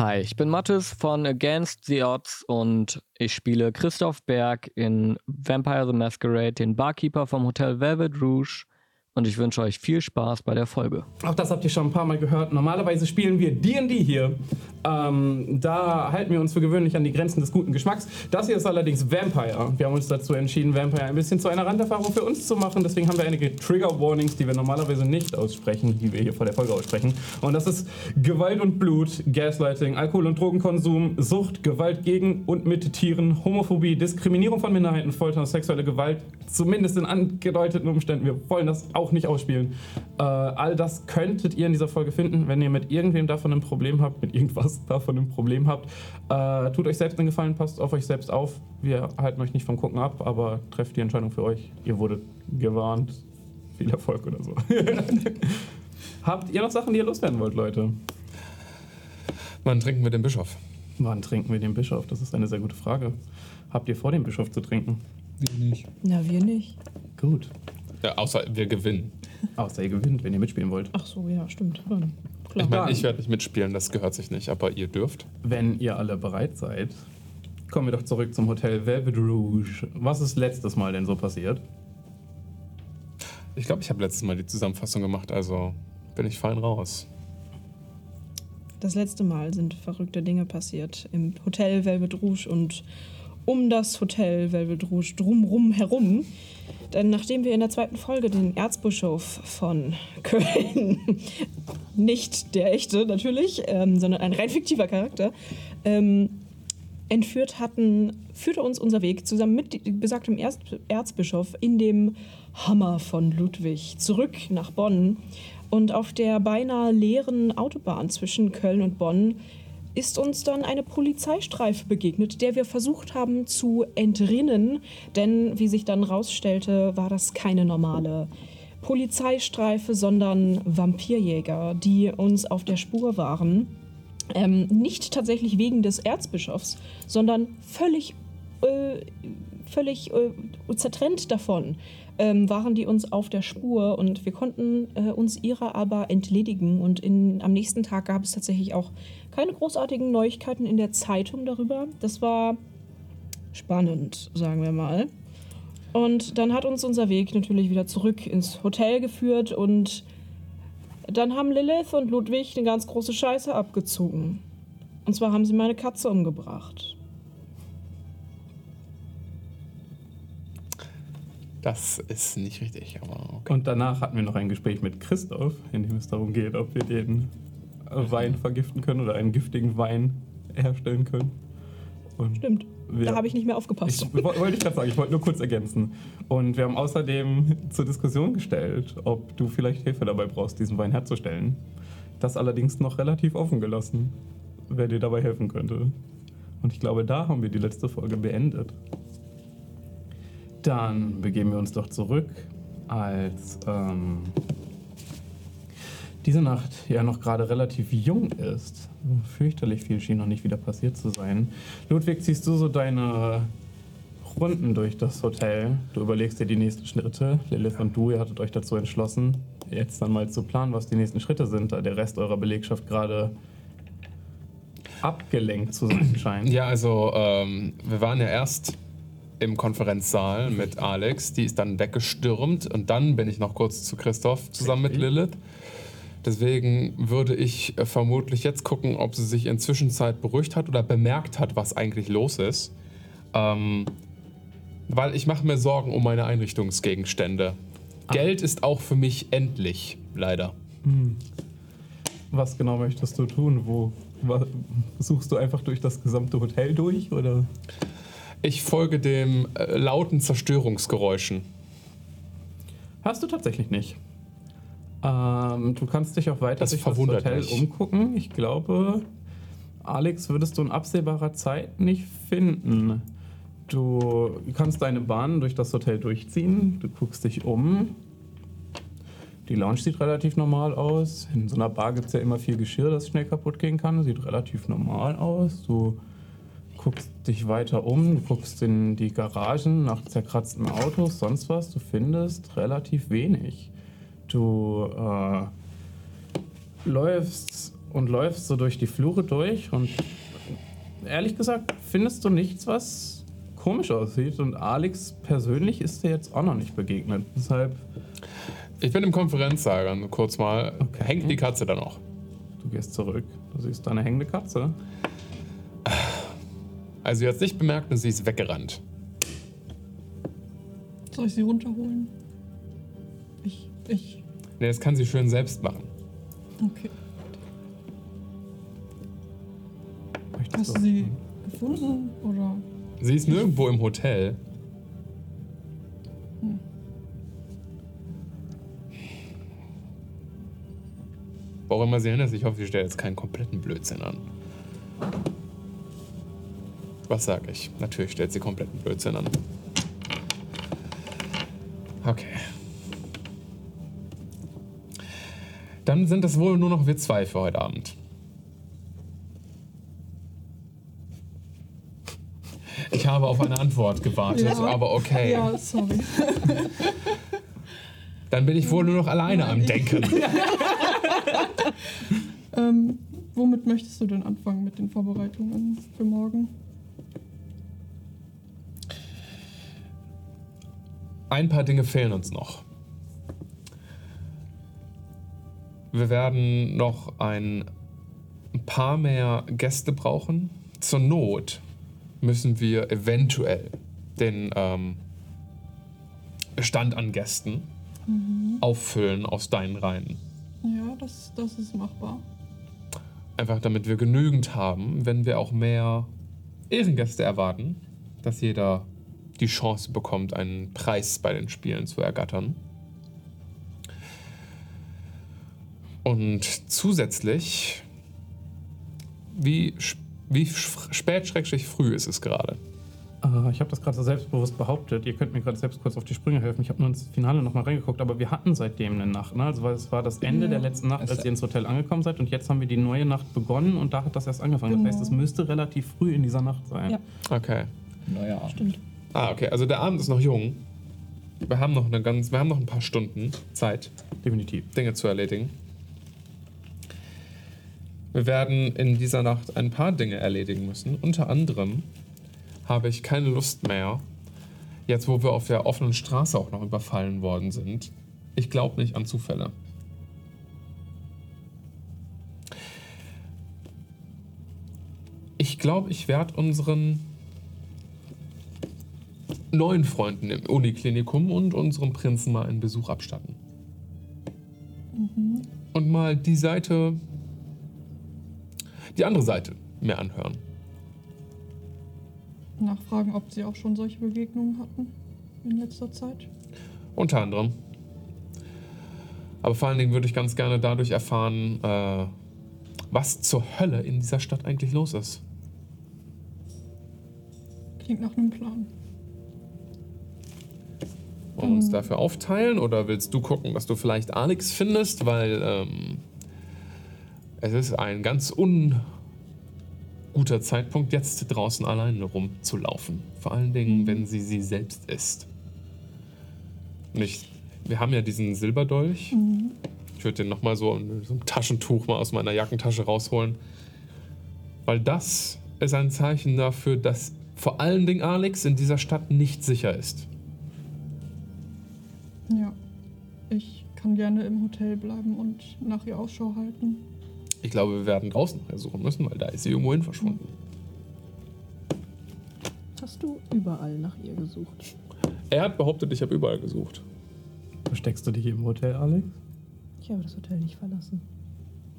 Hi, ich bin Mathis von Against the Odds und ich spiele Christoph Berg in Vampire the Masquerade, den Barkeeper vom Hotel Velvet Rouge und ich wünsche euch viel Spaß bei der Folge. Auch das habt ihr schon ein paar Mal gehört. Normalerweise spielen wir D&D hier. Ähm, da halten wir uns für gewöhnlich an die Grenzen des guten Geschmacks. Das hier ist allerdings Vampire. Wir haben uns dazu entschieden, Vampire ein bisschen zu einer Randerfahrung für uns zu machen. Deswegen haben wir einige Trigger-Warnings, die wir normalerweise nicht aussprechen, die wir hier vor der Folge aussprechen. Und das ist Gewalt und Blut, Gaslighting, Alkohol- und Drogenkonsum, Sucht, Gewalt gegen und mit Tieren, Homophobie, Diskriminierung von Minderheiten, Folter und sexuelle Gewalt. Zumindest in angedeuteten Umständen. Wir wollen das auch nicht ausspielen. Äh, all das könntet ihr in dieser Folge finden. Wenn ihr mit irgendwem davon ein Problem habt, mit irgendwas davon ein Problem habt, äh, tut euch selbst einen Gefallen, passt auf euch selbst auf. Wir halten euch nicht vom Gucken ab, aber trefft die Entscheidung für euch. Ihr wurdet gewarnt. Viel Erfolg oder so. habt ihr noch Sachen, die ihr loswerden wollt, Leute? Wann trinken wir den Bischof? Wann trinken wir den Bischof? Das ist eine sehr gute Frage. Habt ihr vor, den Bischof zu trinken? Wir nicht. Na, wir nicht. Gut. Ja, außer wir gewinnen. Außer ihr gewinnt, wenn ihr mitspielen wollt. Ach so, ja, stimmt. Ja, klar. Ich meine, ich werde nicht mitspielen, das gehört sich nicht, aber ihr dürft. Wenn ihr alle bereit seid, kommen wir doch zurück zum Hotel Velvet Rouge. Was ist letztes Mal denn so passiert? Ich glaube, ich habe letztes Mal die Zusammenfassung gemacht, also bin ich fein raus. Das letzte Mal sind verrückte Dinge passiert im Hotel Velvet Rouge und um das Hotel Velvet Rouge drumrum herum. Denn nachdem wir in der zweiten Folge den Erzbischof von Köln, nicht der echte natürlich, ähm, sondern ein rein fiktiver Charakter, ähm, entführt hatten, führte uns unser Weg zusammen mit besagtem Erz Erzbischof in dem Hammer von Ludwig zurück nach Bonn. Und auf der beinahe leeren Autobahn zwischen Köln und Bonn ist uns dann eine Polizeistreife begegnet, der wir versucht haben zu entrinnen. Denn, wie sich dann rausstellte, war das keine normale Polizeistreife, sondern Vampirjäger, die uns auf der Spur waren. Ähm, nicht tatsächlich wegen des Erzbischofs, sondern völlig, äh, völlig äh, zertrennt davon ähm, waren die uns auf der Spur und wir konnten äh, uns ihrer aber entledigen. Und in, am nächsten Tag gab es tatsächlich auch keine großartigen Neuigkeiten in der Zeitung darüber. Das war spannend, sagen wir mal. Und dann hat uns unser Weg natürlich wieder zurück ins Hotel geführt und dann haben Lilith und Ludwig eine ganz große Scheiße abgezogen. Und zwar haben sie meine Katze umgebracht. Das ist nicht richtig, aber okay. Und danach hatten wir noch ein Gespräch mit Christoph, in dem es darum geht, ob wir den Wein vergiften können oder einen giftigen Wein herstellen können. Und Stimmt. wir- Da habe ich nicht mehr aufgepasst. Ich wo- wollte ich gerade sagen, ich wollte nur kurz ergänzen. Und wir haben außerdem zur Diskussion gestellt, ob du vielleicht Hilfe dabei brauchst, diesen Wein herzustellen. Das allerdings noch relativ offen gelassen, wer dir dabei helfen könnte. Und ich glaube, da haben wir die letzte Folge beendet. Dann begeben wir uns doch zurück, als ähm, diese Nacht ja noch gerade relativ jung ist. Fürchterlich viel schien noch nicht wieder passiert zu sein. Ludwig, ziehst du so deine Runden durch das Hotel. Du überlegst dir die nächsten Schritte. Lilith und du, ihr hattet euch dazu entschlossen, jetzt dann mal zu planen, was die nächsten Schritte sind, da der Rest eurer Belegschaft gerade abgelenkt zu sein scheint. Ja, also ähm, wir waren ja erst im Konferenzsaal mit Alex, die ist dann weggestürmt und dann bin ich noch kurz zu Christoph zusammen mit. Lilith. Deswegen würde ich äh, vermutlich jetzt gucken, ob sie sich inzwischen Zeit beruhigt hat oder bemerkt hat, was eigentlich los ist. Ähm, weil ich mache mir Sorgen um meine Einrichtungsgegenstände. Geld ist auch für mich endlich, leider. Was genau möchtest du tun? Wo wa- suchst du einfach durch das gesamte Hotel durch oder? Ich folge dem äh, lauten Zerstörungsgeräuschen. Hast du tatsächlich nicht. Ähm, du kannst dich auch weiter Das durch das Hotel mich. umgucken. Ich glaube, Alex würdest du in absehbarer Zeit nicht finden. Du kannst deine Bahn durch das Hotel durchziehen. Du guckst dich um. Die Lounge sieht relativ normal aus. In so einer Bar gibt es ja immer viel Geschirr, das schnell kaputt gehen kann. Sieht relativ normal aus. Du guckst dich weiter um, du guckst in die Garagen nach zerkratzten Autos, sonst was. Du findest relativ wenig. Du äh, läufst und läufst so durch die Flure durch und ehrlich gesagt findest du nichts, was komisch aussieht. Und Alex persönlich ist dir jetzt auch noch nicht begegnet. Deshalb, Ich bin im Konferenzsaal kurz mal. Okay. Hängt die Katze da noch? du gehst zurück. Du siehst da eine hängende Katze. Also, jetzt nicht bemerkt, sie ist weggerannt. Soll ich sie runterholen? Ich, ich, Nee, das kann sie schön selbst machen. okay. Hast du sie gefunden oder? Sie ist nirgendwo im Hotel. Wo auch immer sie hin ist, ich hoffe, sie stellt jetzt keinen kompletten Blödsinn an. Was sag ich? Natürlich stellt sie kompletten Blödsinn an. Okay. Dann sind es wohl nur noch wir zwei für heute Abend. Ich habe auf eine Antwort gewartet, Ja. aber okay. Ja, sorry. Dann bin ich wohl nur noch alleine am Nein. Denken. Ähm, womit möchtest du denn anfangen mit den Vorbereitungen für morgen? Ein paar Dinge fehlen uns noch. Wir werden noch ein paar mehr Gäste brauchen. Zur Not müssen wir eventuell den ähm, Bestand an Gästen auffüllen aus deinen Reihen. Ja, das, das ist machbar. Einfach damit wir genügend haben, wenn wir auch mehr Ehrengäste erwarten, dass jeder die Chance bekommt, einen Preis bei den Spielen zu ergattern. Und zusätzlich, wie, wie spät, schrecklich früh ist es gerade? Äh, ich habe das gerade so selbstbewusst behauptet. Ihr könnt mir gerade selbst kurz auf die Sprünge helfen. Ich habe nur ins Finale nochmal reingeguckt, aber wir hatten seitdem eine Nacht. Ne? Also es war das Ende Ja. der letzten Nacht, als ihr ins Hotel angekommen seid. Und jetzt haben wir die neue Nacht begonnen und da hat das erst angefangen. Das Genau. heißt, es müsste relativ früh in dieser Nacht sein. Ja. Okay. Neuer Abend. Stimmt. Ah, okay. Also der Abend ist noch jung. Wir haben noch eine ganz, wir haben noch ein paar Stunden Zeit, Definitiv. Dinge zu erledigen. Wir werden in dieser Nacht ein paar Dinge erledigen müssen. Unter anderem habe ich keine Lust mehr, jetzt wo wir auf der offenen Straße auch noch überfallen worden sind. Ich glaube nicht an Zufälle. Ich glaube, ich werde unseren neuen Freunden im Uniklinikum und unserem Prinzen mal einen Besuch abstatten. Und mal die Seite, die andere Seite mir anhören. Nachfragen, ob sie auch schon solche Begegnungen hatten in letzter Zeit. Unter anderem. Aber vor allen Dingen würde ich ganz gerne dadurch erfahren, äh, was zur Hölle in dieser Stadt eigentlich los ist. Klingt nach einem Plan. Wollen wir uns dafür aufteilen oder willst du gucken, dass du vielleicht Alex findest? Weil ähm, es ist ein ganz unguter Zeitpunkt, jetzt draußen alleine rumzulaufen. Vor allen Dingen, wenn sie sie selbst ist. Nicht. Wir haben ja diesen Silberdolch. Ich würde den nochmal so in so ein Taschentuch mal aus meiner Jackentasche rausholen. Weil das ist ein Zeichen dafür, dass vor allen Dingen Alex in dieser Stadt nicht sicher ist. Ja. Ich kann gerne im Hotel bleiben und nach ihr Ausschau halten. Ich glaube, wir werden draußen nachher suchen müssen, weil da ist sie irgendwo hin verschwunden. Hast du überall nach ihr gesucht? Er hat behauptet, ich habe überall gesucht. Versteckst du dich im Hotel, Alex? Ich habe das Hotel nicht verlassen.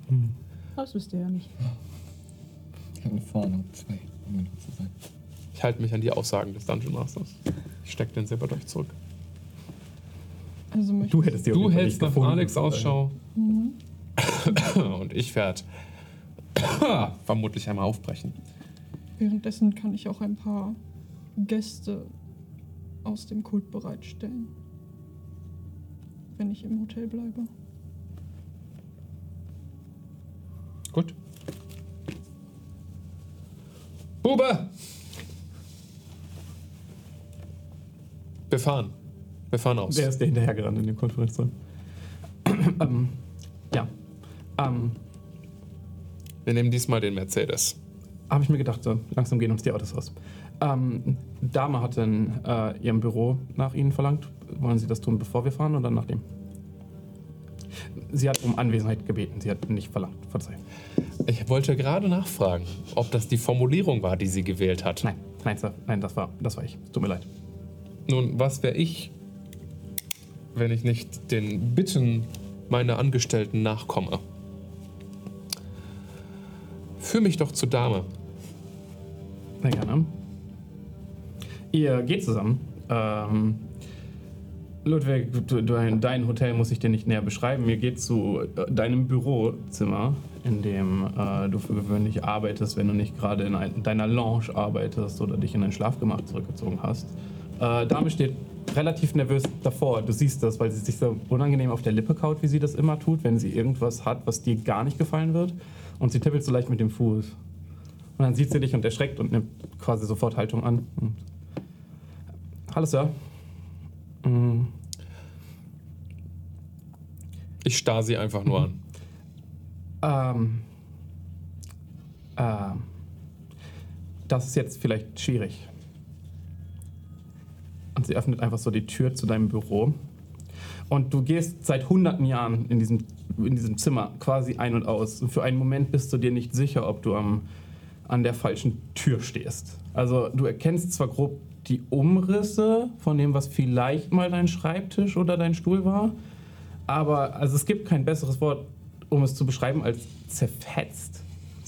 Hm. Aber das wisst ihr ja nicht. Ich habe vorne zwei, um genau zu sein. Ich halte mich an die Aussagen des Dungeon Masters. Ich stecke den Silberdolch zurück. Also möchte Du hättest die Du hältst nicht nach. Alex Ausschau Mhm. und ich werde vermutlich einmal aufbrechen. Währenddessen kann ich auch ein paar Gäste aus dem Kult bereitstellen. Wenn ich im Hotel bleibe. Gut. Bube! Wir fahren. Wir fahren aus. Wer ist der hinterhergerannt in den Konferenzraum? ähm. Ähm, Wir nehmen diesmal den Mercedes. Habe ich mir gedacht, so langsam gehen uns die Autos aus. Ähm, Dame hat in äh, ihrem Büro nach Ihnen verlangt. Wollen Sie das tun, bevor wir fahren oder nachdem? Sie hat um Anwesenheit gebeten. Sie hat nicht verlangt. Verzeihung. Ich wollte gerade nachfragen, ob das die Formulierung war, die sie gewählt hat. Nein, nein, Sir. Nein, das war, das war ich. Es tut mir leid. Nun, was wäre ich, wenn ich nicht den Bitten meiner Angestellten nachkomme? Führ mich doch zur Dame. Sehr gerne. Ihr geht zusammen. Ähm, Ludwig, du, du, dein Hotel muss ich dir nicht näher beschreiben. Ihr geht zu äh, deinem Bürozimmer, in dem äh, du für gewöhnlich arbeitest, wenn du nicht gerade in, in deiner Lounge arbeitest oder dich in dein Schlafgemach zurückgezogen hast. Äh, Dame steht relativ nervös davor. Du siehst das, weil sie sich so unangenehm auf der Lippe kaut, wie sie das immer tut, wenn sie irgendwas hat, was dir gar nicht gefallen wird. Und sie tippelt so leicht mit dem Fuß. Und dann sieht sie dich und erschreckt und nimmt quasi sofort Haltung an. Und Hallo, Sir. Mm, Ich starr sie einfach nur an. ähm, ähm, das ist jetzt vielleicht schwierig. Und sie öffnet einfach so die Tür zu deinem Büro. Und du gehst seit hunderten Jahren in diesem, in diesem Zimmer quasi ein und aus. Und für einen Moment bist du dir nicht sicher, ob du am, an der falschen Tür stehst. Also du erkennst zwar grob die Umrisse von dem, was vielleicht mal dein Schreibtisch oder dein Stuhl war, aber also es gibt kein besseres Wort, um es zu beschreiben, als zerfetzt.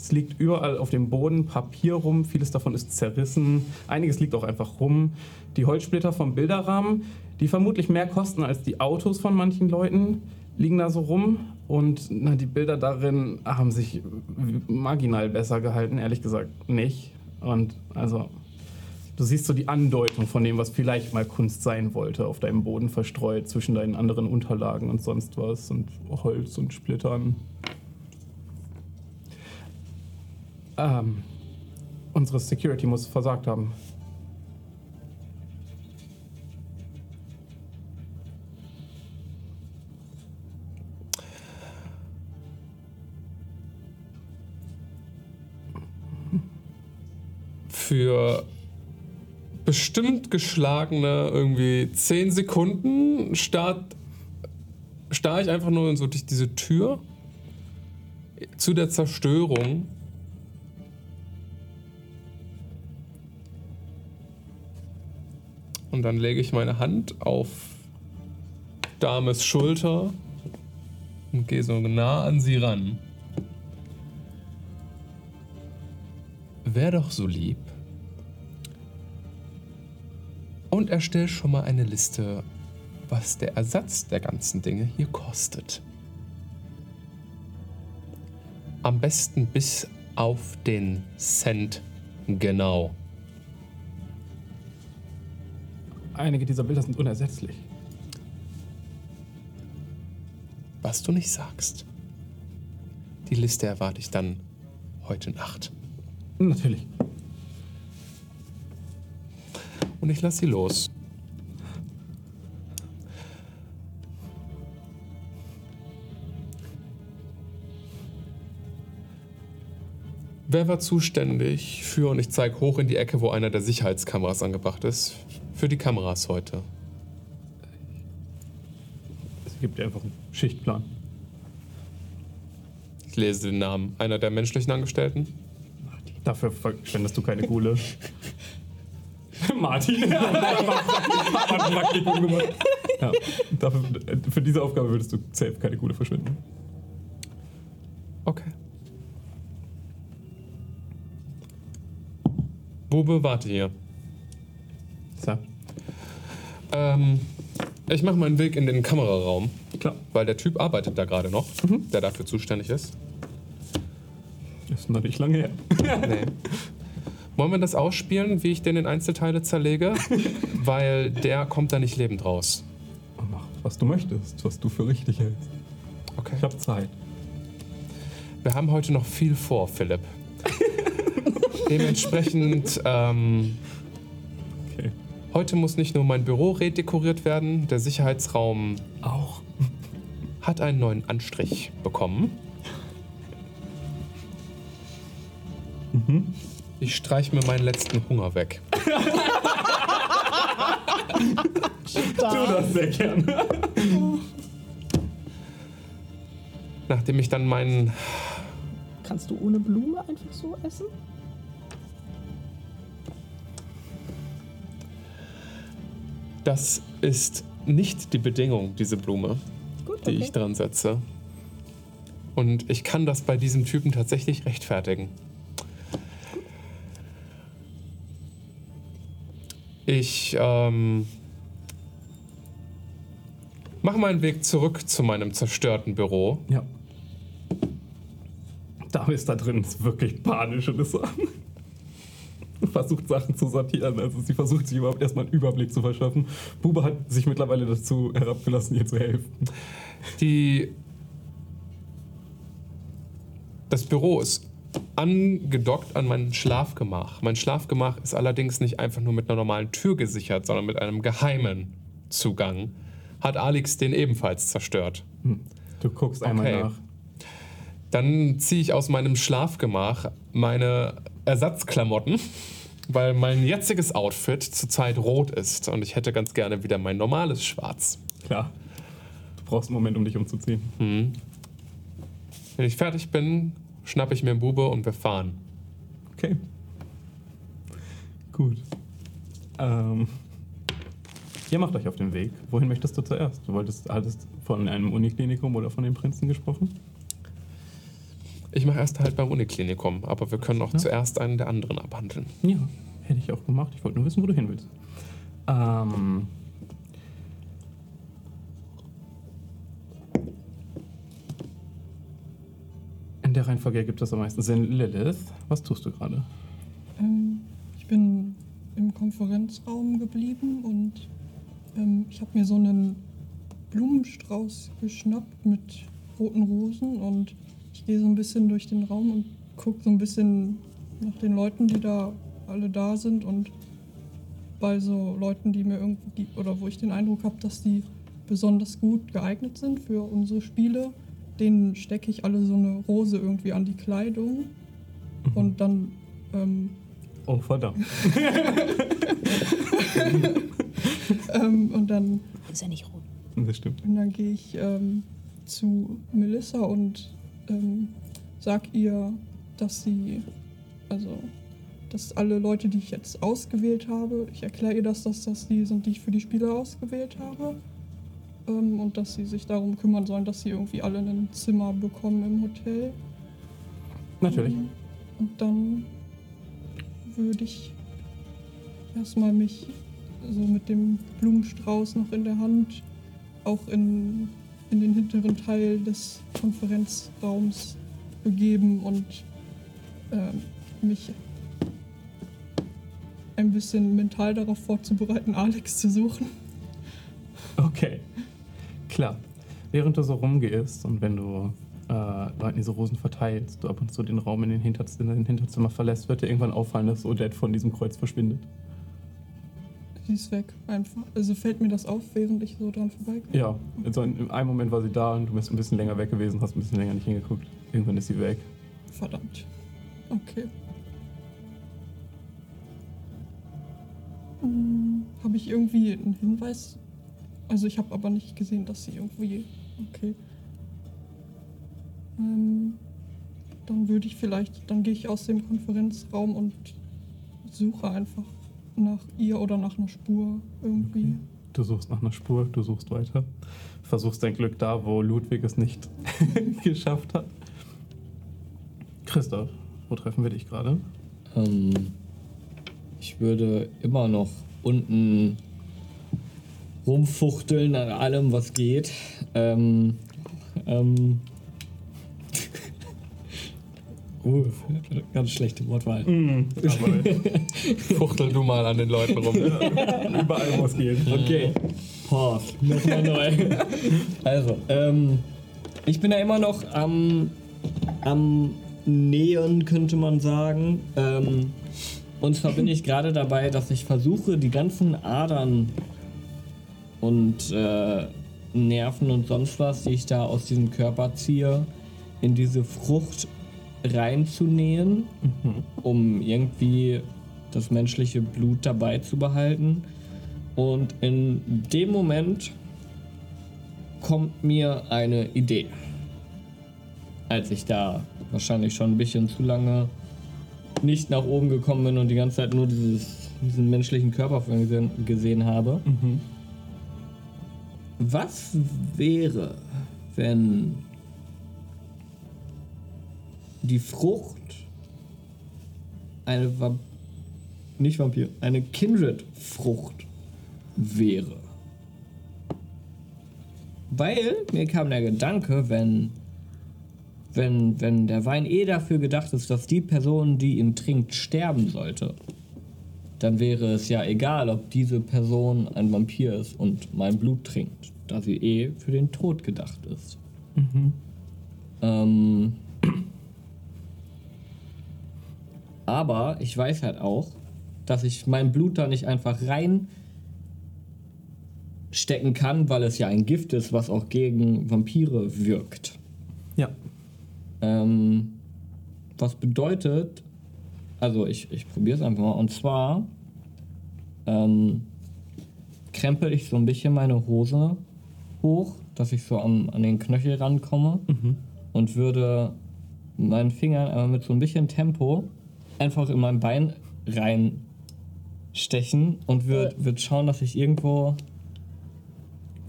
Es liegt überall auf dem Boden Papier rum, vieles davon ist zerrissen, einiges liegt auch einfach rum. Die Holzsplitter vom Bilderrahmen, die vermutlich mehr kosten als die Autos von manchen Leuten, liegen da so rum. Und na, die Bilder darin haben sich marginal besser gehalten, ehrlich gesagt nicht. Und also, du siehst so die Andeutung von dem, was vielleicht mal Kunst sein wollte, auf deinem Boden verstreut zwischen deinen anderen Unterlagen und sonst was und Holz und Splittern. Ähm, unsere Security muss versagt haben. Für bestimmt geschlagene irgendwie 10 Sekunden starr, starr ich einfach nur so durch diese Tür zu der Zerstörung. Und dann lege ich meine Hand auf Dames Schulter und gehe so nah an sie ran. Wär doch so lieb und erstell schon mal eine Liste, was der Ersatz der ganzen Dinge hier kostet. Am besten bis auf den Cent genau. Einige dieser Bilder sind unersetzlich. Was du nicht sagst. Die Liste erwarte ich dann heute Nacht. Natürlich. Und ich lasse sie los. Wer war zuständig für, und ich zeige hoch in die Ecke, wo einer der Sicherheitskameras angebracht ist, für die Kameras heute? Es gibt einfach einen Schichtplan. Ich lese den Namen einer der menschlichen Angestellten. Dafür verschwendest du keine Kohle. Martin. Praktikum gemacht. Ja, dafür, für diese Aufgabe würdest du safe keine Kohle verschwenden. Okay. Bube, warte hier. So, Ähm, ich mache meinen Weg in den Kameraraum, klar. weil der Typ arbeitet da gerade noch, der dafür zuständig ist. Ist noch nicht lange her. Nee. Wollen wir das ausspielen, wie ich den in Einzelteile zerlege? weil der kommt da nicht lebend raus. Mach, was du möchtest, was du für richtig hältst. Okay. Ich hab Zeit. Wir haben heute noch viel vor, Philipp. Dementsprechend, ähm. Heute muss nicht nur mein Büro redekoriert werden, der Sicherheitsraum Auch. hat einen neuen Anstrich bekommen. Ich streich mir meinen letzten Hunger weg. Tu das sehr gerne. Nachdem ich dann meinen. Kannst du ohne Blume einfach so essen? Das ist nicht die Bedingung, diese Blume, Gut, die okay. ich dran setze. Und ich kann das bei diesem Typen tatsächlich rechtfertigen. Ich ähm, mache meinen Weg zurück zu meinem zerstörten Büro. Ja. Dame ist da drin, ist wirklich panisch und ist so. versucht Sachen zu sortieren. Also sie versucht sich überhaupt erstmal einen Überblick zu verschaffen. Bube hat sich mittlerweile dazu herabgelassen, ihr zu helfen. Die das Büro ist angedockt an mein Schlafgemach. Mein Schlafgemach ist allerdings nicht einfach nur mit einer normalen Tür gesichert, sondern mit einem geheimen Zugang. Hat Alex den ebenfalls zerstört. Du guckst einmal Okay. nach. Dann ziehe ich aus meinem Schlafgemach meine Ersatzklamotten, weil mein jetziges Outfit zurzeit rot ist und ich hätte ganz gerne wieder mein normales Schwarz. Klar. Du brauchst einen Moment, um dich umzuziehen. Wenn ich fertig bin, schnappe ich mir einen Bube und wir fahren. Okay. Gut. Ähm, ihr macht euch auf den Weg. Wohin möchtest du zuerst? Du wolltest, hattest von einem Uniklinikum oder von den Prinzen gesprochen? Ich mache erst halt beim Uniklinikum, aber wir können auch Ja. zuerst einen der anderen abhandeln. Ja, hätte ich auch gemacht. Ich wollte nur wissen, wo du hin willst. Ähm. In der Reihenfolge ergibt das am meisten Sinn. Lilith, was tust du gerade? Ähm, ich bin im Konferenzraum geblieben und ähm, ich habe mir so einen Blumenstrauß geschnappt mit roten Rosen und ich gehe so ein bisschen durch den Raum und gucke so ein bisschen nach den Leuten, die da alle da sind und bei so Leuten, die mir irgendwie oder wo ich den Eindruck habe, dass die besonders gut geeignet sind für unsere Spiele, denen stecke ich alle so eine Rose irgendwie an die Kleidung und dann ähm, Oh, verdammt. Ähm, und dann, Ist ja nicht rot. Das stimmt. und dann gehe ich ähm, zu Melissa und ähm, sag ihr, dass sie, also, dass alle Leute, die ich jetzt ausgewählt habe, ich erkläre ihr, dass das, das die sind, die ich für die Spiele ausgewählt habe. Ähm, und dass sie sich darum kümmern sollen, dass sie irgendwie alle ein Zimmer bekommen im Hotel. Natürlich. Ähm, Und dann würde ich erstmal mich so mit dem Blumenstrauß noch in der Hand auch in, in den hinteren Teil des Konferenzraums begeben und ähm, mich ein bisschen mental darauf vorzubereiten, Alex zu suchen. Okay. Klar. Während du so rumgehst und wenn du äh, Leuten diese Rosen verteilst, du ab und zu den Raum in den, Hinterz in den Hinterzimmer verlässt, wird dir irgendwann auffallen, dass Odette von diesem Kreuz verschwindet. Sie ist weg, einfach. Also fällt mir das auf, während ich so dran vorbeigehe. Ja, also in, in einem Moment war sie da und du bist ein bisschen länger weg gewesen, hast ein bisschen länger nicht hingeguckt. Irgendwann ist sie weg. Verdammt. Okay. Hm, habe ich irgendwie einen Hinweis? Also ich habe aber nicht gesehen, dass sie irgendwie. Okay. Ähm, dann würde ich vielleicht, dann gehe ich aus dem Konferenzraum und suche einfach nach ihr oder nach einer Spur irgendwie. Du suchst nach einer Spur, du suchst weiter. Versuchst dein Glück da, wo Ludwig es nicht geschafft hat. Christoph, wo treffen wir dich gerade? Ähm, ich würde immer noch unten rumfuchteln an allem, was geht. Ähm, ähm, uh, ganz schlechte Wortwahl. Aber Fuchtel du mal an den Leuten rum. überall, es geht. Okay. Pause. Nochmal neu. Also, ähm, ich bin ja immer noch am, am Nähen, könnte man sagen. Ähm, und zwar bin ich gerade dabei, dass ich versuche, die ganzen Adern und äh, Nerven und sonst was, die ich da aus diesem Körper ziehe, in diese Frucht reinzunähen, um irgendwie das menschliche Blut dabei zu behalten. Und in dem Moment kommt mir eine Idee. Als ich da wahrscheinlich schon ein bisschen zu lange nicht nach oben gekommen bin und die ganze Zeit nur dieses, diesen menschlichen Körper gesehen, gesehen habe. Was wäre, wenn die Frucht eine Vamp nicht Vampir, eine Kindred-Frucht wäre? Weil mir kam der Gedanke, wenn, wenn, wenn der Wein eh dafür gedacht ist, dass die Person, die ihn trinkt, sterben sollte, dann wäre es ja egal, ob diese Person ein Vampir ist und mein Blut trinkt, da sie eh für den Tod gedacht ist. Ähm, aber ich weiß halt auch, dass ich mein Blut da nicht einfach rein stecken kann, weil es ja ein Gift ist, was auch gegen Vampire wirkt. Ja. Ähm, was bedeutet, also ich, ich probiere es einfach mal, und zwar ähm, krempel ich so ein bisschen meine Hose hoch, dass ich so am, an den Knöchel rankomme und würde meinen Fingern einmal mit so ein bisschen Tempo einfach in mein Bein reinstechen und würde würd schauen, dass ich irgendwo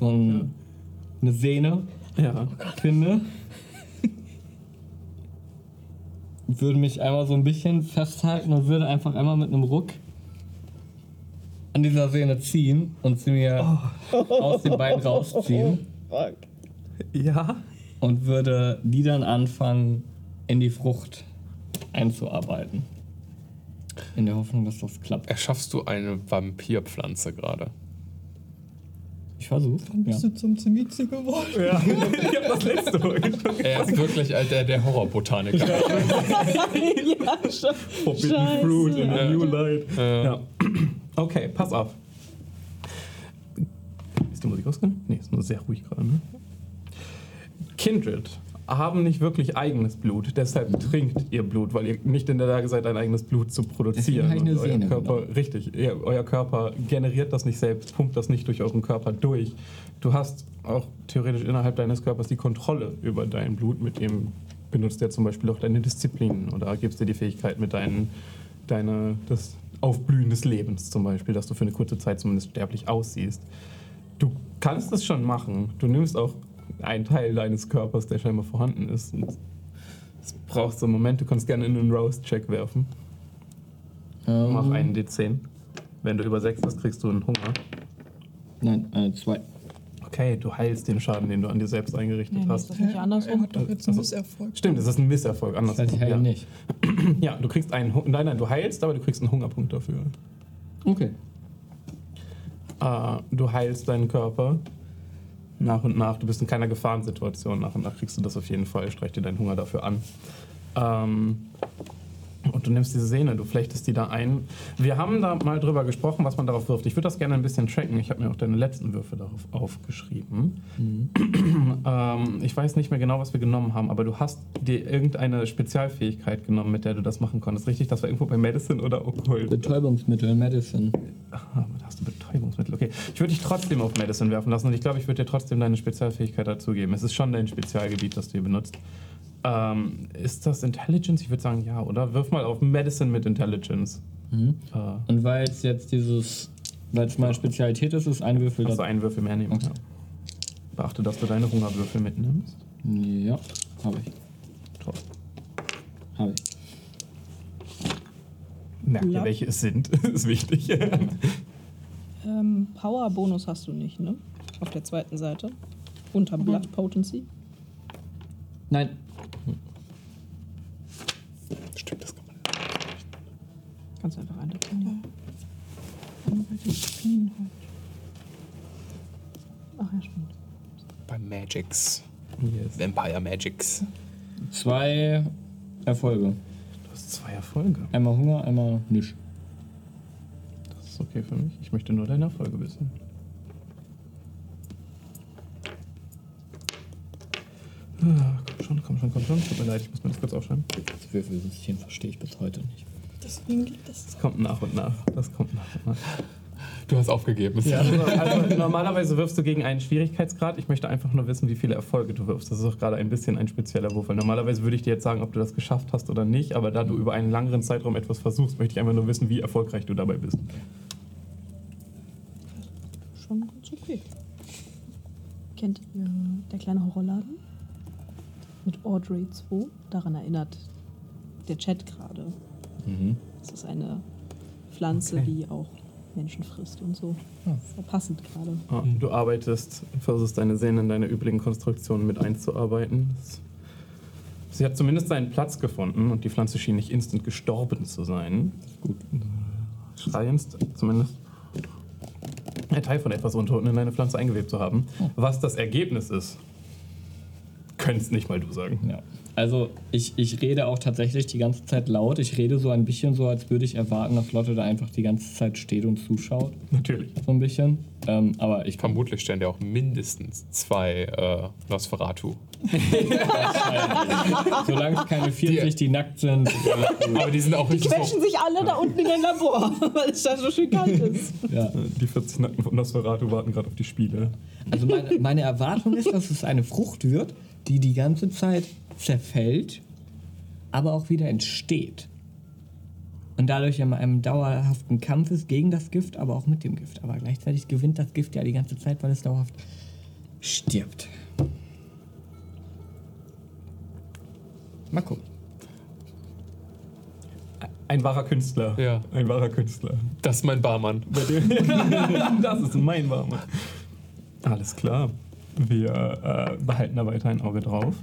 so ein, eine Sehne Ja. finde. würde mich einmal so ein bisschen festhalten und würde einfach einmal mit einem Ruck an dieser Sehne ziehen und sie mir aus dem Bein rausziehen Fuck. Ja. und würde die dann anfangen, in die Frucht einzuarbeiten. In der Hoffnung, dass das klappt. Erschaffst du eine Vampirpflanze gerade? Ich versuche. Dann bist Ja. du zum Zimizi geworden. Ja. ich hab das letzte Mal. Er ist wirklich halt der, der Horrorbotaniker. ja, schon. Forbidden Scheiße. Fruit in a. New Light. Äh, Ja. Okay, pass auf. Ist die Musik ausgegangen? Nee, ist nur sehr ruhig gerade, ne? Kindred haben nicht wirklich eigenes Blut, deshalb trinkt ihr Blut, weil ihr nicht in der Lage seid, ein eigenes Blut zu produzieren. Deswegen ich eine Sehne Körper, genommen. richtig, ihr, euer Körper generiert das nicht selbst, pumpt das nicht durch euren Körper durch. Du hast auch theoretisch innerhalb deines Körpers die Kontrolle über dein Blut, mit dem benutzt er zum Beispiel auch deine Disziplinen oder gibst dir die Fähigkeit mit deinen, deine, das Aufblühen des Lebens zum Beispiel, dass du für eine kurze Zeit zumindest sterblich aussiehst. Du kannst es schon machen. Du nimmst auch einen Teil deines Körpers, der scheinbar vorhanden ist. Und es braucht so einen Moment, du kannst gerne in einen Roast-Check werfen. Mach Ähm, einen D10. Wenn du über 6 hast, kriegst du einen Hunger. Nein, äh, zwei. Okay, du heilst den Schaden, den du an dir selbst eingerichtet Nee, nee, hast. ist das nicht Er andersrum? hat doch jetzt einen Also- Misserfolg. Stimmt, es ist ein Misserfolg. Anders. Das heißt, ich heile ja. nicht. ja, du kriegst einen Nein, nein, du heilst, aber du kriegst einen Hungerpunkt dafür. Okay. Äh, du heilst deinen Körper nach und nach. Du bist in keiner Gefahrensituation. Nach und nach kriegst du das auf jeden Fall. Streich dir deinen Hunger dafür an. Ähm, und du nimmst diese Sehne, du flechtest die da ein. Wir haben da mal drüber gesprochen, was man darauf wirft. Ich würde das gerne ein bisschen tracken. Ich habe mir auch deine letzten Würfe darauf aufgeschrieben. ähm, ich weiß nicht mehr genau, was wir genommen haben, aber du hast dir irgendeine Spezialfähigkeit genommen, mit der du das machen konntest. Richtig? Das war irgendwo bei Medicine oder Okkult? Betäubungsmittel, Medicine. Ah, da hast du Betäubungsmittel. Okay. Ich würde dich trotzdem auf Medicine werfen lassen und ich glaube, ich würde dir trotzdem deine Spezialfähigkeit dazugeben. Es ist schon dein Spezialgebiet, das du hier benutzt. Ähm, ist das Intelligence? Ich würde sagen, ja, oder? Wirf mal auf Medicine mit Intelligence. Mhm. Äh, Und weil es jetzt dieses, weil es meine Spezialität ist, ist ein Würfel also das. einen Würfel mehr nehmen. Okay. Ja. Beachte, dass du deine Hungerwürfel mitnimmst. Ja, habe ich. Toll. Habe ich. Merkt ihr, Ja. welche es sind? ist wichtig. Ähm, Power-Bonus hast du nicht, ne? Auf der zweiten Seite. Unter Blood Potency. Nein. Stimmt, das kann man. Kannst du einfach eintragen. Bei Disziplin halt. Ach ja, stimmt. Bei Magics. yes. Vampire Magics. Zwei Erfolge. Du hast zwei Erfolge. Einmal Hunger, einmal Nisch. Das ist okay für mich. Ich möchte nur deine Erfolge wissen. Ah, komm schon, komm schon, komm schon. Tut mir leid, ich muss mir das kurz aufschreiben. Das Würfelsystem verstehe ich bis heute nicht. Deswegen gibt es. Das kommt nach und nach. Das kommt nach und nach. Du hast aufgegeben. Also, also normalerweise wirfst du gegen einen Schwierigkeitsgrad. Ich möchte einfach nur wissen, wie viele Erfolge du wirfst. Das ist auch gerade ein bisschen ein spezieller Wurf. Weil normalerweise würde ich dir jetzt sagen, ob du das geschafft hast oder nicht. Aber da du über einen längeren Zeitraum etwas versuchst, möchte ich einfach nur wissen, wie erfolgreich du dabei bist. Schon ganz okay. Kennt ihr der kleine Horrorladen? Mit Audrey 2? Daran erinnert der Chat gerade. Das ist eine Pflanze, Okay. die auch Menschen frisst und so. Sehr passend gerade. Ah, Du arbeitest, versuchst deine Sehnen in deine übrigen Konstruktionen mit einzuarbeiten. Sie hat zumindest seinen Platz gefunden und die Pflanze schien nicht instant gestorben zu sein. Gut. Schreienst zumindest. Ein Teil von etwas Untoten in deine Pflanze eingewebt zu haben. Was das Ergebnis ist, könntest nicht mal du sagen. Ja. Also ich, ich rede auch tatsächlich die ganze Zeit laut. Ich rede so ein bisschen so, als würde ich erwarten, dass Lotte da einfach die ganze Zeit steht und zuschaut. Natürlich. So ein bisschen. Ähm, aber ich Vermutlich stellen dir auch mindestens zwei äh, Nosferatu. solange es keine 40, die nackt sind. Aber die sind auch Die richtig quetschen sich alle da unten in dein Labor, weil es da so schön kalt ist. ja. Die 40 Nacken von Nosferatu warten gerade auf die Spiele. Also meine, meine Erwartung ist, dass es eine Frucht wird, die die ganze Zeit zerfällt, aber auch wieder entsteht. Und dadurch in einem dauerhaften Kampf ist gegen das Gift, aber auch mit dem Gift. Aber gleichzeitig gewinnt das Gift ja die ganze Zeit, weil es dauerhaft stirbt. Mal gucken. Ein wahrer Künstler. Ja. Ein wahrer Künstler. Das ist mein Barmann. das ist mein Warmer. Alles klar. Wir äh, behalten da weiter ein Auge drauf.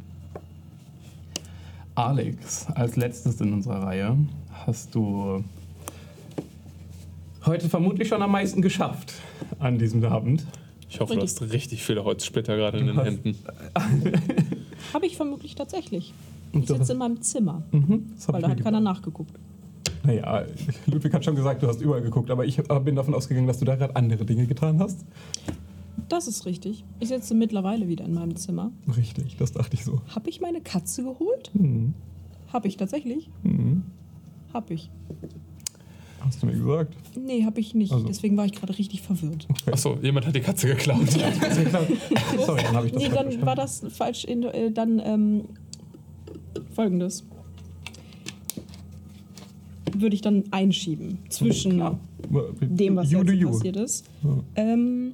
Alex, als letztes in unserer Reihe hast du heute vermutlich schon am meisten geschafft an diesem Abend. Ich hoffe, du hast richtig viele Holzsplitter gerade in den Was? Händen. Habe ich vermutlich tatsächlich. Und Ich sitze in meinem Zimmer, Mhm, weil da hat keiner nachgeguckt. Naja, Ludwig hat schon gesagt, du hast überall geguckt, aber ich bin davon ausgegangen, dass du da gerade andere Dinge getan hast. Das ist richtig. Ich sitze mittlerweile wieder in meinem Zimmer. Richtig, das dachte ich so. Habe ich meine Katze geholt? Mhm. Habe ich tatsächlich? Mhm. Habe ich. Hast du mir gesagt? Nee, habe ich nicht. Also. Deswegen war ich gerade richtig verwirrt. Achso, jemand hat die Katze geklaut. Sorry, dann habe ich das Nee, falsch dann verstanden. war das falsch. In, äh, dann ähm, folgendes. Würde ich dann einschieben zwischen Klar. dem, was you jetzt passiert ist. Ja. Ähm,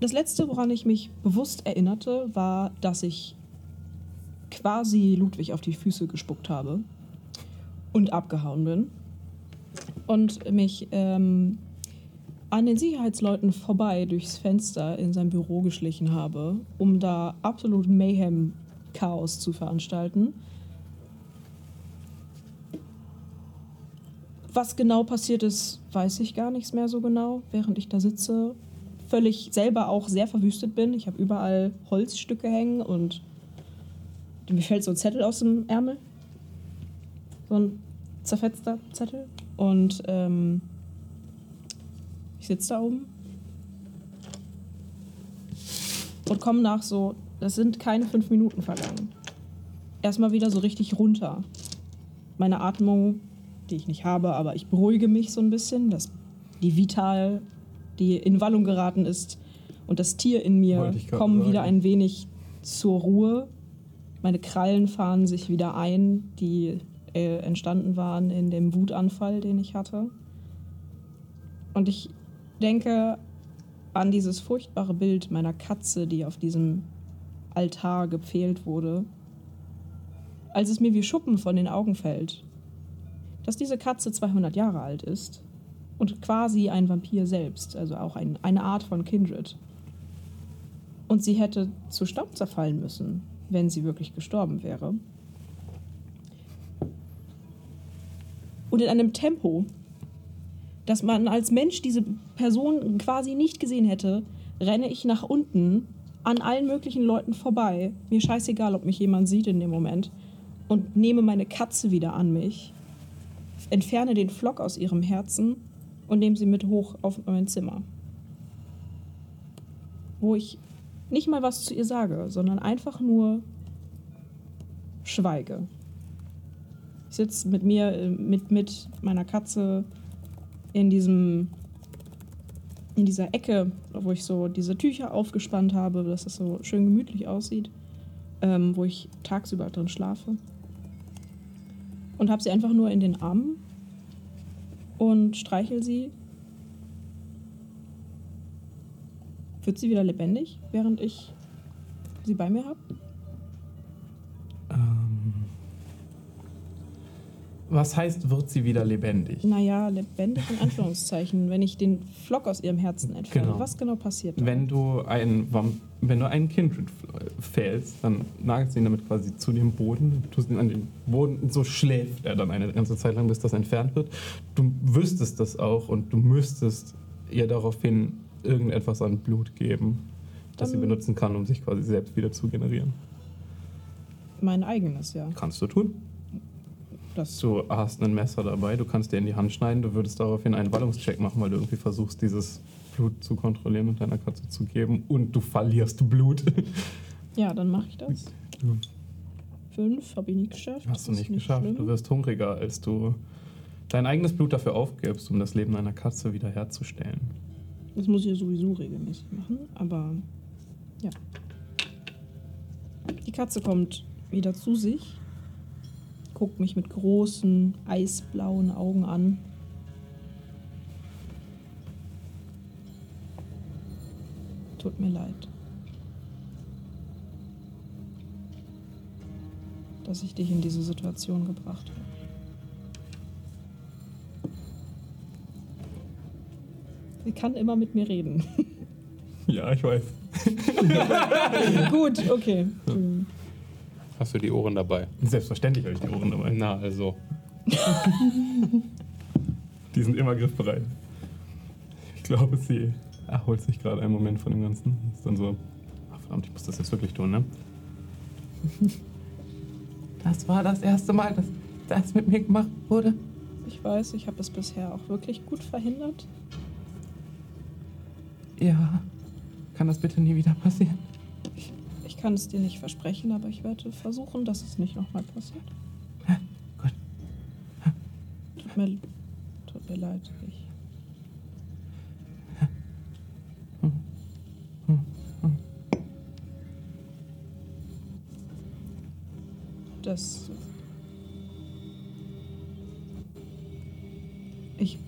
das letzte, woran ich mich bewusst erinnerte, war, dass ich quasi Ludwig auf die Füße gespuckt habe und abgehauen bin und mich ähm, an den Sicherheitsleuten vorbei durchs Fenster in sein Büro geschlichen habe, um da absolut Mayhem-Chaos zu veranstalten. Was genau passiert ist, weiß ich gar nichts mehr so genau, während ich da sitze. Völlig selber auch sehr verwüstet bin. Ich habe überall Holzstücke hängen und mir fällt so ein Zettel aus dem Ärmel. So ein zerfetzter Zettel. Und ähm, ich sitze da oben und komme nach so, das sind keine fünf Minuten vergangen. Erstmal wieder so richtig runter. Meine Atmung, die ich nicht habe, aber ich beruhige mich so ein bisschen, dass die Vital, die in Wallung geraten ist, und das Tier in mir kommen wieder sagen. ein wenig zur Ruhe. Meine Krallen fahren sich wieder ein, die äh, entstanden waren in dem Wutanfall, den ich hatte. Und ich denke an dieses furchtbare Bild meiner Katze, die auf diesem Altar gepfählt wurde. Als es mir wie Schuppen von den Augen fällt, dass diese Katze 200 Jahre alt ist und quasi ein Vampir selbst, also auch ein, eine Art von Kindred. Und sie hätte zu Staub zerfallen müssen, wenn sie wirklich gestorben wäre. Und in einem Tempo, dass man als Mensch diese Person quasi nicht gesehen hätte, renne ich nach unten an allen möglichen Leuten vorbei. Mir scheißegal, ob mich jemand sieht in dem Moment. Und nehme meine Katze wieder an mich, entferne den Flock aus ihrem Herzen und nehme sie mit hoch auf mein Zimmer. Wo ich nicht mal was zu ihr sage, sondern einfach nur schweige. Ich sitze mit mir, äh, mit, mit meiner Katze in diesem, in dieser Ecke, wo ich so diese Tücher aufgespannt habe, dass es so schön gemütlich aussieht, ähm, wo ich tagsüber drin schlafe. Und habe sie einfach nur in den Armen und streichel sie. Wird sie wieder lebendig, während ich sie bei mir habe? Ähm, was heißt, wird sie wieder lebendig? Naja, lebendig in Anführungszeichen, wenn ich den Flock aus ihrem Herzen entferne. Genau. Was genau passiert? Wenn du ein, Vamp- wenn du einen Kindred fällst, dann nagelst du ihn damit quasi zu dem Boden, tust ihn an den Boden, so schläft er dann eine ganze Zeit lang, bis das entfernt wird. Du wüsstest das auch und du müsstest ihr daraufhin irgendetwas an Blut geben, das sie Dann- benutzen kann, um sich quasi selbst wieder zu generieren. Mein eigenes, ja. Kannst du tun. Das Du hast ein Messer dabei, du kannst dir in die Hand schneiden, du würdest daraufhin einen Wallungscheck machen, weil du irgendwie versuchst, dieses Blut zu kontrollieren und deiner Katze zu geben und du verlierst Blut. Ja, dann mache ich das. Fünf habe ich nicht geschafft. Hast du nicht ist geschafft. schlimm. Du wirst hungriger, als du dein eigenes Blut dafür aufgibst, um das Leben deiner Katze wiederherzustellen. Das muss ich ja sowieso regelmäßig machen, aber ja. Die Katze kommt wieder zu sich, guckt mich mit großen, eisblauen Augen an. Tut mir leid. Dass ich dich in diese Situation gebracht habe. Sie kann immer mit mir reden. Ja, ich weiß. Gut, okay. Hast du die Ohren dabei? Selbstverständlich habe ich die Ohren dabei. Na, also. Die sind immer griffbereit. Ich glaube, sie erholt sich gerade einen Moment von dem Ganzen. Ist dann so, ach verdammt, ich muss das jetzt wirklich tun, ne? Das war das erste Mal, dass das mit mir gemacht wurde. Ich weiß, ich habe es bisher auch wirklich gut verhindert. Ja. Kann das bitte nie wieder passieren? Ich kann es dir nicht versprechen, aber ich werde versuchen, dass es nicht nochmal passiert. gut. Tut mir, tut mir leid. Ich, das. Ich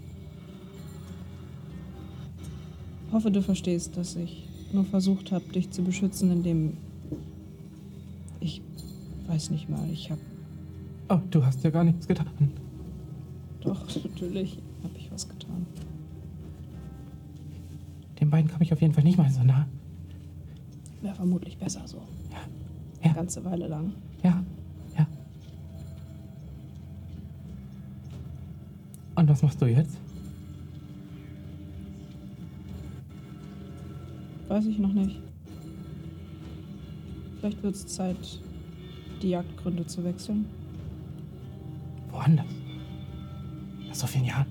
hoffe, du verstehst, dass ich nur versucht habe, dich zu beschützen, indem ich weiß nicht mal, ich habe Oh, du hast ja gar nichts getan. doch natürlich habe ich was getan. Den beiden komme ich auf jeden Fall nicht mal so nah. Wäre vermutlich besser so. Ja. Eine ganze Weile lang. Was machst du jetzt? Weiß ich noch nicht. Vielleicht wird es Zeit, die Jagdgründe zu wechseln. Woanders. Nach so vielen Jahren.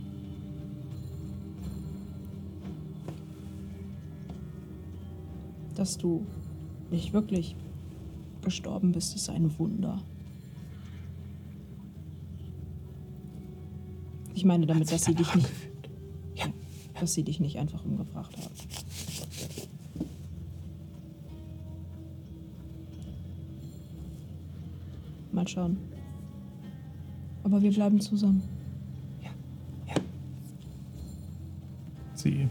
Dass du nicht wirklich gestorben bist, ist ein Wunder. Ich meine damit, dass sie dich nicht, dass sie dich nicht einfach umgebracht haben. Mal schauen. Aber wir bleiben zusammen. Sie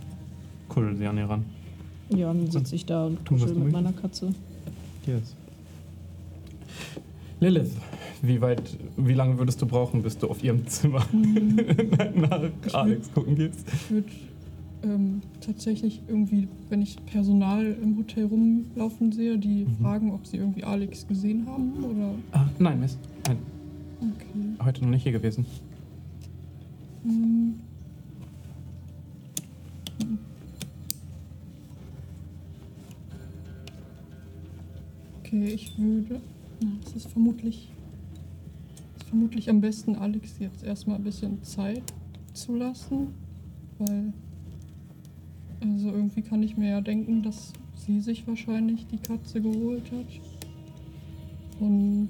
kuschelt sie an ihr ran. Ja, dann sitze ich da und kuschel mit meiner Katze. Yes. Lilith, wie weit, wie lange würdest du brauchen, bis du auf ihrem Zimmer nach Alex gucken gehst? Ich würde ähm, tatsächlich irgendwie, wenn ich Personal im Hotel rumlaufen sehe, die Mhm. fragen, ob sie irgendwie Alex gesehen haben oder. Ah, nein, Miss. Nein, Okay. heute noch nicht hier gewesen. Ähm, Okay, ich würde. Na, es ist vermutlich. Vermutlich am besten, Alex jetzt erstmal ein bisschen Zeit zu lassen. Weil. Also irgendwie kann ich mir ja denken, dass sie sie sich wahrscheinlich die Katze geholt hat. Und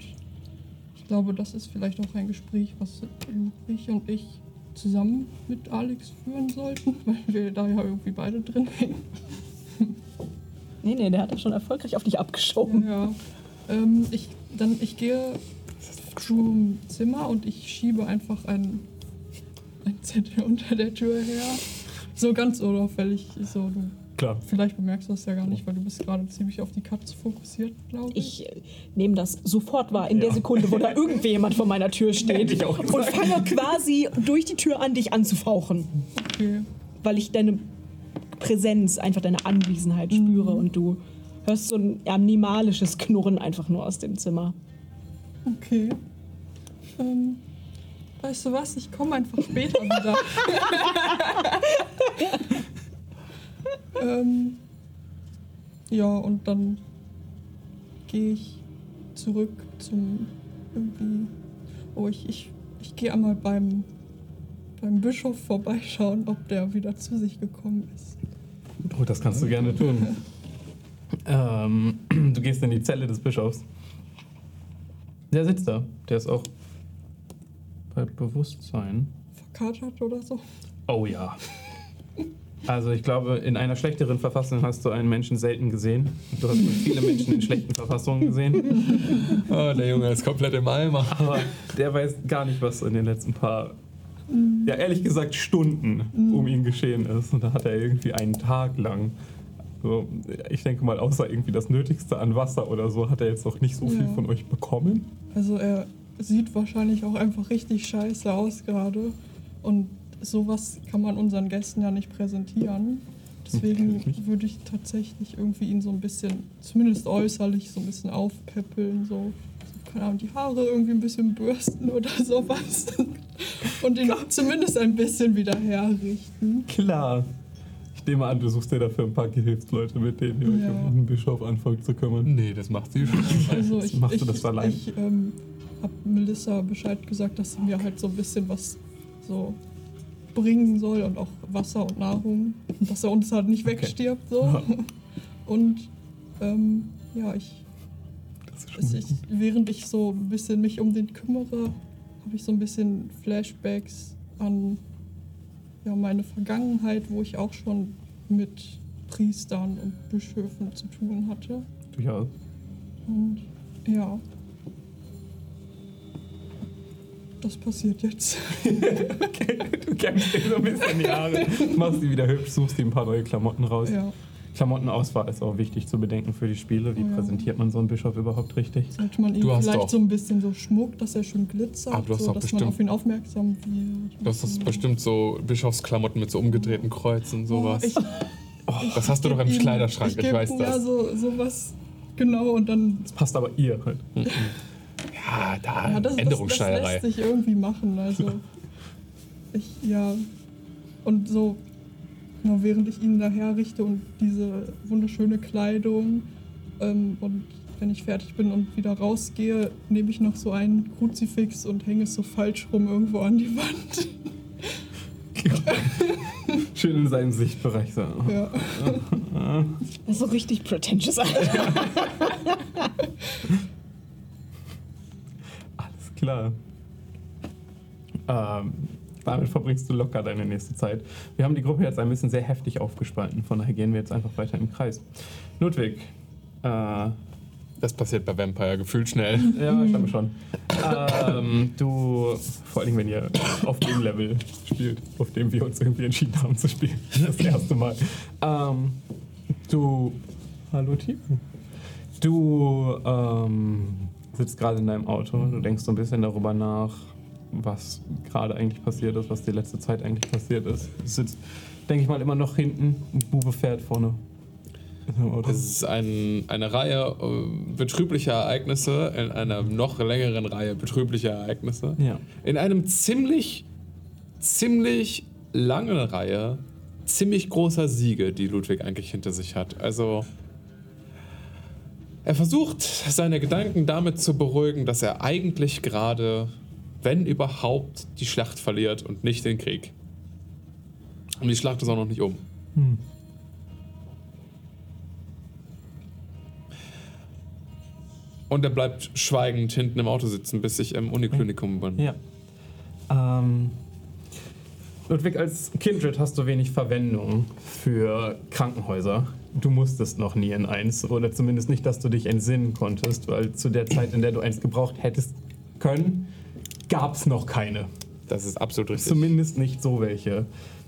ich glaube, das ist vielleicht auch ein Gespräch, was Ludwig und ich zusammen mit Alex führen sollten, weil wir da ja irgendwie beide drin hängen. Nee, nee, der hat das schon erfolgreich auf dich abgeschoben. Ja. Ähm, ich, dann, ich gehe zum Zimmer und ich schiebe einfach ein, ein Zettel unter der Tür her. So ganz unauffällig. So, du, Klar. vielleicht bemerkst du das ja gar nicht, weil du bist gerade ziemlich auf die Katze fokussiert, glaube ich. Ich äh, nehme das sofort wahr in der Ja. Sekunde, wo da irgendjemand vor meiner Tür steht auch und gesagt. fange quasi durch die Tür an, dich anzufauchen, Okay. weil ich deine Präsenz, einfach deine Anwesenheit spüre und du hörst so ein animalisches Knurren einfach nur aus dem Zimmer. Okay. Ähm, weißt du was? Ich komme einfach später wieder. ähm, ja, und dann gehe ich zurück zum irgendwie. Oh, ich, ich, ich gehe einmal beim, beim Bischof vorbeischauen, ob der wieder zu sich gekommen ist. Oh, das kannst du gerne tun. ähm, du gehst in die Zelle des Bischofs. Der sitzt da. Der ist auch bei Bewusstsein. Verkatert oder so. Oh ja. Also ich glaube, in einer schlechteren Verfassung hast du einen Menschen selten gesehen. Du hast viele Menschen in schlechten Verfassungen gesehen. Oh, der Junge ist komplett im Eimer. Aber der weiß gar nicht, was in den letzten paar, ja ehrlich gesagt Stunden um ihn geschehen ist. Und da hat er irgendwie einen Tag lang, so, ich denke mal, außer irgendwie das Nötigste an Wasser oder so, hat er jetzt noch nicht so viel Ja. von euch bekommen. Also er sieht wahrscheinlich auch einfach richtig scheiße aus gerade. Und sowas kann man unseren Gästen ja nicht präsentieren. Deswegen würde ich tatsächlich irgendwie ihn so ein bisschen, zumindest äußerlich, so ein bisschen aufpäppeln. So, so keine Ahnung, die Haare irgendwie ein bisschen bürsten oder sowas. Und ihn zumindest ein bisschen wieder herrichten. Klar. Ich nehme an, du suchst dir dafür ein paar Gehilfsleute, mit denen ihr euch Ja. um den Bischof anfangt zu kümmern. Nee, das macht sie schon. Also ich, Machst ich, du das allein? ich ähm, habe Melissa Bescheid gesagt, dass sie mir halt so ein bisschen was so bringen soll und auch Wasser und Nahrung, dass er uns halt nicht wegstirbt so. Ja. Und ähm, ja, ich, ich, während ich so ein bisschen mich um den kümmere, habe ich so ein bisschen Flashbacks an ja, meine Vergangenheit, wo ich auch schon mit Priestern und Bischöfen zu tun hatte. durchaus. Und ja. Das passiert jetzt. Okay, du kämpfst dir so ein bisschen die Haare, machst die wieder hübsch, suchst dir ein paar neue Klamotten raus. Ja. Klamottenauswahl ist auch wichtig zu bedenken für die Spiele. Wie Oh ja. präsentiert man so einen Bischof überhaupt richtig? Sollte man ihm Du hast vielleicht so ein bisschen so Schmuck, dass er schön glitzert, Aber du hast so, dass bestimmt- man auf ihn aufmerksam wird. Du hast das bestimmt so Bischofsklamotten mit so umgedrehten Kreuzen und sowas. Ich, das hast du doch im Kleiderschrank, ich, geb- weiß Ja, das. so sowas. Genau, und dann. Das passt aber ihr halt. Ja, da, Ja, das, das, das Änderungsschneierei. lässt sich irgendwie machen. Also. Ich, ja. Und so, genau, während ich ihn daher richte und diese wunderschöne Kleidung ähm, und wenn ich fertig bin und wieder rausgehe, nehme ich noch so einen Kruzifix und hänge es so falsch rum irgendwo an die Wand. Schön in seinem Sichtbereich. So. Ja. Das ist so richtig pretentious. Klar. Ähm, damit verbringst du locker deine nächste Zeit. Wir haben die Gruppe jetzt ein bisschen sehr heftig aufgespalten, von daher gehen wir jetzt einfach weiter im Kreis. Ludwig, äh, Das passiert bei Vampire gefühlt schnell. ja, ich glaube schon. ähm, du, vor allem wenn ihr auf dem Level spielt, auf dem wir uns irgendwie entschieden haben zu spielen, das erste Mal. Ähm, du, hallo Team. Du ähm, sitzt gerade in deinem Auto, du denkst so ein bisschen darüber nach, was gerade eigentlich passiert ist, was die letzte Zeit eigentlich passiert ist. Du sitzt, denke ich mal, immer noch hinten, und Bube fährt vorne. Es ist ein, eine Reihe äh, betrüblicher Ereignisse, in einer noch längeren Reihe betrüblicher Ereignisse. Ja. In einem ziemlich, ziemlich langen Reihe ziemlich großer Siege, die Ludwig eigentlich hinter sich hat. Also er versucht seine Gedanken damit zu beruhigen, dass er eigentlich gerade, wenn überhaupt, die Schlacht verliert und nicht den Krieg. Und die Schlacht ist auch noch nicht um. Hm. Und er bleibt schweigend hinten im Auto sitzen, bis ich im Uniklinikum bin. Ja. Ähm, Ludwig, als Kindred hast du wenig Verwendung für Krankenhäuser. Du musstest noch nie in eins, oder zumindest nicht, dass du dich entsinnen konntest, weil zu der Zeit, in der du eins gebraucht hättest können, gab es noch keine. Das ist absolut richtig. Zumindest nicht so welche.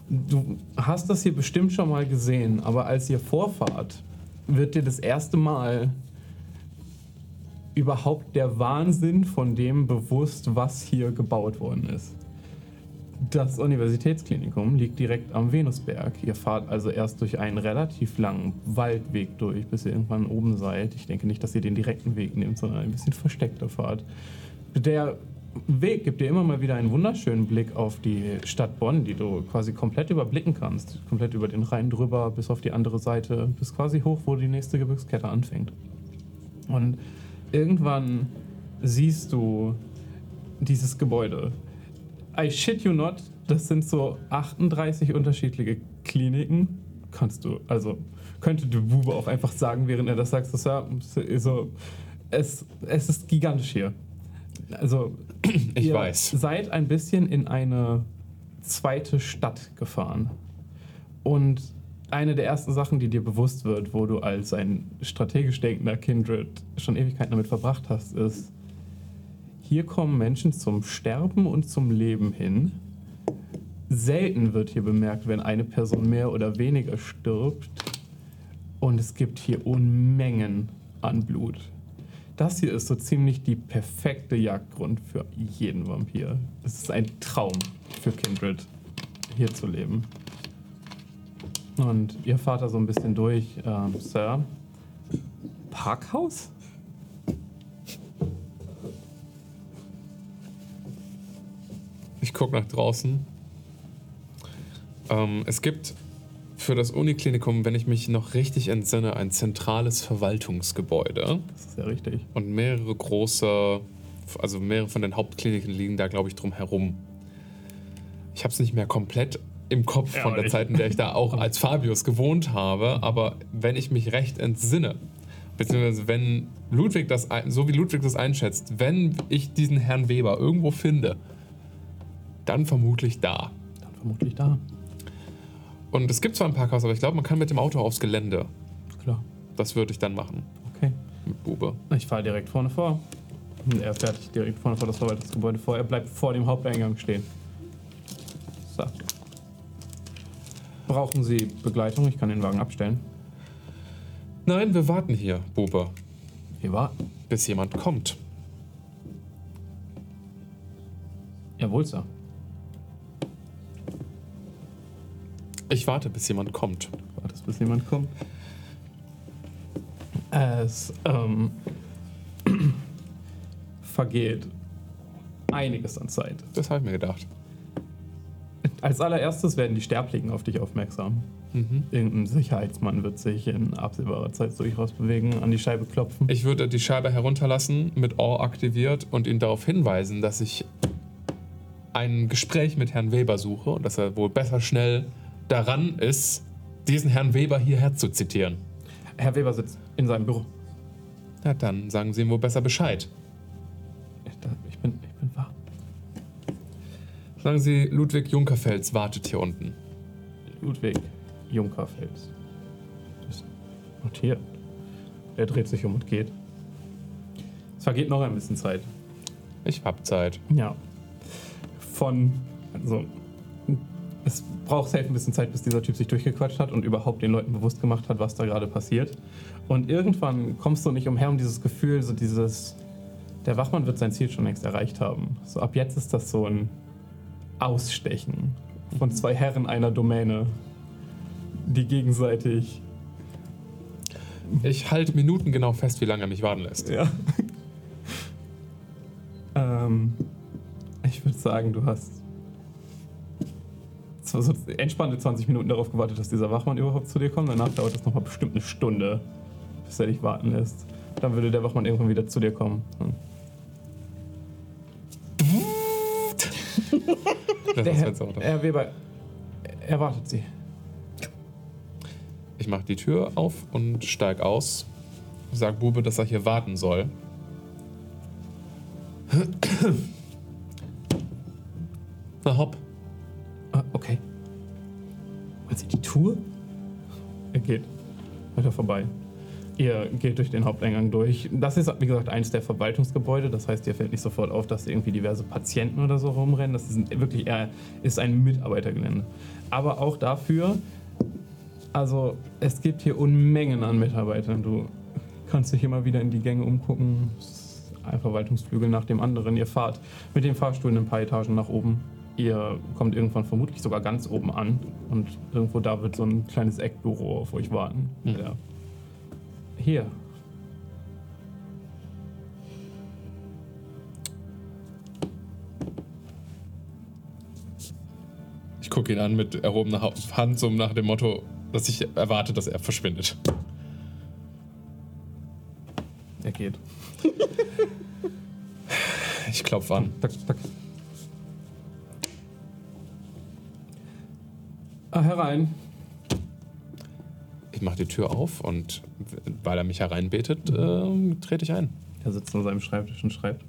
Du hast das hier bestimmt schon mal gesehen, aber als ihr vorfahrt, wird dir das erste Mal überhaupt der Wahnsinn von dem bewusst, was hier gebaut worden ist. Das Universitätsklinikum liegt direkt am Venusberg. Ihr fahrt also erst durch einen relativ langen Waldweg durch, bis ihr irgendwann oben seid. Ich denke nicht, dass ihr den direkten Weg nehmt, sondern ein bisschen versteckter fahrt. Der Weg gibt dir immer mal wieder einen wunderschönen Blick auf die Stadt Bonn, die du quasi komplett überblicken kannst. Komplett über den Rhein drüber, bis auf die andere Seite, bis quasi hoch, wo die nächste Gebirgskette anfängt. Und irgendwann siehst du dieses Gebäude. I shit you not, das sind so 38 unterschiedliche Kliniken. Kannst du, also könnte der Bube auch einfach sagen, während er das sagt, so, so, es, es ist gigantisch hier. Also, Ich ihr weiß. seid ein bisschen in eine zweite Stadt gefahren. Und eine der ersten Sachen, die dir bewusst wird, wo du als ein strategisch denkender Kindred schon Ewigkeiten damit verbracht hast, ist, hier kommen Menschen zum Sterben und zum Leben hin. Selten wird hier bemerkt, wenn eine Person mehr oder weniger stirbt. Und es gibt hier Unmengen an Blut. Das hier ist so ziemlich die perfekte Jagdgrund für jeden Vampir. Es ist ein Traum für Kindred, hier zu leben. Und ihr fahrt da so ein bisschen durch, ähm, Sir. Parkhaus? Ich gucke nach draußen. Ähm, es gibt für das Uniklinikum, wenn ich mich noch richtig entsinne, ein zentrales Verwaltungsgebäude Das ist ja richtig. und mehrere große, also mehrere von den Hauptkliniken liegen da, glaube ich, drum herum. Ich habe es nicht mehr komplett im Kopf Ja, von der Zeit, in der ich da auch als Fabius gewohnt habe, aber wenn ich mich recht entsinne, beziehungsweise wenn Ludwig das, so wie Ludwig das einschätzt, wenn ich diesen Herrn Weber irgendwo finde, dann vermutlich da. Dann vermutlich da. Und es gibt zwar ein Parkhaus, aber ich glaube, man kann mit dem Auto aufs Gelände. Klar. Das würde ich dann machen Okay. mit Bube. Ich fahre direkt vorne vor. Und er fährt direkt vorne vor das Verwaltungsgebäude vor. Er bleibt vor dem Haupteingang stehen. So. Brauchen Sie Begleitung? Ich kann den Wagen abstellen. Nein, wir warten hier, Bube, Wir warten. bis jemand kommt. Jawohl, Sir. Ich warte, bis jemand kommt. Wartest, bis jemand kommt. Es ähm, vergeht einiges an Zeit. Das habe ich mir gedacht. Als allererstes werden die Sterblichen auf dich aufmerksam. Mhm. Irgendein Sicherheitsmann wird sich in absehbarer Zeit durchaus bewegen, an die Scheibe klopfen. Ich würde die Scheibe herunterlassen, mit Ohr aktiviert und ihn darauf hinweisen, dass ich ein Gespräch mit Herrn Weber suche und dass er wohl besser schnell daran ist, diesen Herrn Weber hierher zu zitieren. Herr Weber sitzt in seinem Büro. Na dann sagen Sie ihm wohl besser Bescheid. Ich, bin, ich bin wach. Sagen Sie, Ludwig Junkerfels wartet hier unten. Ludwig Junkerfels. Ist notiert. Er dreht sich um und geht. Es vergeht noch ein bisschen Zeit. Ich hab Zeit. Ja. Von, also, es braucht safe ein bisschen Zeit, bis dieser Typ sich durchgequatscht hat und überhaupt den Leuten bewusst gemacht hat, was da gerade passiert. Und irgendwann kommst du nicht umher um dieses Gefühl, so dieses, der Wachmann wird sein Ziel schon längst erreicht haben. So ab jetzt ist das so ein Ausstechen von zwei Herren einer Domäne, die gegenseitig Ich halte minutengenau fest, wie lange er mich warten lässt. Ja. ähm, ich würde sagen, du hast so, so entspannte 20 Minuten darauf gewartet, dass dieser Wachmann überhaupt zu dir kommt. Danach dauert es nochmal bestimmt eine Stunde, bis er dich warten lässt. Dann würde der Wachmann irgendwann wieder zu dir kommen. Hm. Der Herr. Herr Weber erwartet Sie. Ich mache die Tür auf und steig aus. Sag Bube, dass er hier warten soll. Na hopp. Ah, okay. Wollen Sie die Tour? Er geht weiter vorbei. Ihr geht durch den Haupteingang durch. Das ist, wie gesagt, eins der Verwaltungsgebäude. Das heißt, ihr fällt nicht sofort auf, dass irgendwie diverse Patienten oder so rumrennen. Das ist wirklich eher ist ein Mitarbeitergelände. Aber auch dafür, also es gibt hier Unmengen an Mitarbeitern. Du kannst dich immer wieder in die Gänge umgucken. Ein Verwaltungsflügel nach dem anderen. Ihr fahrt mit dem Fahrstuhl ein paar Etagen nach oben. Ihr kommt irgendwann vermutlich sogar ganz oben an und irgendwo da wird so ein kleines Eckbüro auf euch warten. Mhm. Ja. Hier. Ich gucke ihn an mit erhobener Ha- Hand, so nach dem Motto, dass ich erwarte, dass er verschwindet. Er geht. Ich klopfe an. Tack, tack. Herein. Ich mache die Tür auf und weil er mich hereinbetet, ähm, trete ich ein. Er sitzt an seinem Schreibtisch und schreibt.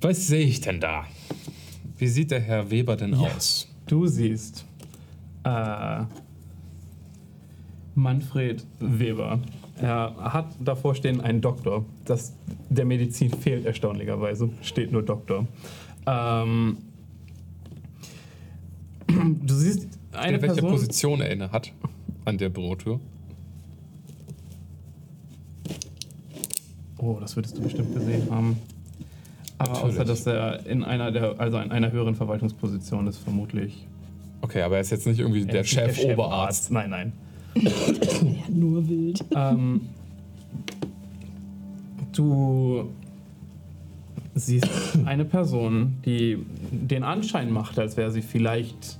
Was sehe ich denn da? Wie sieht der Herr Weber denn aus? Du siehst äh, Manfred Weber. Er hat davor stehen einen Doktor. Das, der Medizin fehlt erstaunlicherweise. Steht nur Doktor. Ähm, du siehst eine Der, welche Person. Position er inne hat an der Bürotür? Oh, das würdest du bestimmt gesehen haben. Aber Natürlich. außer dass er in einer der, also in einer höheren Verwaltungsposition ist, vermutlich. Okay, aber er ist jetzt nicht irgendwie Er der nicht Chef Oberarzt. Nein, nein. Ja, nur wild. Ähm, du siehst eine Person, die den Anschein macht, als wäre sie vielleicht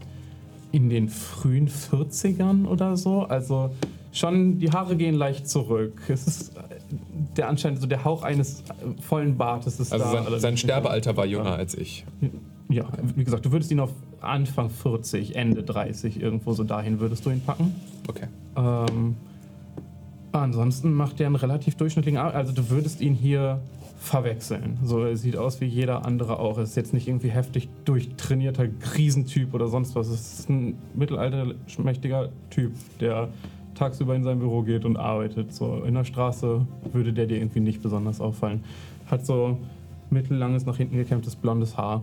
in den frühen 40ern oder so. Also schon, die Haare gehen leicht zurück. Es ist der Anschein, so der Hauch eines vollen Bartes ist Also da. sein, allerdings sein nicht. Sterbealter war jünger als ich. Ja, wie gesagt, du würdest ihn auf Anfang 40, Ende 30, irgendwo so dahin würdest du ihn packen. Okay. Ähm, ansonsten macht er einen relativ durchschnittlichen Ar Also du würdest ihn hier verwechseln. So, er sieht aus wie jeder andere auch. Er ist jetzt nicht irgendwie heftig durchtrainierter Krisentyp oder sonst was. Es ist ein mittelalterschmächtiger Typ, der tagsüber in sein Büro geht und arbeitet. So in der Straße würde der dir irgendwie nicht besonders auffallen. Hat so mittellanges, nach hinten gekämmtes blondes Haar.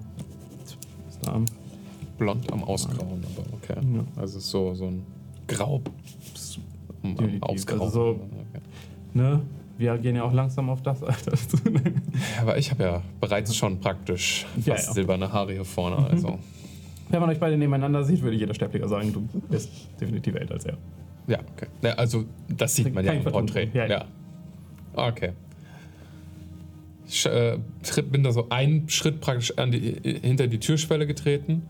Ist da. Blond am Ausgrauen, aber okay. Ja. Also so, so ein Grau am, am. Ausgrauen. Also so-. Ne? Wir gehen ja auch langsam auf das Alter. Ja, aber ich habe ja bereits schon praktisch fast Ja, ja. silberne Haare hier vorne. Also Wenn man euch beide nebeneinander sieht, würde jeder Sterblicher sagen, du bist definitiv älter als er. ja, okay. Ja, also das sieht man ja im Porträt. Ja, Ja. Okay. Ich äh, bin da so einen Schritt praktisch die, hinter die Türschwelle getreten.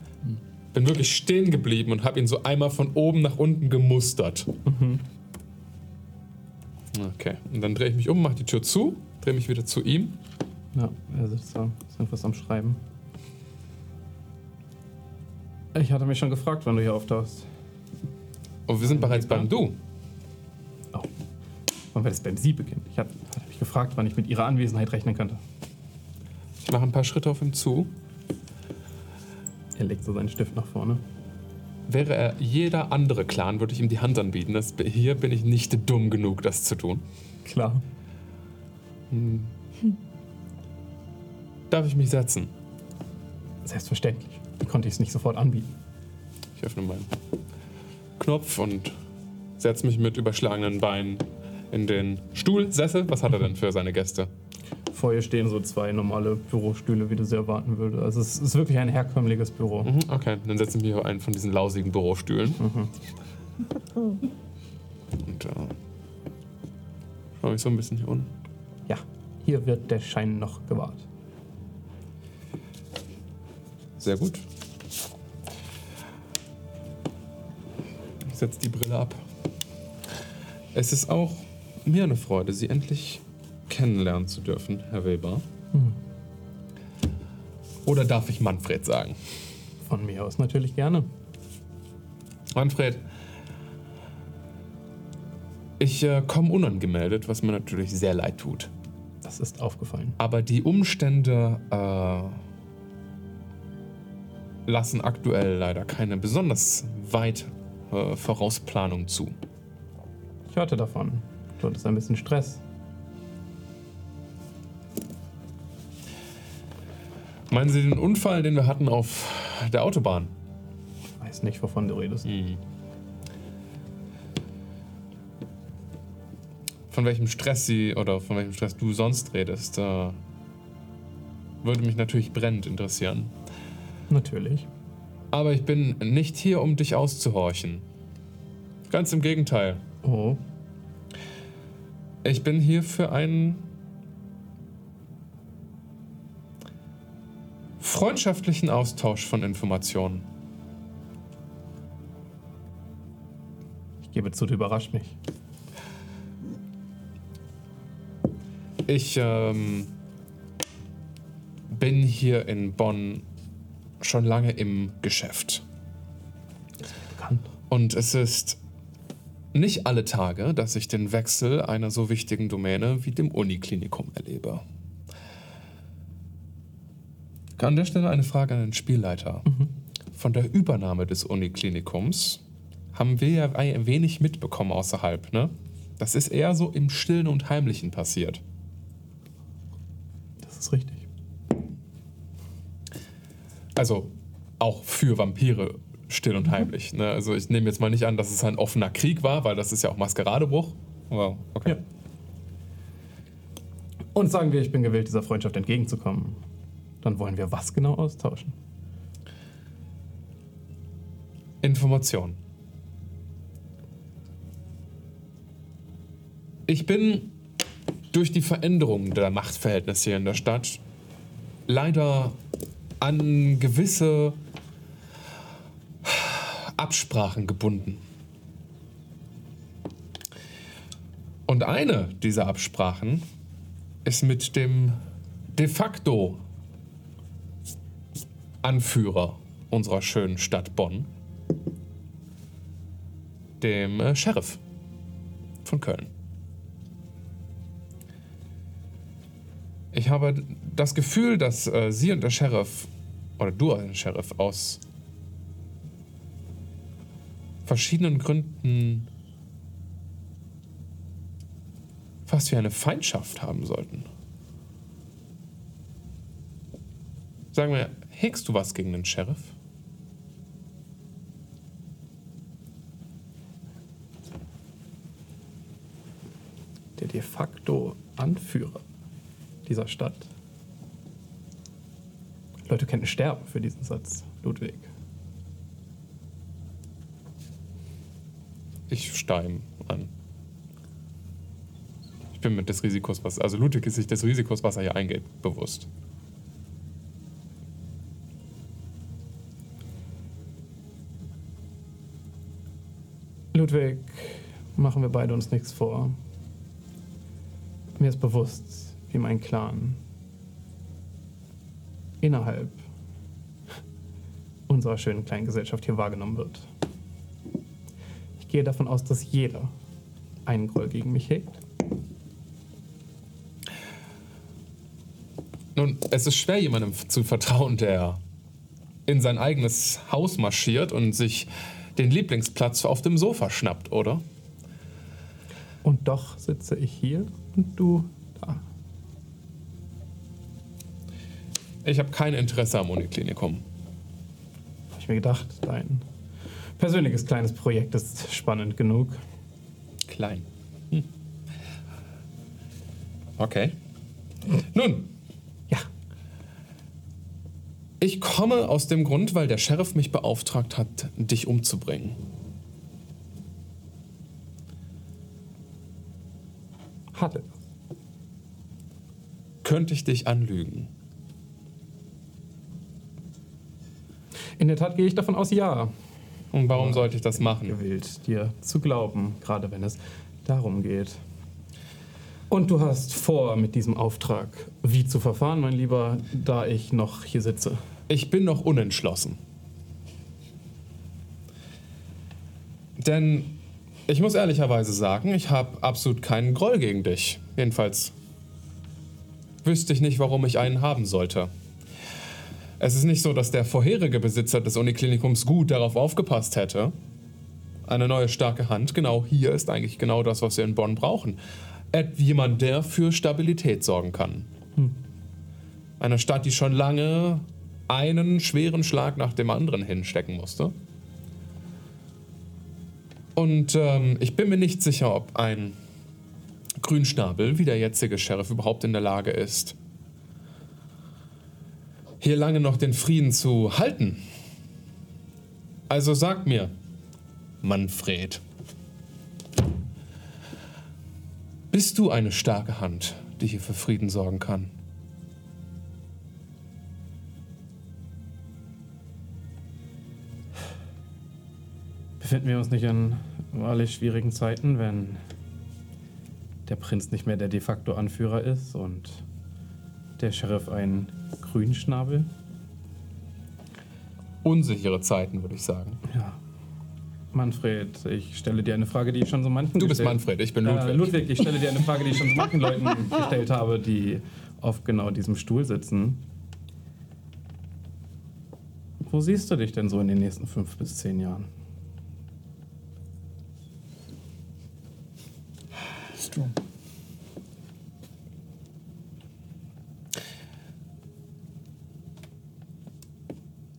Bin wirklich stehen geblieben und habe ihn so einmal von oben nach unten gemustert. Okay. Und dann drehe ich mich um, mache die Tür zu, drehe mich wieder zu ihm. Ja, er sitzt da, ist irgendwas am Schreiben. Ich hatte mich schon gefragt, wann du hier auftauchst. Und wir sind bereits beim Du. Oh. Wann wir das beim Sie beginnen? Ich hatte hatte mich gefragt, wann ich mit Ihrer Anwesenheit rechnen könnte. Ich mache ein paar Schritte auf ihm zu. Er legt so seinen Stift nach vorne. Wäre er jeder andere Clan, würde ich ihm die Hand anbieten. Das, hier bin ich nicht dumm genug, das zu tun. Klar. Darf ich mich setzen? Selbstverständlich. Wie konnte ich es nicht sofort anbieten? Ich öffne meinen Knopf und setze mich mit überschlagenen Beinen in den Stuhl, Sessel. Was hat er denn für seine Gäste? Vor ihr stehen so zwei normale Bürostühle, wie du sie erwarten würdest. Also es ist wirklich ein herkömmliches Büro. Mhm, okay, dann setze ich mich auf einen von diesen lausigen Bürostühlen. Und äh, schaue mich so ein bisschen hier unten. Ja, hier wird der Schein noch gewahrt. Sehr gut. Ich setze die Brille ab. Es ist auch mir eine Freude, Sie endlich kennenlernen zu dürfen, Herr Weber. Oder darf ich Manfred sagen? Von mir aus natürlich gerne. Manfred, ich äh, komme unangemeldet, was mir natürlich sehr leid tut. Das ist aufgefallen. Aber die Umstände äh, lassen aktuell leider keine besonders weit äh, Vorausplanung zu. Ich hörte davon. Du hattest ein bisschen Stress. Meinen Sie den Unfall, den wir hatten auf der Autobahn? Ich weiß nicht, wovon du redest. Von welchem Stress Sie oder von welchem Stress du sonst redest, äh, würde mich natürlich brennend interessieren. Natürlich. Aber ich bin nicht hier, um dich auszuhorchen. Ganz im Gegenteil. Oh, Ich bin hier für einen freundschaftlichen Austausch von Informationen. ich gebe zu, du überrascht mich. Ich ähm, bin hier in Bonn schon lange im Geschäft. Und es ist nicht alle Tage, dass ich den Wechsel einer so wichtigen Domäne wie dem Uniklinikum erlebe. An der Stelle eine Frage an den Spielleiter. Von der Übernahme des Uniklinikums haben wir ja ein wenig mitbekommen außerhalb, ne? Das ist eher so im Stillen und Heimlichen passiert. Das ist richtig. Also auch für Vampire still und heimlich. Ne? Also ich nehme jetzt mal nicht an, dass es ein offener Krieg war, weil das ist ja auch Maskeradebruch. Wow, okay. Ja. Und sagen wir, ich bin gewillt, dieser Freundschaft entgegenzukommen. Dann wollen wir was genau austauschen? Information. Ich bin durch die Veränderung der Machtverhältnisse hier in der Stadt leider an gewisse Absprachen gebunden. Und eine dieser Absprachen ist mit dem de facto Anführer unserer schönen Stadt Bonn, dem äh, Sheriff von Köln. Ich habe das Gefühl, dass äh, Sie und der Sheriff, oder du als Sheriff, aus verschiedenen Gründen fast wie eine Feindschaft haben sollten. Sag mir, hegst du was gegen den Sheriff? Der de facto Anführer dieser Stadt. Leute könnten sterben für diesen Satz, Ludwig. Ich ihm an. Ich bin mir des Risikos, was. Also Ludwig ist sich des Risikos, was er hier eingeht, bewusst. Ludwig, machen wir beide uns nichts vor. Mir ist bewusst, wie mein Clan innerhalb unserer schönen kleinen Gesellschaft hier wahrgenommen wird. Ich gehe davon aus, dass jeder einen Groll gegen mich hegt. Nun, es ist schwer, jemandem zu vertrauen, der in sein eigenes Haus marschiert und sich den Lieblingsplatz auf dem Sofa schnappt, oder? Und doch sitze ich hier und du da. Ich habe kein Interesse am Uniklinikum. Habe ich mir gedacht, dein persönliches kleines Projekt ist spannend genug. Klein. Hm. Okay. Nun, Ja, ich komme aus dem Grund, weil der Sheriff mich beauftragt hat, dich umzubringen. hatte. Könnte ich dich anlügen? In der Tat gehe ich davon aus, ja. Und warum sollte ich das machen? gewillt, dir zu glauben, gerade wenn es darum geht. Und du hast vor, mit diesem Auftrag wie zu verfahren, mein Lieber, da ich noch hier sitze. Ich bin noch unentschlossen. Denn ich muss ehrlicherweise sagen, ich habe absolut keinen Groll gegen dich. Jedenfalls wüsste ich nicht, warum ich einen haben sollte. Es ist nicht so, dass der vorherige Besitzer des Uniklinikums gut darauf aufgepasst hätte. Eine neue starke Hand, genau hier ist eigentlich genau das, was wir in Bonn brauchen. Jemand, der für Stabilität sorgen kann. Eine Stadt, die schon lange einen schweren Schlag nach dem anderen hinstecken musste. Und ähm, ich bin mir nicht sicher, ob ein Grünschnabel, wie der jetzige Sheriff, überhaupt in der Lage ist, hier lange noch den Frieden zu halten. Also sag mir, Manfred, bist du eine starke Hand, die hier für Frieden sorgen kann? Befinden wir uns nicht in wahrlich schwierigen Zeiten, wenn der Prinz nicht mehr der de facto Anführer ist und der Sheriff ein Grünschnabel? Unsichere Zeiten, würde ich sagen. Ja. Manfred, ich stelle dir eine Frage, die ich schon so manchen Du bist gestellt- Manfred, ich bin Äh, Ludwig. Ludwig, ich stelle dir eine Frage, die ich schon so manchen Leuten gestellt habe, die auf genau diesem Stuhl sitzen. Wo siehst du dich denn so in den nächsten fünf bis zehn Jahren?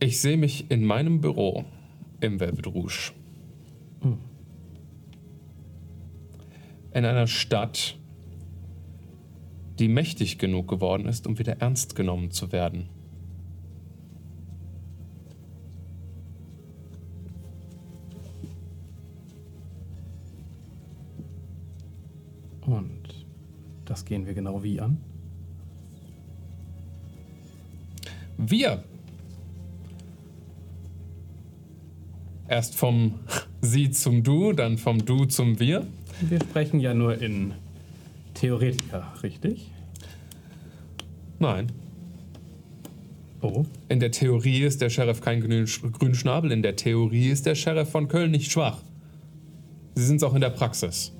Ich sehe mich in meinem Büro im Velvet Rouge. In einer Stadt, die mächtig genug geworden ist, um wieder ernst genommen zu werden. Und das gehen wir genau wie an? Wir. Erst vom Sie zum Du, dann vom Du zum Wir. Wir sprechen ja nur in Theoretika, richtig? Nein. Oh, In der Theorie ist der Sheriff kein Grün- Grünschnabel. In der Theorie ist der Sheriff von Köln nicht schwach. Sie sind es auch in der Praxis.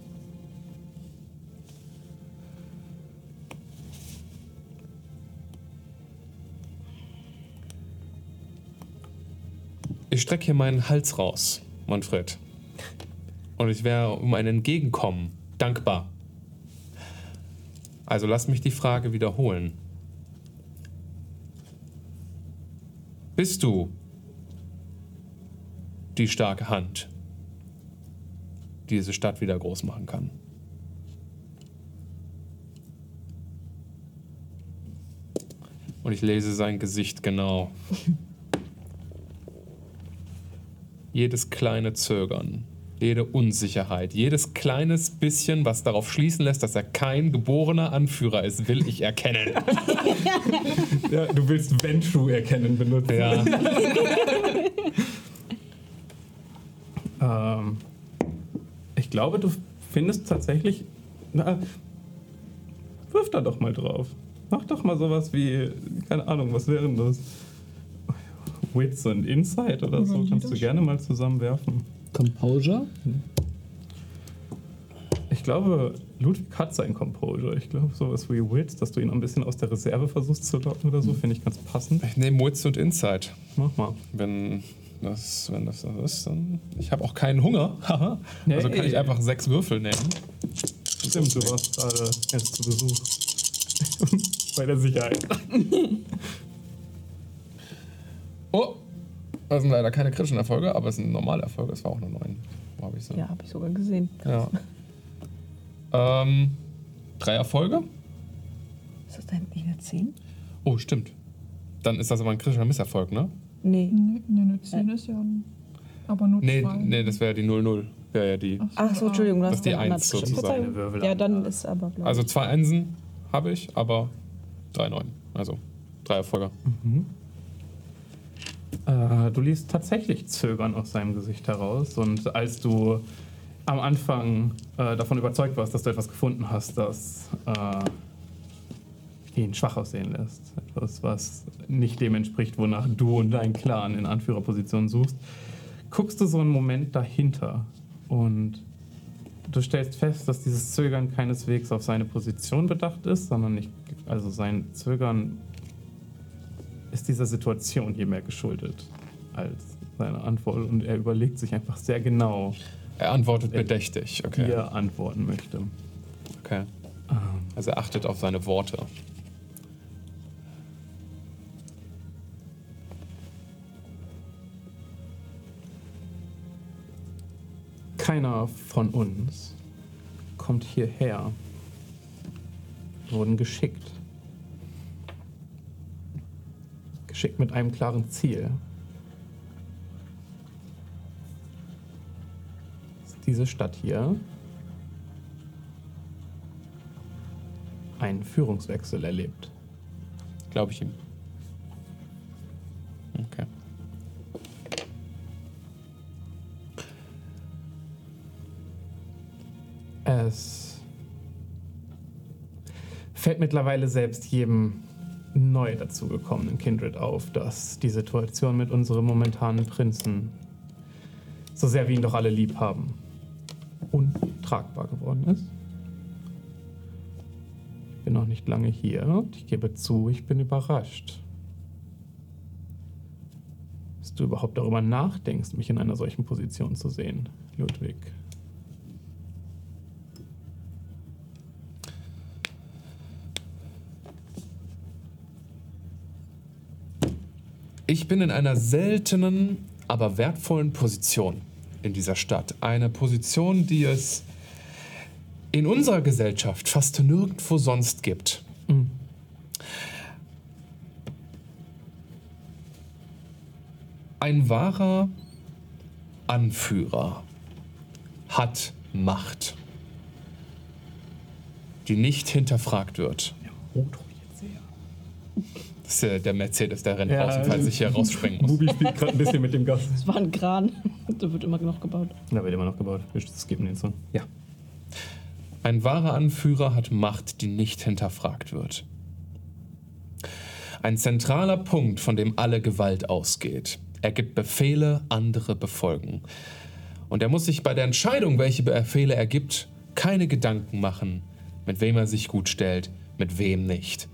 Ich strecke hier meinen Hals raus, Manfred. Und ich wäre um ein Entgegenkommen dankbar. Also lass mich die Frage wiederholen. Bist du die starke Hand, die diese Stadt wieder groß machen kann? Und ich lese sein Gesicht genau. Jedes kleine Zögern, jede Unsicherheit, jedes kleines bisschen, was darauf schließen lässt, dass er kein geborener Anführer ist, will ich erkennen. ja, du willst Ventrue erkennen benutzen. Ja. Ähm, ich glaube, du findest tatsächlich. Na, wirf da doch mal drauf. Mach doch mal sowas wie, keine Ahnung, was wären das? Wits und Insight oder so, kannst du gerne mal zusammenwerfen. Composure? Ich glaube, Ludwig hat sein Composure. Ich glaube, sowas wie Wits, dass du ihn ein bisschen aus der Reserve versuchst zu locken oder so, finde ich ganz passend. Ich nehme Wits und Insight. Mach mal. Wenn das, wenn das so ist, dann. Ich habe auch keinen Hunger. Haha. also kann ich einfach sechs Würfel nehmen. Stimmt, du warst gerade erst zu Besuch. Bei der Sicherheit. Oh! Das sind leider keine kritischen Erfolge, aber es sind normale Erfolge. Es war auch eine 9. Wo habe ich sie? Ja, habe ich sogar gesehen. Ja. ähm, drei Erfolge? Ist das dein eine 10? Oh, stimmt. Dann ist das aber ein kritischer Misserfolg, ne? Nee. Nee, nee, eine 10 ist ja ein, aber nur Nee, zwei. nee das wäre die 0-0. Wäre ja die. Ach so, Entschuldigung, du Das hast ist die den anderen Eins geschrieben. sozusagen. Verzeihung. Eine Würfel Ja, dann ist aber, glaube Also zwei Einsen habe ich, aber drei Neun. Also drei Erfolge. Äh, du liest tatsächlich Zögern aus seinem Gesicht heraus. Und als du am Anfang äh, davon überzeugt warst, dass du etwas gefunden hast, das äh, ihn schwach aussehen lässt, etwas, was nicht dem entspricht, wonach du und dein Clan in Anführerposition suchst, guckst du so einen Moment dahinter und du stellst fest, dass dieses Zögern keineswegs auf seine Position bedacht ist, sondern ich Also sein Zögern ist dieser Situation hier mehr geschuldet als seine Antwort. Und er überlegt sich einfach sehr genau, Er antwortet bedächtig. wie Okay. er antworten möchte. okay. Ähm, Also er achtet auf seine Worte. Keiner von uns kommt hierher. Wir wurden geschickt. Geschickt mit einem klaren Ziel. Diese Stadt hier einen Führungswechsel erlebt. Glaube ich ihm. Okay. Es fällt mittlerweile selbst jedem neu dazugekommenen Kindred auf, dass die Situation mit unserem momentanen Prinzen, so sehr wir ihn doch alle lieb haben, untragbar geworden ist. Ich bin noch nicht lange hier und ich gebe zu, ich bin überrascht. Dass du überhaupt darüber nachdenkst, mich in einer solchen Position zu sehen, Ludwig. Ich bin in einer seltenen, aber wertvollen Position in dieser Stadt. Eine Position, die es in unserer Gesellschaft fast nirgendwo sonst gibt. Ein wahrer Anführer hat Macht, die nicht hinterfragt wird. Doch jetzt sehr. Das ist ja der Mercedes, der rennt Ja, raus, falls ich hier rausspringen muss. Bubi spielt gerade ein bisschen mit dem Gas. Das war ein Kran. da wird immer noch gebaut. Da wird immer noch gebaut. Wir skippen den Song. Ja. Ein wahrer Anführer hat Macht, die nicht hinterfragt wird. Ein zentraler Punkt, von dem alle Gewalt ausgeht. Er gibt Befehle, andere befolgen. Und er muss sich bei der Entscheidung, welche Befehle er gibt, keine Gedanken machen, mit wem er sich gut stellt, mit wem nicht.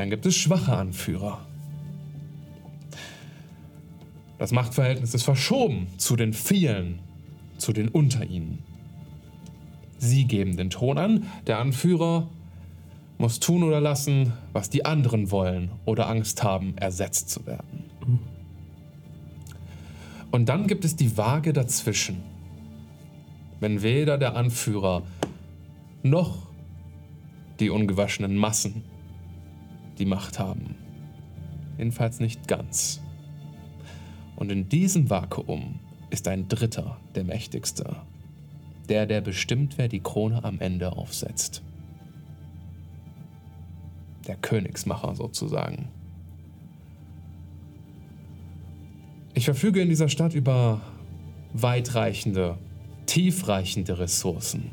Dann gibt es schwache Anführer. Das Machtverhältnis ist verschoben zu den vielen, zu den unter ihnen. Sie geben den Ton an, der Anführer muss tun oder lassen, was die anderen wollen oder Angst haben, ersetzt zu werden. Und dann gibt es die Waage dazwischen. Wenn weder der Anführer noch die ungewaschenen Massen die Macht haben. Jedenfalls nicht ganz. Und in diesem Vakuum ist ein Dritter der mächtigste. Der, der bestimmt, wer die Krone am Ende aufsetzt. Der Königsmacher sozusagen. Ich verfüge in dieser Stadt über weitreichende, tiefreichende Ressourcen.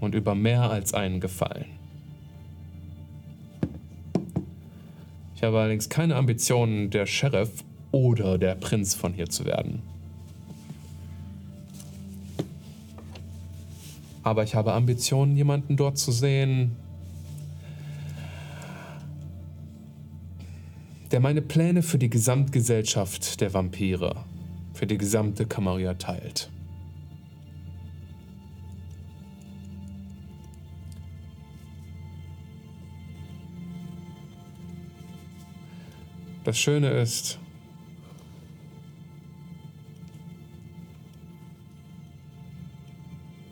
Und über mehr als einen Gefallen. Ich habe allerdings keine Ambitionen, der Sheriff oder der Prinz von hier zu werden. Aber ich habe Ambitionen, jemanden dort zu sehen, der meine Pläne für die Gesamtgesellschaft der Vampire, für die gesamte Camarilla teilt. Das Schöne ist,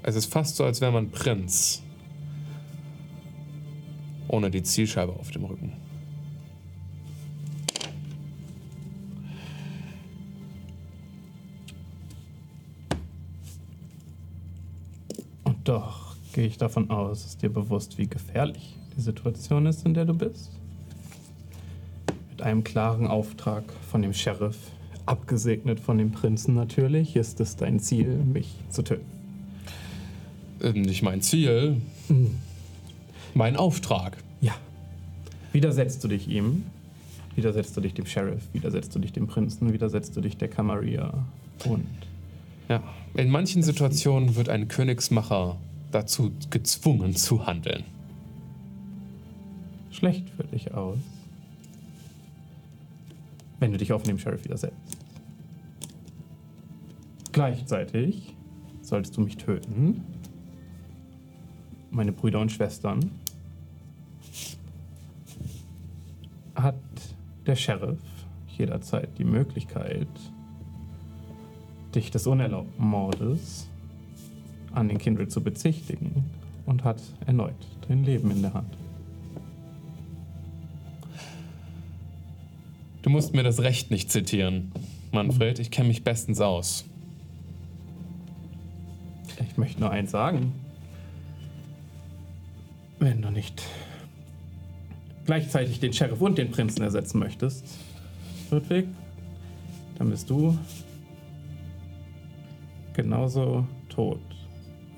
es ist fast so, als wäre man Prinz. Ohne die Zielscheibe auf dem Rücken. Und doch gehe ich davon aus, ist dir bewusst, wie gefährlich die Situation ist, in der du bist. Mit einem klaren Auftrag von dem Sheriff, abgesegnet von dem Prinzen natürlich, ist es dein Ziel, mich zu töten. Ähm, Nicht mein Ziel, mein Auftrag. Ja. Widersetzt du dich ihm, widersetzt du dich dem Sheriff, widersetzt du dich dem Prinzen, widersetzt du dich der Camarilla und Ja, in manchen Situationen wird ein Königsmacher dazu gezwungen zu handeln. Schlecht für dich aus. Wenn du dich auf dem Sheriff widersetzt. Gleichzeitig solltest du mich töten. Meine Brüder und Schwestern. Hat der Sheriff jederzeit die Möglichkeit, dich des unerlaubten Mordes an den Kindred zu bezichtigen und hat erneut dein Leben in der Hand. Du musst mir das Recht nicht zitieren, Manfred. Ich kenne mich bestens aus. Ich möchte nur eins sagen. Wenn du nicht gleichzeitig den Sheriff und den Prinzen ersetzen möchtest, Ludwig, dann bist du genauso tot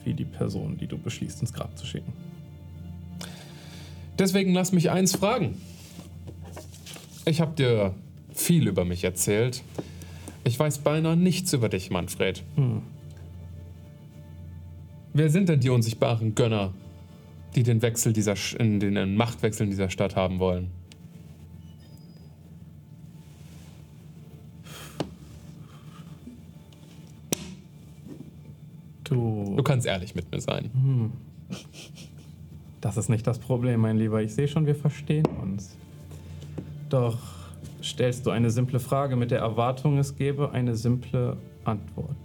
wie die Person, die du beschließt, ins Grab zu schicken. Deswegen lass mich eins fragen. Ich habe dir viel über mich erzählt. Ich weiß beinahe nichts über dich, Manfred. Wer sind denn die unsichtbaren Gönner, die den Wechsel dieser Sch- in den den Machtwechsel in dieser Stadt haben wollen? Du. Du kannst ehrlich mit mir sein. Das ist nicht das Problem, mein Lieber. Ich sehe schon, wir verstehen uns. Doch stellst du eine simple Frage mit der Erwartung, es gebe eine simple Antwort.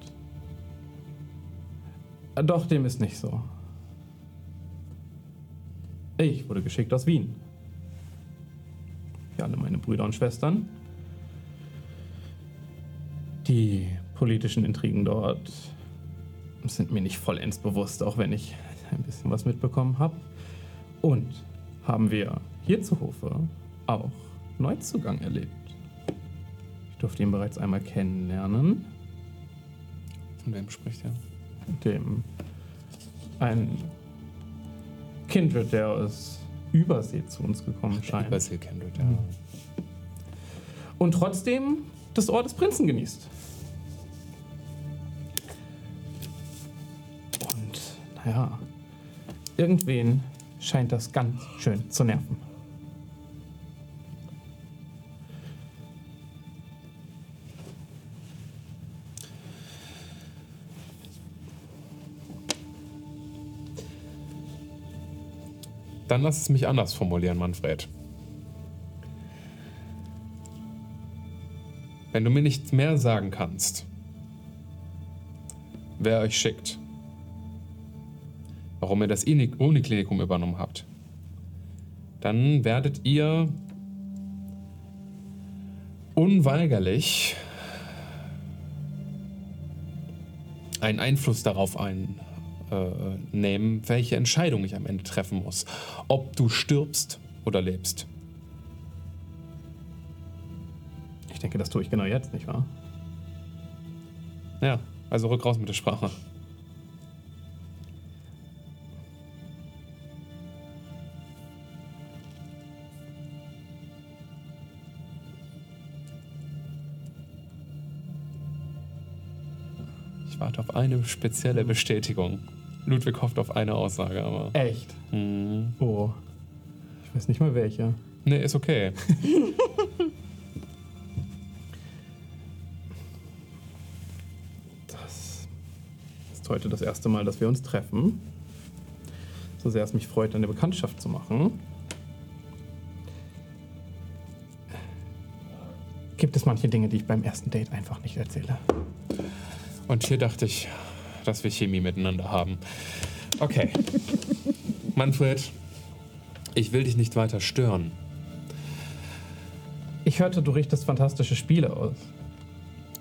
Doch dem ist nicht so. Ich wurde geschickt aus Wien. Wie alle meine Brüder und Schwestern. Die politischen Intrigen dort sind mir nicht vollends bewusst, auch wenn ich ein bisschen was mitbekommen habe. Und haben wir hier zu Hofe auch Neuzugang erlebt. Ich durfte ihn bereits einmal kennenlernen. Von wem spricht er? Dem ein Kindred, der aus Übersee zu uns gekommen scheint. Basil Kendrick, ja. Und trotzdem das Ohr des Prinzen genießt. Und naja, irgendwen scheint das ganz schön zu nerven. Dann lass es mich anders formulieren, Manfred. Wenn du mir nicht mehr sagen kannst, wer euch schickt, warum ihr das Uni- Uniklinikum übernommen habt, dann werdet ihr unweigerlich einen Einfluss darauf einnehmen, äh, nehmen, welche Entscheidung ich am Ende treffen muss. Ob du stirbst oder lebst. Ich denke, das tue ich genau jetzt, nicht wahr? Ja, also rück raus mit der Sprache. Ich warte auf eine spezielle Bestätigung. Ludwig hofft auf eine Aussage, aber. Echt? Mhm. Oh. Ich weiß nicht mal welche. Nee, ist okay. Das ist heute das erste Mal, dass wir uns treffen. So sehr es mich freut, eine Bekanntschaft zu machen. Gibt es manche Dinge, die ich beim ersten Date einfach nicht erzähle? Und hier dachte ich, dass wir Chemie miteinander haben. Okay. Manfred, ich will dich nicht weiter stören. Ich hörte, du richtest fantastische Spiele aus.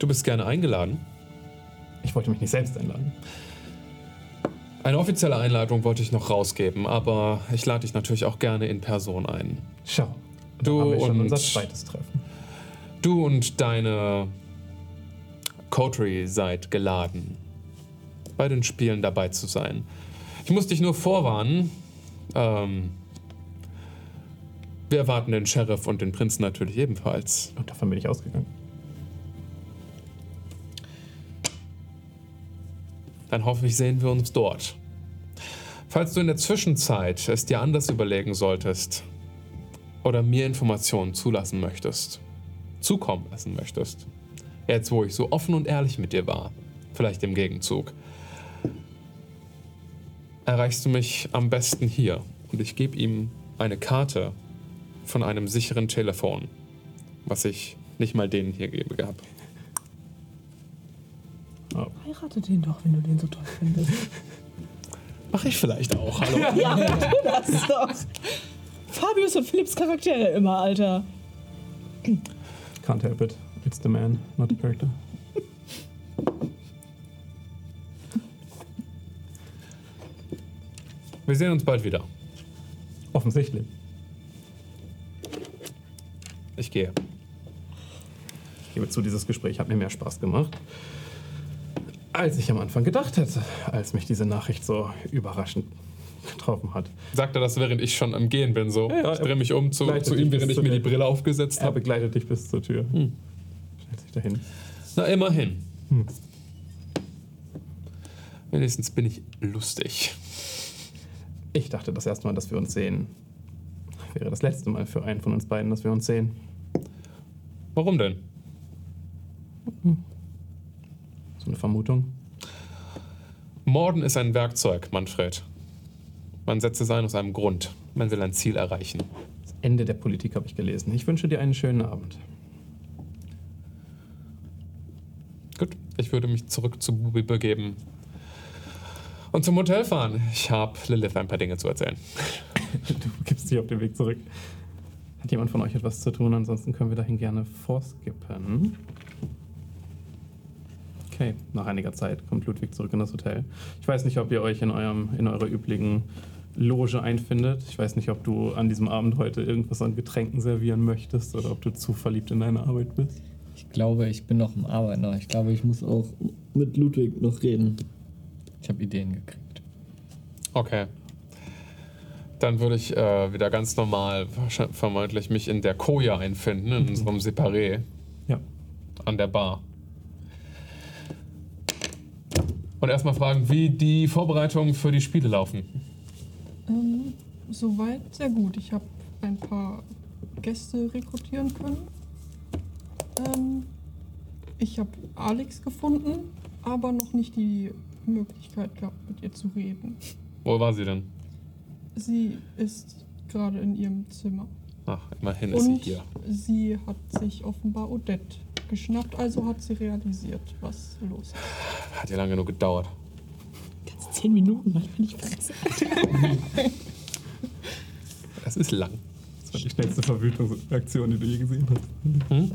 Du bist gerne eingeladen. Ich wollte mich nicht selbst einladen. Eine offizielle Einladung wollte ich noch rausgeben, aber ich lade dich natürlich auch gerne in Person ein. Schau. Du haben wir schon und- unser zweites Treffen. Du und deine Coterie seid geladen, bei den Spielen dabei zu sein. Ich muss dich nur vorwarnen. Ähm, wir erwarten den Sheriff und den Prinzen natürlich ebenfalls. Und davon bin ich ausgegangen. Dann hoffe ich, sehen wir uns dort. Falls du in der Zwischenzeit es dir anders überlegen solltest oder mir Informationen zulassen möchtest, zukommen lassen möchtest, jetzt wo ich so offen und ehrlich mit dir war, vielleicht im Gegenzug, erreichst du mich am besten hier und ich gebe ihm eine Karte von einem sicheren Telefon, was ich nicht mal denen hier gebe gehabt. Heirate den doch, wenn du den so toll findest. Mach ich vielleicht auch, hallo. ja, tu das doch. Fabius und Philipps Charaktere immer, Alter. Can't help it. It's the man, not the character. Wir sehen uns bald wieder. Offensichtlich. Ich gehe. Ich gebe zu, dieses Gespräch hat mir mehr Spaß gemacht, als ich am Anfang gedacht hätte, als mich diese Nachricht so überraschend getroffen hat. Sagt er das, während ich schon am Gehen bin, so. Ja, ja, ich drehe mich um zu, zu ihm, während ich mir die Brille aufgesetzt Er habe. begleitet dich bis zur Tür. Hm. Dahin. Na, immerhin. Hm. Wenigstens bin ich lustig. Ich dachte das erste Mal, dass wir uns sehen. Wäre das letzte Mal für einen von uns beiden, dass wir uns sehen. Warum denn? So eine Vermutung. Morden ist ein Werkzeug, Manfred. Man setzt es ein aus einem Grund. Man will ein Ziel erreichen. Das Ende der Politik habe ich gelesen. Ich wünsche dir einen schönen Abend. Gut, ich würde mich zurück zu Bubi begeben und zum Hotel fahren. Ich habe Lilith ein paar Dinge zu erzählen. Du gibst dich auf den Weg zurück. Hat jemand von euch etwas zu tun? Ansonsten können wir dahin gerne vorskippen. Okay, nach einiger Zeit kommt Ludwig zurück in das Hotel. Ich weiß nicht, ob ihr euch in, eurem, in eurer üblichen Loge einfindet. Ich weiß nicht, ob du an diesem Abend heute irgendwas an Getränken servieren möchtest oder ob du zu verliebt in deine Arbeit bist. Ich glaube, ich bin noch im Arbeiten. Ich glaube, ich muss auch mit Ludwig noch reden. Ich habe Ideen gekriegt. Okay. Dann würde ich äh, wieder ganz normal vermutlich mich in der Koja einfinden, in unserem Separé Ja. an der Bar. Und erstmal fragen, wie die Vorbereitungen für die Spiele laufen. Ähm, soweit sehr gut. Ich habe ein paar Gäste rekrutieren können. Ähm, ich habe Alex gefunden, aber noch nicht die Möglichkeit gehabt, mit ihr zu reden. Wo war sie denn? Sie ist gerade in ihrem Zimmer. Ach, immerhin ist sie Und hier. sie hat sich offenbar Odette geschnappt, also hat sie realisiert, was los ist. Hat ja lange genug gedauert. Ganze zehn Minuten, manchmal nicht fressen. Es ist lang. Das war die schnellste Verwütungsaktion, die du je gesehen hast. Hm?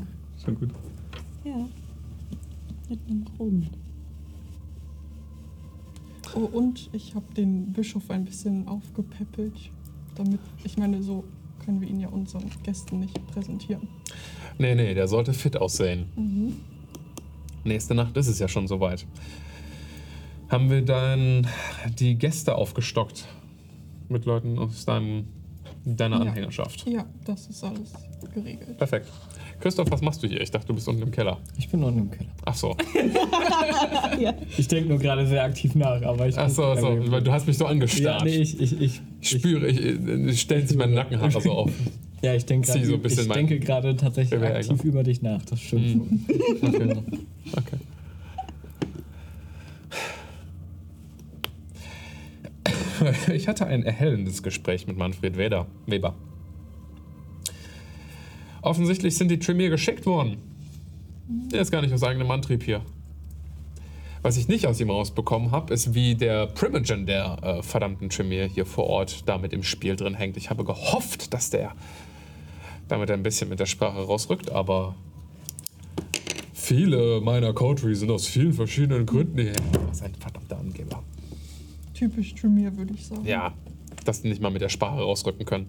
Schon gut. Ja. Mit einem Grund. Oh, und ich habe den Bischof ein bisschen aufgepäppelt, damit, ich meine, so können wir ihn ja unseren Gästen nicht präsentieren. Nee, nee, der sollte fit aussehen. Mhm. Nächste Nacht ist es ja schon soweit. Haben wir dann die Gäste aufgestockt mit Leuten aus deinem, deiner Ja. Anhängerschaft? Ja, das ist alles geregelt. Perfekt. Christoph, was machst du hier? Ich dachte, du bist unten im Keller. Ich bin unten im Keller. Ach so. Ich denke nur gerade sehr aktiv nach, aber ich. Ach so, so. weil Du hast mich so Ja, angestarrt. nee, ich, ich, ich, ich spüre, ich, ich stellen sich meine Nackenhaare so auf. ja, ich denke gerade so ein bisschen ich denke gerade tatsächlich Wer wäre aktiv über dich nach. Das stimmt. Mhm. Okay. Okay. Ich hatte ein erhellendes Gespräch mit Manfred Weber. Offensichtlich sind die Tremere geschickt worden. Der ist gar nicht aus eigenem Antrieb hier. Was ich nicht aus ihm rausbekommen habe, ist, wie der Primogen der äh, verdammten Tremere hier vor Ort damit im Spiel drin hängt. Ich habe gehofft, dass der damit ein bisschen mit der Sprache rausrückt, aber viele meiner Coterie sind aus vielen verschiedenen Gründen hier. Was ein verdammter Angeber. Typisch Tremere, würde ich sagen. Ja, dass die nicht mal mit der Sprache rausrücken können.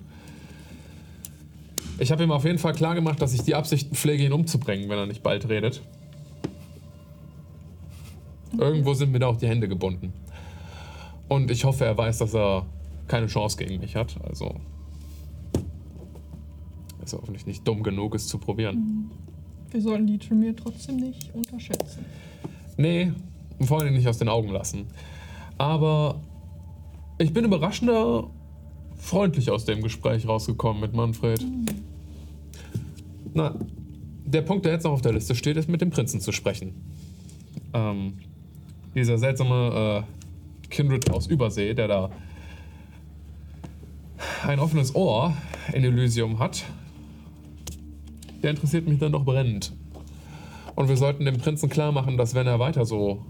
Ich habe ihm auf jeden Fall klar gemacht, dass ich die Absichten pflege, ihn umzubringen, wenn er nicht bald redet. Irgendwo sind mir da auch die Hände gebunden. Und ich hoffe, er weiß, dass er keine Chance gegen mich hat. Also. Ist er hoffentlich nicht dumm genug, es zu probieren. Wir sollten die Tremere trotzdem nicht unterschätzen. Nee, vor allem nicht aus den Augen lassen. Aber ich bin überraschender freundlich aus dem Gespräch rausgekommen mit Manfred. Na, der Punkt, der jetzt noch auf der Liste steht, ist mit dem Prinzen zu sprechen. Ähm, dieser seltsame äh, Kindred aus Übersee, der da ein offenes Ohr in Elysium hat, der interessiert mich dann doch brennend. Und wir sollten dem Prinzen klar machen, dass wenn er weiter so.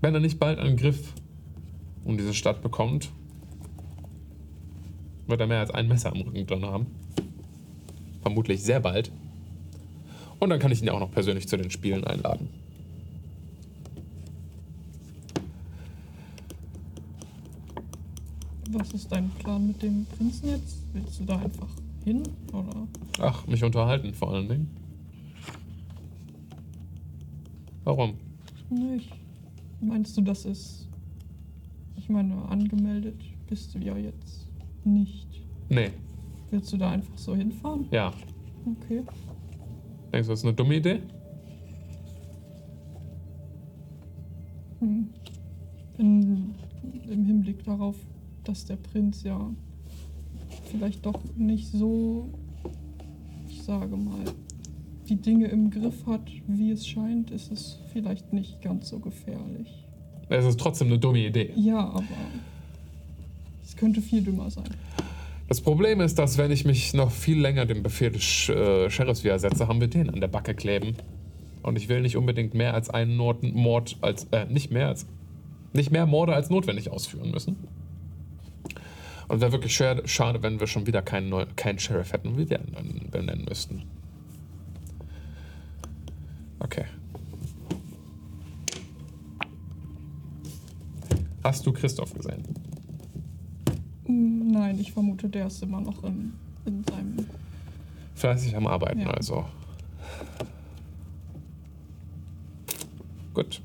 Wenn er nicht bald einen Griff um diese Stadt bekommt, wird er mehr als ein Messer am Rücken drin haben. Vermutlich sehr bald. Und dann kann ich ihn ja auch noch persönlich zu den Spielen einladen. Was ist dein Plan mit dem Prinzen jetzt? Willst du da einfach hin? Oder? Ach, mich unterhalten vor allen Dingen. Warum? Nicht. Meinst du, das ist. Ich meine, angemeldet bist du ja jetzt nicht. Nee, Willst du da einfach so hinfahren? ja. Okay. Denkst du, das ist eine dumme Idee? Hm. In, Im Hinblick darauf, dass der Prinz ja vielleicht doch nicht so, ich sage mal, die Dinge im Griff hat, wie es scheint, ist es vielleicht nicht ganz so gefährlich. Es ist trotzdem eine dumme Idee. Ja, aber es könnte viel dümmer sein. Das Problem ist, dass wenn ich mich noch viel länger dem Befehl des äh, Sheriffs widersetze, haben wir den an der Backe kleben. Und ich will nicht unbedingt mehr als einen Nord Mord als äh, nicht mehr als nicht mehr Morde als notwendig ausführen müssen. Und wäre wirklich schade, wenn wir schon wieder keinen, neu, keinen Sheriff hätten und wir den benennen müssten. Okay. Hast du Christoph gesehen? Nein, ich vermute, der ist immer noch in, in seinem. Fleißig am Arbeiten, Ja. also. Gut.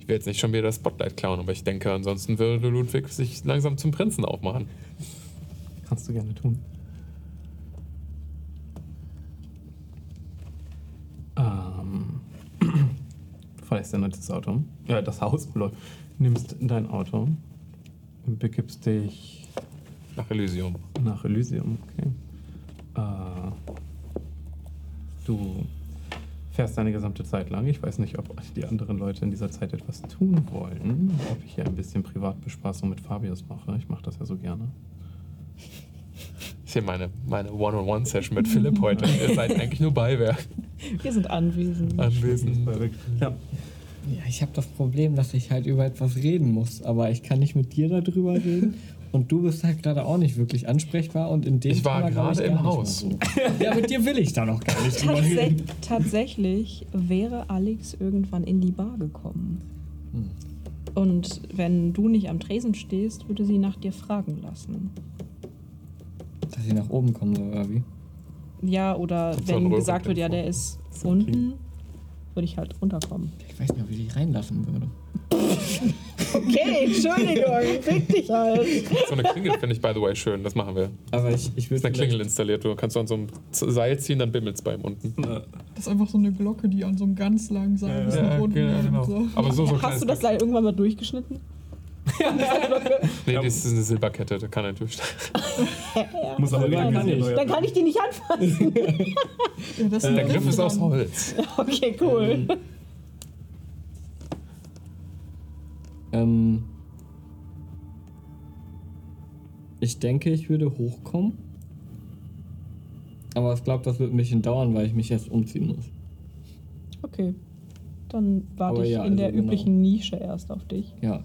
Ich will jetzt nicht schon wieder das Spotlight klauen, aber ich denke, ansonsten würde Ludwig sich langsam zum Prinzen aufmachen. Kannst du gerne tun. Ähm, du verlässt erneut das Auto. Ja, das Haus. Nimmst dein Auto und begibst dich Nach Elysium. nach Elysium. Okay. Äh, du fährst deine gesamte Zeit lang. Ich weiß nicht, ob die anderen Leute in dieser Zeit etwas tun wollen. Ob ich hier ein bisschen Privatbespaßung mit Fabius mache. Ich mache das ja so gerne. Ist hier meine, meine One-on-One-Session mit Philipp heute. Ihr seid eigentlich nur Beiwerk. Wir sind anwesend. Anwesend. Ja. Ja, ich habe das Problem, dass ich halt über etwas reden muss, aber ich kann nicht mit dir darüber reden. Und du bist halt gerade auch nicht wirklich ansprechbar und in dem Ich war gerade im Haus. so. Ja, mit dir will ich da noch gar nicht drüber Tatsä reden. tatsächlich wäre Alex irgendwann in die Bar gekommen. Und wenn du nicht am Tresen stehst, würde sie nach dir fragen lassen. Dass ich nach oben komme, oder wie? Ja, oder wenn gesagt wird, ja, der ist unten, würde ich halt runterkommen. Ich weiß nicht, ob ich dich reinlassen würde. Okay, Entschuldigung, fick dich halt. So eine Klingel finde ich, by the way, schön. Das machen wir. Aber ich, ich Ist würde eine Klingel installiert. Du kannst so an so einem Seil ziehen, dann bimmelt's bei ihm unten. Das ist einfach so eine Glocke, die an so einem ganz langen Seil bis nach unten geht. und So. Aber so, so Hast du das Seil irgendwann mal durchgeschnitten? Nee, das ist eine Silberkette, da kann er durchstehen. Muss aber Ja, kann ich. Dann kann ich die nicht anfassen. Ja, Der Griff ist aus. Holz. Okay, cool. Ähm, ich denke, ich würde hochkommen. Aber ich glaube, das wird ein bisschen dauern, weil ich mich jetzt umziehen muss. Okay. Dann warte Aber ich ja, in der also genau. üblichen Nische erst auf dich. Ja.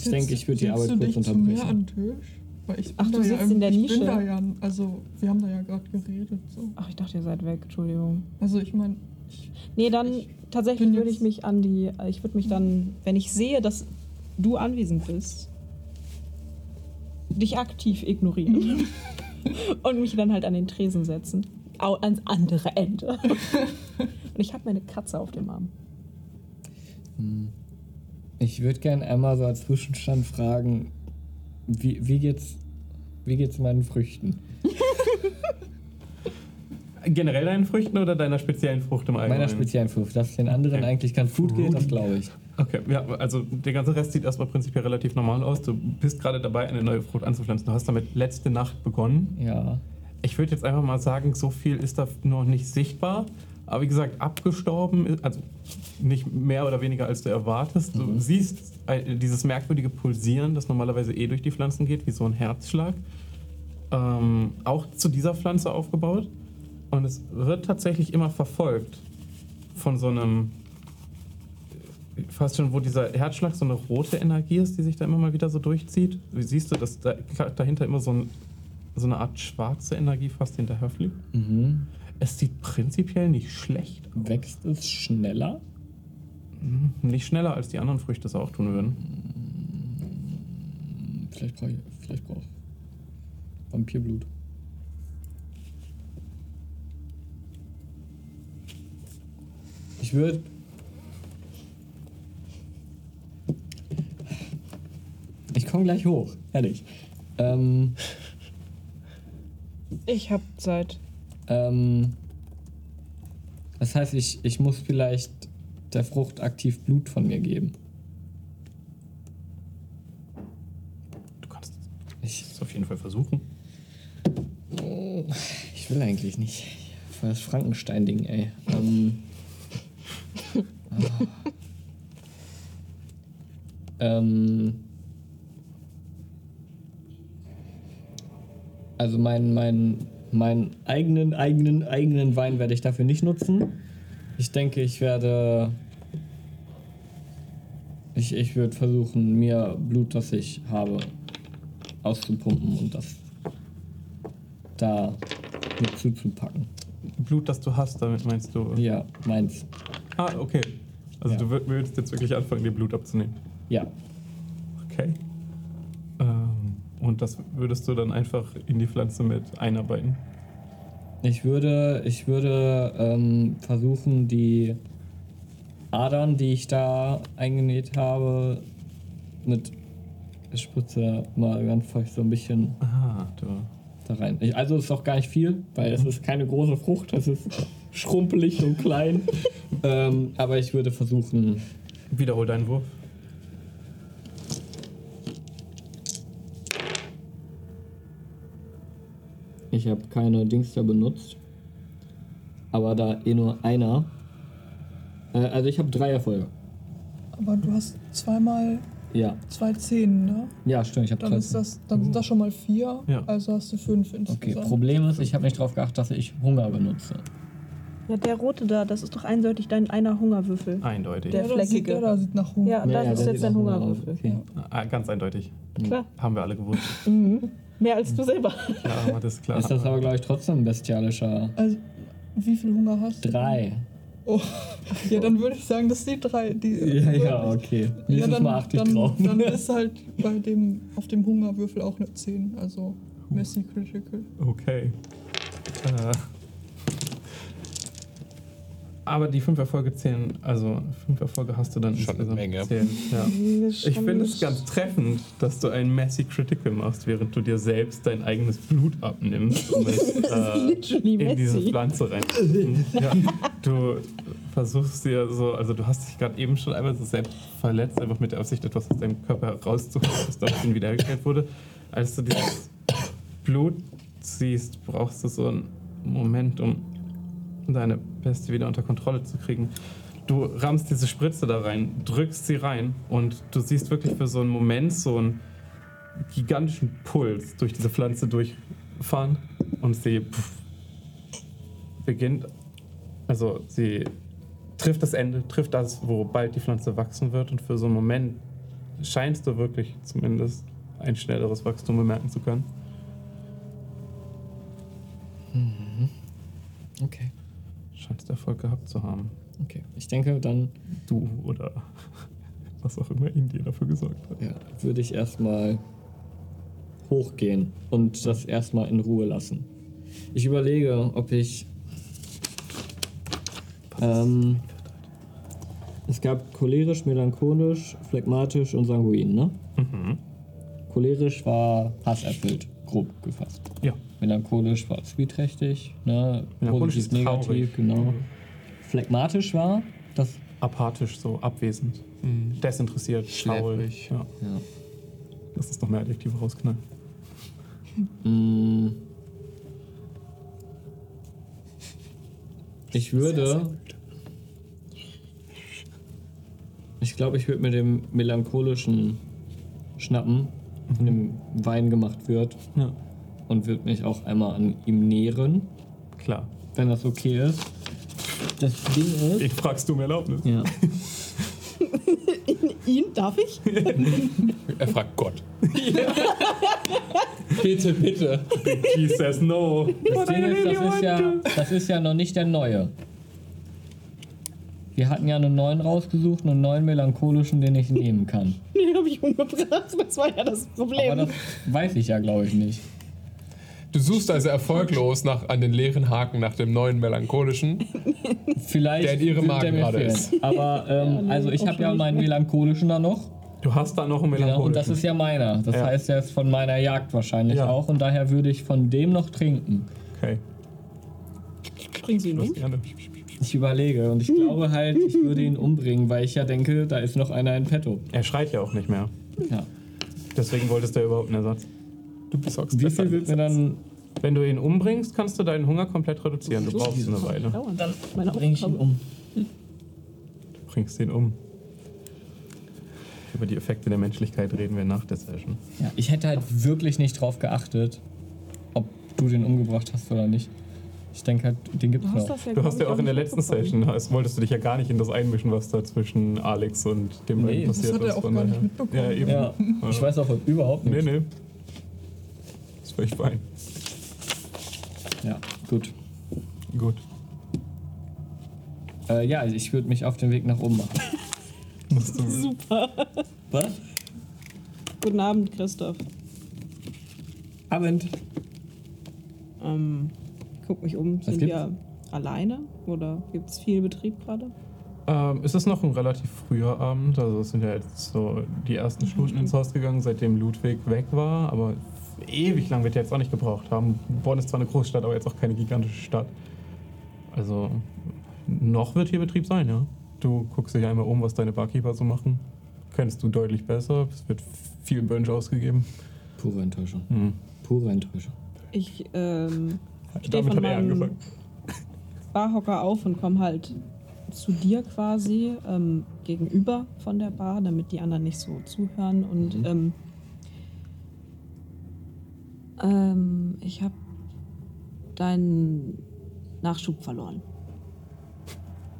Ich Sitzt- denke, ich würde die Arbeit du kurz unterbrechen. an den Tisch? Weil ich Ach, du ja sitzt im- in der ich Nische? Bin da ja, also, wir haben da ja gerade geredet. So. Ach, ich dachte, ihr seid weg. Entschuldigung. Also, ich meine, Nee, dann Ich tatsächlich würde jetzt- ich mich an die. Ich würde mich dann, wenn ich sehe, dass du anwesend bist, dich aktiv ignorieren. Und mich dann halt an den Tresen setzen. Au, ans andere Ende. Und ich habe meine Katze auf dem Arm. Hm. Ich würde gerne einmal so als Zwischenstand fragen, wie, wie geht's wie geht's meinen Früchten? Generell deinen Früchten oder deiner speziellen Frucht im Allgemeinen? Meiner speziellen Frucht. Dass es den anderen Okay. eigentlich ganz gut geht, das glaube ich. Okay, ja, also der ganze Rest sieht erstmal prinzipiell relativ normal aus. Du bist gerade dabei, eine neue Frucht anzupflanzen. Du hast damit letzte Nacht begonnen. Ja. Ich würde jetzt einfach mal sagen, so viel ist da noch nicht sichtbar. Aber wie gesagt, abgestorben, ist- also nicht mehr oder weniger als du erwartest. Du siehst äh, dieses merkwürdige Pulsieren, das normalerweise eh durch die Pflanzen geht, wie so ein Herzschlag. Ähm, auch zu dieser Pflanze aufgebaut. Und es wird tatsächlich immer verfolgt von so einem, fast schon, wo dieser Herzschlag so eine rote Energie ist, die sich da immer mal wieder so durchzieht. Wie siehst du, dass da, dahinter immer so, ein, so eine Art schwarze Energie fast hinterher fliegt? Mhm. Es sieht prinzipiell nicht schlecht aus. Wächst es schneller? Nicht schneller, als die anderen Früchte es auch tun würden. Vielleicht brauche ich, vielleicht brauche ich Vampirblut. Ich würde. Ich komme gleich hoch, ehrlich. Ähm, Ich hab Zeit. Ähm, das heißt, ich, ich muss vielleicht der Frucht aktiv Blut von mir geben. Du kannst Ich, es auf jeden Fall versuchen. Ich will eigentlich nicht. Voll das Frankenstein-Ding, ey. Ähm, ah. ähm, also meinen mein, mein eigenen, eigenen, eigenen Wein werde ich dafür nicht nutzen. Ich denke, ich werde. Ich, ich würde versuchen, mir Blut, das ich habe, auszupumpen und das da mit zuzupacken. Blut, das du hast, damit meinst du. Ja, meins. Ah, okay. Also Ja. du wür- würdest jetzt wirklich anfangen, dir Blut abzunehmen. Ja. Okay. Ähm, und das würdest du dann einfach in die Pflanze mit einarbeiten. Ich würde, ich würde ähm, versuchen, die Adern, die ich da eingenäht habe, mit Spritze mal ganz feucht so ein bisschen Ah, du. da rein. Ich, also es ist auch gar nicht viel, weil es ist keine große Frucht, es ist schrumpelig und klein. ähm, aber ich würde versuchen, Wiederhol deinen Wurf. Ich habe keine Dings da benutzt, aber da eh nur einer. Äh, also ich habe drei Erfolge. Aber du hast zweimal Ja, zwei Zehn, ne? ja, stimmt. Ich habe Dann, ist das, dann sind das schon mal vier. Ja. Also hast du fünf Okay, insgesamt. Problem ist, ich habe nicht darauf geachtet, dass ich Hunger benutze. Ja, der rote da, das ist doch eindeutig dein einer Hungerwürfel. Eindeutig. Der ja, das sieht, fleckige. der da sieht nach Hunger. Ja, das ja, ist jetzt dein auch Hunger aus, Hungerwürfel. okay. Ah, ganz eindeutig. Klar. Haben wir alle gewusst. Mhm. Mehr als du selber. Ja, aber das ist klar. Ist das aber, glaube ich, trotzdem ein bestialischer. Also, wie viel Hunger hast du? Drei. Oh. Ja, dann würde ich sagen, das sind die drei. Die, Ja, ja, okay. Nächstes dann, Mal achte ich dann, drauf. Dann ist halt bei dem, auf dem Hungerwürfel auch eine 10. Also Messi Critical. Okay. Äh, aber die fünf Erfolge zählen, also fünf Erfolge hast du dann Schon eine insgesamt Menge. Zählen, ja. Ich finde es ganz treffend, dass du ein Messy Critical machst, während du dir selbst dein eigenes Blut abnimmst, um es äh, in diese. Pflanze rein. ja, du versuchst dir so, also du hast dich gerade eben schon einmal so selbst verletzt, einfach mit der Absicht, etwas aus deinem Körper rauszuholen, das daraufhin wiederhergestellt wurde. Als du dieses Blut siehst, brauchst du so einen Moment, um deine Peste wieder unter Kontrolle zu kriegen. Du rammst diese Spritze da rein, drückst sie rein und du siehst wirklich für so einen Moment so einen gigantischen Puls durch diese Pflanze durchfahren und sie pff, beginnt, also sie trifft das Ende, trifft das, wo bald die Pflanze wachsen wird und für so einen Moment scheinst du wirklich zumindest ein schnelleres Wachstum bemerken zu können. Okay. Scheinst Erfolg gehabt zu haben. Okay. Ich denke, dann Du oder was auch immer in dir dafür gesorgt hat. ja, würde ich erstmal hochgehen und das erstmal in Ruhe lassen. Ich überlege, ob ich. Ähm, es gab cholerisch, melancholisch, phlegmatisch und sanguin, ne? Mhm. Cholerisch war hasserfüllt. Grob gefasst. Ja. Melancholisch war zwieträchtig, ne? Melancholisch positiv, ist negativ, traurig. genau. Phlegmatisch war das. Apathisch, so abwesend. Desinteressiert, traurig. Schläfrig. Ja. Ja. Lass uns noch mehr Adjektive rausknallen. Mm. Ich würde. Ich glaube, ich würde mit dem melancholischen schnappen, von dem Wein gemacht wird, Ja. und würde mich auch einmal an ihm nähren, Klar. wenn das okay ist. Das Ding ist. Ich fragst du um Erlaubnis. Ja. Ihn, darf ich? Er fragt Gott. bitte, bitte. He says no. Das Ding ist, das ist, ja, das ist ja noch nicht der neue. Wir hatten ja einen neuen rausgesucht, einen neuen melancholischen, den ich nehmen kann. Den habe ich umgebracht. Das war ja das Problem. Aber das weiß ich ja, glaube ich, nicht. Du suchst also erfolglos nach, an den leeren Haken nach dem neuen melancholischen. Vielleicht Der in ihrem Magen gerade ist. Aber ähm, Ja, nee, also ich habe ja meinen melancholischen da noch. Du hast da noch einen Genau, melancholischen. und das ist ja meiner. Das Ja. heißt, der ist von meiner Jagd wahrscheinlich Ja. auch. Und daher würde ich von dem noch trinken. Okay. Bring sie ihn um. gerne. Ich überlege und ich glaube halt, ich würde ihn umbringen, weil ich ja denke, da ist noch einer in petto. Er schreit ja auch nicht mehr. Ja. Deswegen wolltest du ja überhaupt einen Ersatz. Du besorgst Wie viel wird mir dann. Wenn du ihn umbringst, kannst du deinen Hunger komplett reduzieren. Du brauchst eine Weile. Dann Bring ich ihn um. Du bringst ihn um. Über die Effekte der Menschlichkeit reden wir nach der Session. Ja, ich hätte halt wirklich nicht drauf geachtet, ob du den umgebracht hast oder nicht. Ich denke halt, den gibt's Du hast noch. das ja, Du hast ja auch in der letzten. Session, hast, wolltest du dich ja gar nicht in das einmischen, was da zwischen Alex und dem Nee, beiden das passiert hat er ist. auch gar nicht mitbekommen. Ja, eben. Ja, ich weiß auch überhaupt Nee, nicht. nee. Ist völlig fein. Ja, gut. Gut. Äh, ja, ich würde mich auf den Weg nach oben machen. Super. Was? Guten Abend, Christoph. Abend. Ähm, guck mich um. Sind wir alleine oder gibt es viel Betrieb gerade? Ähm, es ist noch ein relativ früher Abend, also es sind ja jetzt so die ersten Stunden ins Haus gegangen, seitdem Ludwig weg war, aber ewig lang wird er jetzt auch nicht gebraucht haben. Bonn ist zwar eine Großstadt, aber jetzt auch keine gigantische Stadt. Also noch wird hier Betrieb sein, ja. Du guckst dich einmal um, was deine Barkeeper so machen. Kennst du deutlich besser, es wird viel Bunch ausgegeben. Pure Enttäuschung. Hm. Pure Enttäuschung. Ich ähm, steh Damit von hat er meinem angefangen. Barhocker auf und komme halt zu dir quasi ähm, gegenüber von der Bar, damit die anderen nicht so zuhören. Und Mhm. ähm, ähm, ich habe deinen Nachschub verloren.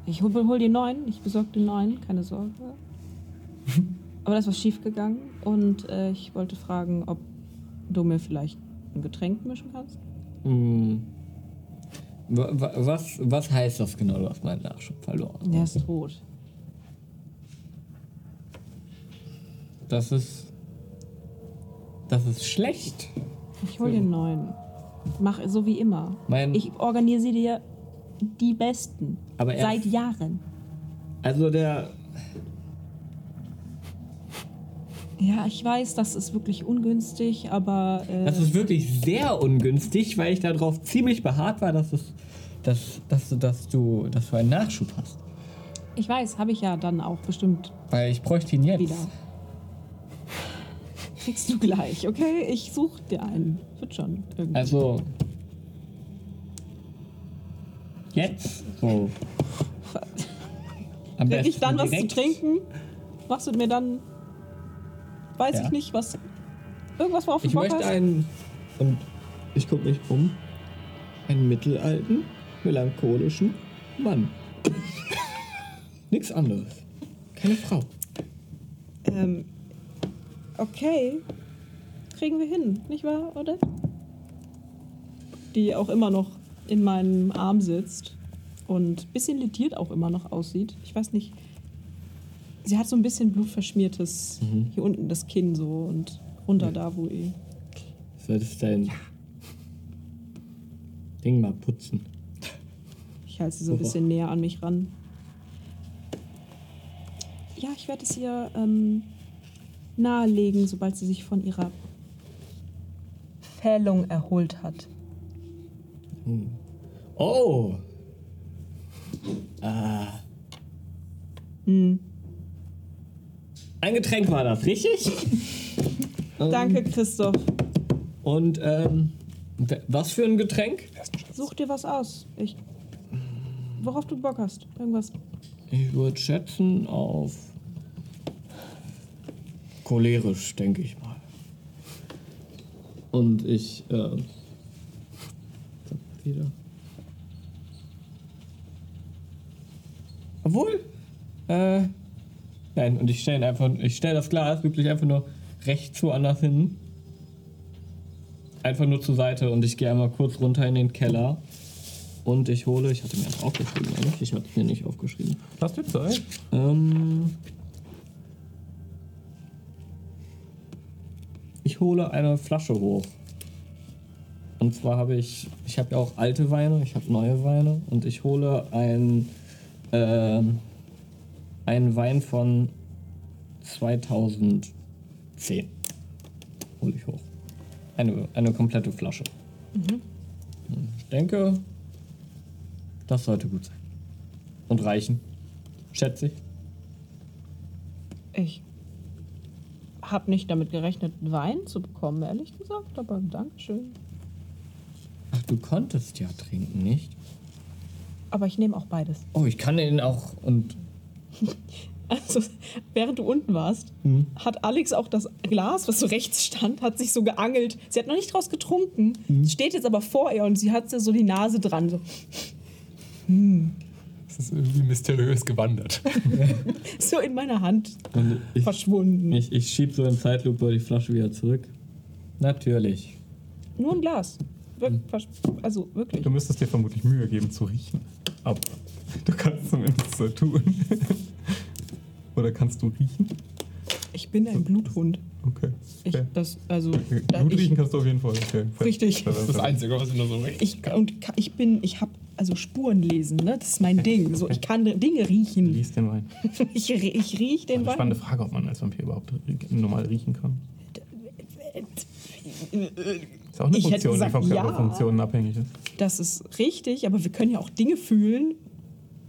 Ich hol, hol den neuen, ich besorge den neuen, keine Sorge. Aber da ist was schief gegangen und äh, ich wollte fragen, ob du mir vielleicht ein Getränk mischen kannst. Hm. Wa- Was, was heißt das genau? Du hast meinen Nachschub verloren. Der ist tot. Das ist. Das ist schlecht. Ich hol den neuen. Mach so wie immer. Mein, Ich organisiere dir die besten. aber er, Seit Jahren. Also der. Ja, ich weiß, das ist wirklich ungünstig, aber äh, Das ist wirklich sehr ungünstig, weil ich darauf ziemlich beharrt war, dass, es, dass, dass, du- dass, du, dass du einen Nachschub hast. ich weiß, habe ich ja dann auch bestimmt Weil ich bräuchte ihn jetzt. wieder. Kriegst du gleich, okay? Ich such dir einen. Wird schon irgendwie. Also. Jetzt? So. Am Krieg ich dann was zu direkt. trinken? Machst du mir dann, weiß Ja. ich nicht, was, irgendwas, worauf Ich du Bock möchte einen. Und ich gucke mich um. Einen mittelalten, melancholischen Mann. Nichts anderes. Keine Frau. Ähm, okay. Kriegen wir hin, nicht wahr, oder? Die auch immer noch in meinem Arm sitzt und ein bisschen lediert auch immer noch aussieht. Ich weiß nicht. Sie hat so ein bisschen blutverschmiertes Mhm. hier unten das Kinn so und runter da, wo ihr. Solltest dein Ding mal putzen. Ich halte sie so ein bisschen näher an mich ran. Ja, ich werde es ihr ähm, nahelegen, sobald sie sich von ihrer Verfehlung erholt hat. Oh. Ah. Hm. Ein Getränk war das, richtig? Danke, Christoph. Und ähm, was für ein Getränk? Such dir was aus. Ich. Worauf du Bock hast. Irgendwas. Ich würde schätzen auf cholerisch, denke ich mal. Und ich äh, wieder. Obwohl, äh, nein, und ich stelle einfach, ich stelle das Glas wirklich einfach nur rechts woanders hin. Einfach nur zur Seite und ich gehe einmal kurz runter in den Keller. Und ich hole, ich hatte mir das aufgeschrieben, eigentlich. Ich hatte es mir nicht aufgeschrieben. Hast du Zeit? Ähm, ich hole eine Flasche hoch. Und zwar habe ich, ich habe ja auch alte Weine, ich habe neue Weine und ich hole ein, ähm, einen Wein von 2010. Hole ich hoch. Eine, eine komplette Flasche. Ich denke, das sollte gut sein. Und reichen. Schätze ich. Ich habe nicht damit gerechnet, Wein zu bekommen, ehrlich gesagt, aber Dankeschön. Ach, du konntest ja trinken, nicht? Aber ich nehme auch beides. Oh, ich kann den auch und. Also, während du unten warst, hat Alex auch das Glas, was so rechts stand, hat sich so geangelt. Sie hat noch nicht draus getrunken, steht jetzt aber vor ihr und sie hat so die Nase dran. So, Es ist irgendwie mysteriös gewandert. so in meiner Hand ich, verschwunden. ich, ich schieb so in Zeitlupe die Flasche wieder zurück. Natürlich. Nur ein Glas. Wir- vers- Also wirklich. Du müsstest dir vermutlich Mühe geben zu riechen. Aber du kannst zumindest so tun. Oder kannst du riechen? Ich bin ein Bluthund. Okay. Ich, das, also, Okay. da Gut ich, riechen kannst du auf jeden Fall. Okay. Richtig. Das ist Einzige, was ich nur so richtig. ich, und ka- ich bin, ich habe also Spuren lesen, ne? Das ist mein Ding. So, ich kann Dinge riechen. Lies den Wein. Ich, ich riech den Eine Wein. spannende Frage, ob man als Vampir überhaupt normal riechen kann. Ist auch eine Funktion, gesagt, die von ja. Körperfunktionen abhängig ist. Das ist richtig, aber wir können ja auch Dinge fühlen.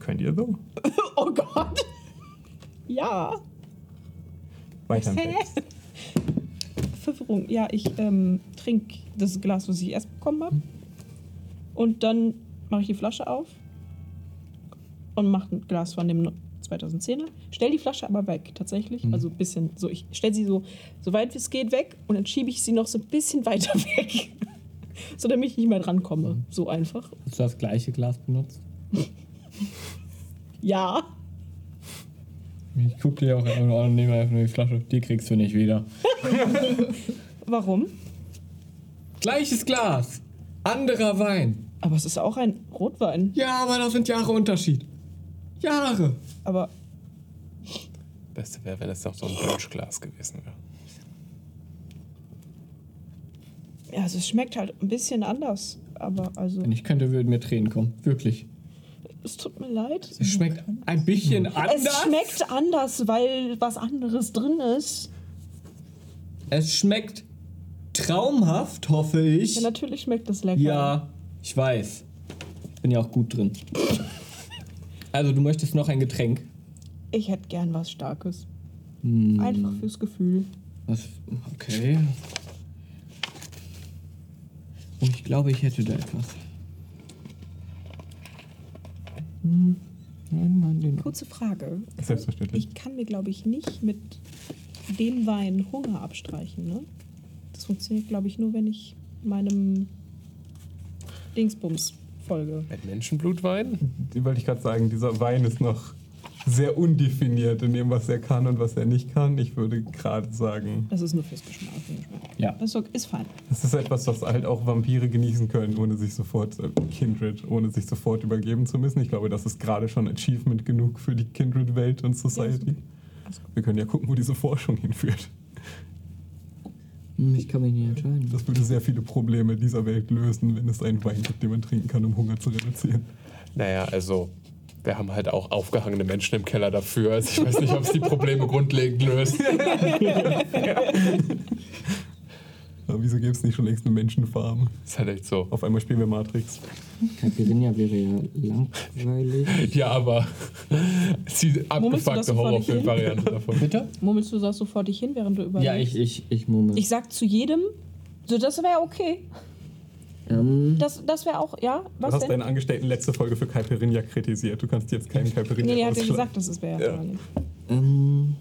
Könnt ihr so? Oh Gott. Ja. Weiter. Verwirrung. Ja, ich ähm, trinke das Glas, was ich erst bekommen habe. Und dann mache ich die Flasche auf und mache ein Glas von dem 2010er. Stell die Flasche aber weg, tatsächlich. Also ein bisschen so. Ich stelle sie so, so weit wie es geht weg und dann schiebe ich sie noch so ein bisschen weiter weg. so damit ich nicht mehr drankomme. So einfach. Hast du das gleiche Glas benutzt? Ja. Ich guck dir auch an und nehme einfach nur die Flasche. Die kriegst du nicht wieder. Warum? Gleiches Glas. Anderer Wein. Aber es ist auch ein Rotwein. Ja, aber da sind Jahre Unterschied. Jahre. Aber Beste wäre, wenn es noch so ein Punschglas gewesen wäre. ja, also es schmeckt halt ein bisschen anders. Aber also, Wenn ich könnte, würden mir Tränen kommen. Wirklich. Es tut mir leid. Es schmeckt ein bisschen anders. Es schmeckt anders, weil was anderes drin ist. Es schmeckt traumhaft, hoffe ich. Ja, natürlich schmeckt es lecker. Ja, ich weiß. Bin ja auch gut drin. Also, du möchtest noch ein Getränk. Ich hätte gern was Starkes. Hm, Einfach fürs Gefühl. was? Okay. Und ich glaube, ich hätte da etwas. Hm. Nein, nein, den. Kurze Frage. Selbstverständlich. Ich kann mir, glaube ich, nicht mit dem Wein Hunger abstreichen, ne? Das funktioniert, glaube ich, nur, wenn ich meinem Dingsbums folge. Mit Menschenblutwein? Die wollte ich gerade sagen, dieser Wein ist noch sehr undefiniert in dem, was er kann und was er nicht kann. Ich würde gerade sagen, Das ist nur fürs Geschmack. Ja. Das ist fein. das ist etwas, was halt auch Vampire genießen können, ohne sich sofort, äh, Kindred, ohne sich sofort übergeben zu müssen. Ich glaube, das ist gerade schon Achievement genug für die Kindred-Welt und Society. Gut. Wir können ja gucken, wo diese Forschung hinführt. Ich kann mich nicht entscheiden. Das würde sehr viele Probleme dieser Welt lösen, wenn es einen Wein gibt, den man trinken kann, um Hunger zu reduzieren. Naja, also wir haben halt auch aufgehangene Menschen im Keller dafür. Also ich weiß nicht, ob es die Probleme grundlegend löst. Aber wieso gibt es nicht schon längst eine Menschenfarm? Ist halt echt so. Auf einmal spielen wir Matrix. Caipirinha wäre ja langweilig. Ja, aber die das abgefuckte? Horrorfilm-Variante davon. Bitte? Murmelst du das so vor dich hin, während du überlegst? Ja, ich, ich, ich murmel. Ich sag zu jedem, so das wäre okay. Ähm, Das, das wäre auch, ja, Du was hast denn? deine Angestellten letzte Folge für Caipirinha kritisiert. Du kannst jetzt keinen Caipirinha Nee, nee, hat ja gesagt, dass es wäre. Ja. ähm,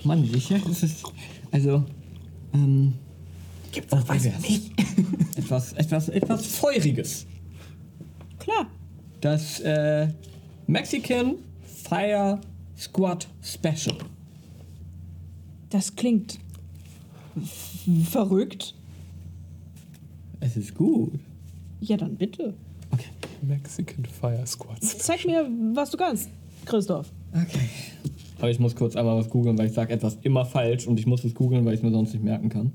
Ach Mann, sicher? Das ist. Also. Ähm. Gibt's auch was nicht. etwas, etwas, etwas Feuriges. Klar. Das äh, Mexican Fire Squad Special. Das klingt verrückt. Es ist gut. Ja, dann bitte. Okay. Mexican Fire Squads. Zeig mir, was du kannst, Christoph. Okay. Aber ich muss kurz einmal was googeln, weil ich sage etwas immer falsch und ich muss es googeln, weil ich es mir sonst nicht merken kann.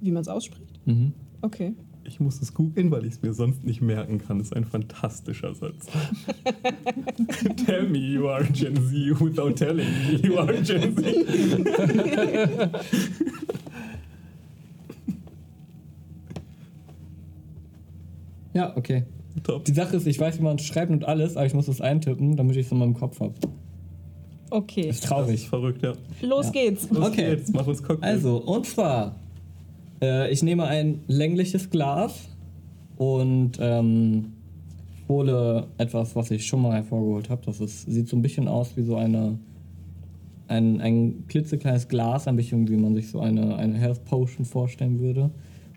Wie man es ausspricht? Mhm. Okay. Ich muss es googeln, weil ich es mir sonst nicht merken kann. Das ist ein fantastischer Satz. Tell me you are Gen Z without telling me you are Gen Z. Ja, okay. Top. Die Sache ist, ich weiß, wie man es schreibt und alles, aber ich muss es eintippen, damit ich es in meinem Kopf habe. Okay. Ist Das ist traurig. verrückt, ja. Los Ja. geht's. Los Okay. geht's, mach uns Cocktail. Also, und zwar, äh, ich nehme ein längliches Glas und ähm, hole etwas, was ich schon mal hervorgeholt habe. Das ist, sieht so ein bisschen aus wie so eine, ein, ein klitzekleines Glas, ein bisschen wie man sich so eine, eine Health Potion vorstellen würde.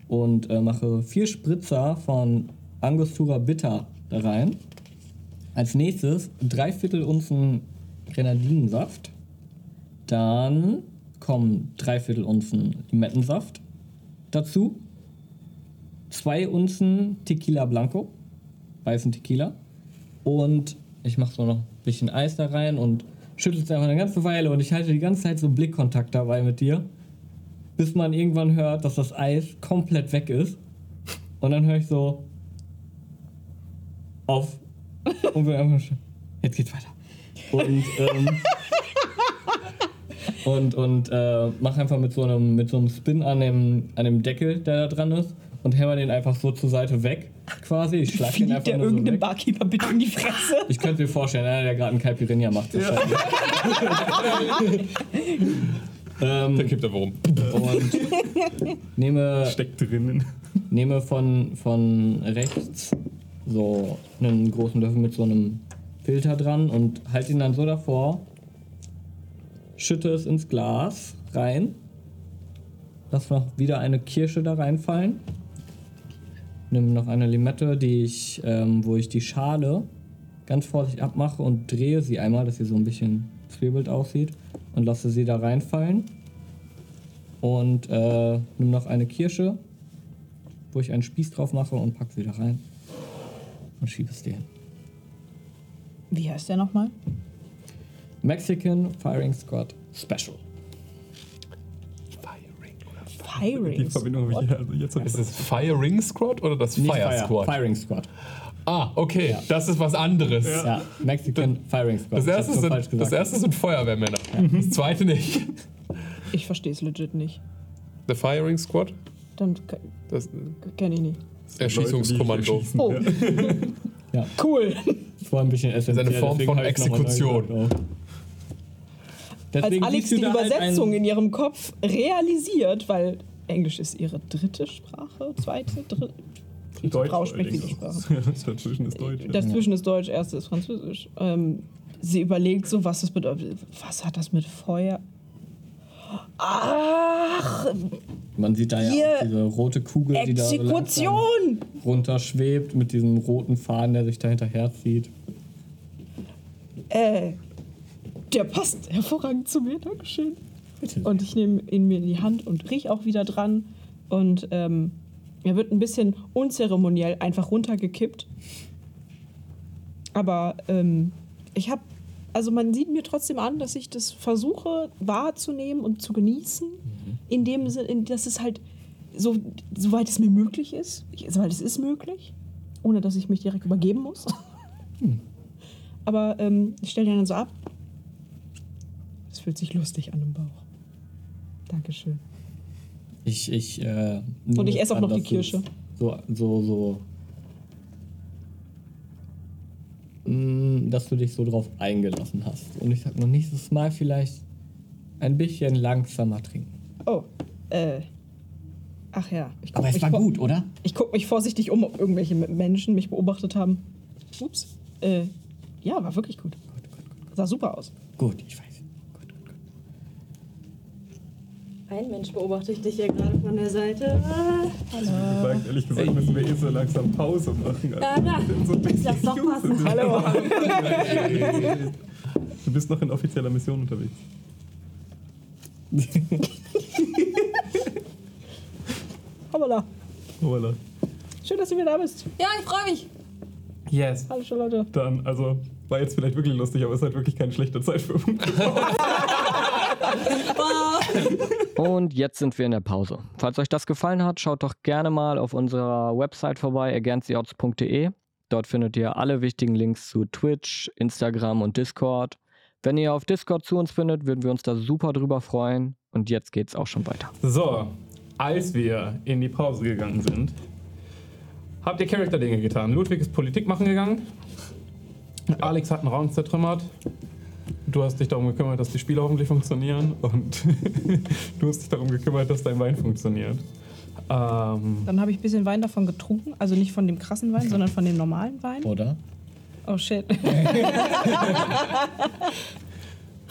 Und äh, mache vier Spritzer von Angostura Bitter da rein. Als nächstes drei Viertel Unzen Grenadinensaft. Dann kommen drei Viertel Unzen Limettensaft dazu. Zwei Unzen Tequila Blanco, weißen Tequila. Und ich mache so noch ein bisschen Eis da rein und schüttel es einfach eine ganze Weile und ich halte die ganze Zeit so Blickkontakt dabei mit dir, bis man irgendwann hört, dass das Eis komplett weg ist. Und dann höre ich so auf und wir einfach jetzt geht's weiter. Und ähm, und, und äh, mach einfach mit so einem mit so einem Spin an dem, an dem Deckel, der da dran ist, und hämmer den einfach so zur Seite weg, quasi. Ich schlag den Fliegt einfach der nur so irgendeinem weg. Barkeeper bitte in die Fresse? Ich könnte mir vorstellen, einer, der gerade einen Caipirinha macht. Da ähm, kippt er warum. und nehme, Steckt drinnen. nehme von, von rechts so einen großen Löffel mit so einem Filter dran und halte ihn dann so davor, schütte es ins Glas rein, lass noch wieder eine Kirsche da reinfallen, nimm noch eine Limette, die ich, ähm, wo ich die Schale ganz vorsichtig abmache und drehe sie einmal, dass sie so ein bisschen zwiebelt aussieht und lasse sie da reinfallen und äh, nimm noch eine Kirsche, wo ich einen Spieß drauf mache und pack sie da rein und schiebe es dir hin. Wie heißt der nochmal? Mexican Firing Squad Special. Firing. Die Firing. Verbindung habe ich also jetzt Ist es Firing Squad oder das Nicht Fire, Squad? Firing Squad. Ah, okay, das ist was anderes. Ja, Mexican Firing Squad. Das, erste sind, das erste sind Feuerwehrmänner. Das zweite nicht. Ich verstehe es legit nicht. The Firing Squad? Dann Das kenne ich nicht. Erschießungskommando. Die Oh, ja. Ja, cool. das war ein bisschen essentiell. eine Form deswegen von Exekution. Auch. Als Deswegen Alex die halt Übersetzung ein- in ihrem Kopf realisiert, weil Englisch ist ihre dritte Sprache, zweite, dritte. Die Deutsch Frau spricht viele. Sprachen. Dazwischen ist Deutsch. ja. Dazwischen ist Deutsch, erste ist Französisch. Ähm, sie überlegt so, was das bedeutet. Was hat das mit Feuer? Ach, Man sieht da ja auch diese rote Kugel, die da so Exekution! runterschwebt mit diesem roten Faden, der sich da hinterher zieht. Äh, der passt hervorragend zu mir, Dankeschön. Bitte. Und ich nehme ihn mir in die Hand und riech auch wieder dran. Und ähm, er wird ein bisschen unzeremoniell einfach runtergekippt. Aber ähm, ich habe, also man sieht mir trotzdem an, dass ich das versuche wahrzunehmen und zu genießen. In dem Sinne, in- dass es halt so, soweit es mir möglich ist, soweit es ist möglich, ohne dass ich mich direkt übergeben muss. Aber ähm, ich stelle den dann so ab. Fühlt sich lustig an im Bauch. Dankeschön. Ich, ich, äh, Und ich esse auch noch die Kirsche. So, so, so. Mm, Dass du dich so drauf eingelassen hast. Und ich sag nur nächstes Mal vielleicht ein bisschen langsamer trinken. Oh, äh. Ach ja. Aber es war gut, oder? Ich gucke mich vorsichtig um, ob irgendwelche Menschen mich beobachtet haben. Ups. Äh, ja, war wirklich gut. Sah super aus. Gut, ich weiß. Gut, gut, gut. Ein Mensch beobachte ich dich hier gerade von der Seite. Ah, Gesagt, ehrlich gesagt, müssen wir eh so langsam Pause machen. Also, Ja, ja. sind so Lass doch passen. Hallo. Du bist noch in offizieller Mission unterwegs. Hoppala. Voilà. Schön, dass du wieder da bist. Ja, ich freue mich. Yes. Hallo Charlotte. Dann, also, war jetzt vielleicht wirklich lustig, aber es ist halt wirklich keine schlechte Zeit für uns. Und jetzt sind wir in der Pause. Falls euch das gefallen hat, schaut doch gerne mal auf unserer Website vorbei, againsttheodds.de. Dort findet ihr alle wichtigen Links zu Twitch, Instagram und Discord. Wenn ihr auf Discord zu uns findet, würden wir uns da super drüber freuen. Und jetzt geht's auch schon weiter. So, als wir in die Pause gegangen sind, habt ihr Charakter-Dinge getan. Ludwig ist Politik machen gegangen. Alex hat einen Raum zertrümmert. Du hast dich darum gekümmert, dass die Spiele hoffentlich funktionieren. Und du hast dich darum gekümmert, dass dein Wein funktioniert. Ähm, Dann habe ich ein bisschen Wein davon getrunken. Also nicht von dem krassen Wein, sondern von dem normalen Wein. Oder? Oh shit.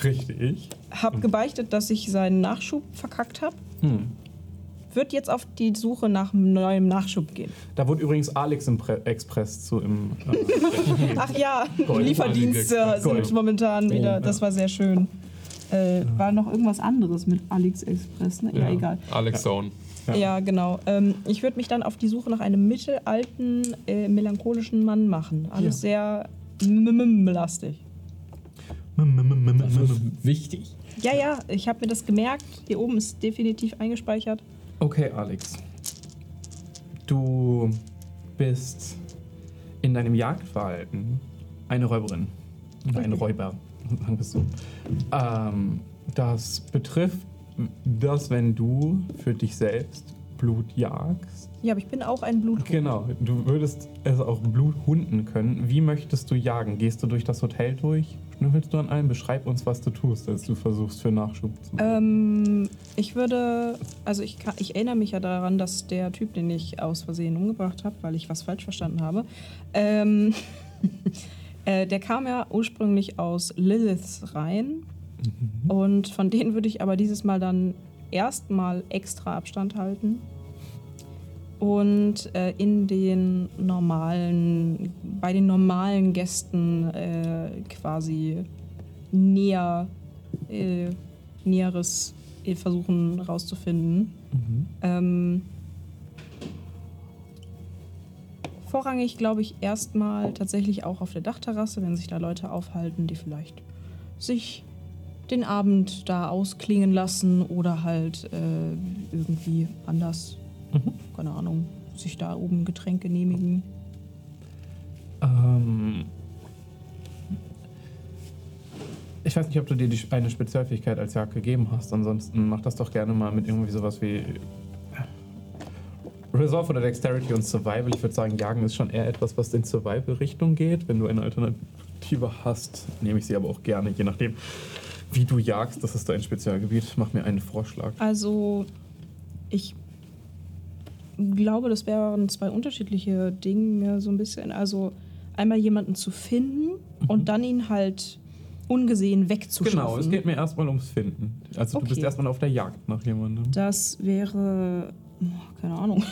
richtig. hab gebeichtet, dass ich seinen Nachschub verkackt habe. Hm. Wird jetzt auf die Suche nach neuem Nachschub gehen. Da wurde übrigens Alex im Pre Express zu im. Äh, Ach ja, Gold- Lieferdienste Gold. sind momentan wieder. Ja. Das war sehr schön. Äh, war noch irgendwas anderes mit Alex Express, ne? Ja, egal. Alex Zone. Ja. Ja, genau. Ähm, ich würde mich dann auf die Suche nach einem mittelalten, äh, melancholischen Mann machen. Alles sehr lastig. Das ist wichtig. Ja, ja, ich habe mir das gemerkt. Hier oben ist definitiv eingespeichert. Okay, Alex. Du bist in deinem Jagdverhalten eine Räuberin. Oder ein Räuber, sagen wir so. Ähm, das betrifft das, wenn du für dich selbst Blut jagst. Ja, aber ich bin auch ein Bluthund. Genau, du würdest es auch Blut hunden können. Wie möchtest du jagen? Gehst du durch das Hotel durch? Schnüffelst du an allem? Beschreib uns, was du tust, als du versuchst, für Nachschub zu. Ähm, ich würde, also ich, kann, ich erinnere mich ja daran, dass der Typ, den ich aus Versehen umgebracht habe, weil ich was falsch verstanden habe, ähm, äh, der kam ja ursprünglich aus Liliths Reihen. Und von denen würde ich aber dieses Mal dann erstmal extra Abstand halten. Und äh, in den normalen, bei den normalen Gästen äh, quasi näher, äh, Näheres äh, versuchen rauszufinden. Ähm, vorrangig glaube ich erstmal tatsächlich auch auf der Dachterrasse, wenn sich da Leute aufhalten, die vielleicht sich den Abend da ausklingen lassen oder halt äh, irgendwie anders, keine Ahnung, sich da oben Getränke genehmigen. Ähm, ich weiß nicht, ob du dir die, eine Spezialfähigkeit als Jagd gegeben hast. Ansonsten mach das doch gerne mal mit irgendwie sowas wie Resolve oder Dexterity und Survival. Ich würde sagen, Jagen ist schon eher etwas, was in Survival-Richtung geht. Wenn du eine Alternative hast, nehme ich sie aber auch gerne, je nachdem, wie du jagst. Das ist dein Spezialgebiet. Mach mir einen Vorschlag. Also, ich glaube, das wären zwei unterschiedliche Dinge, so ein bisschen. Also, einmal jemanden zu finden und dann ihn halt ungesehen wegzuschaffen. Genau, es geht mir erstmal ums Finden. Also du bist Okay. erstmal auf der Jagd nach jemandem. Das wäre, oh, keine Ahnung,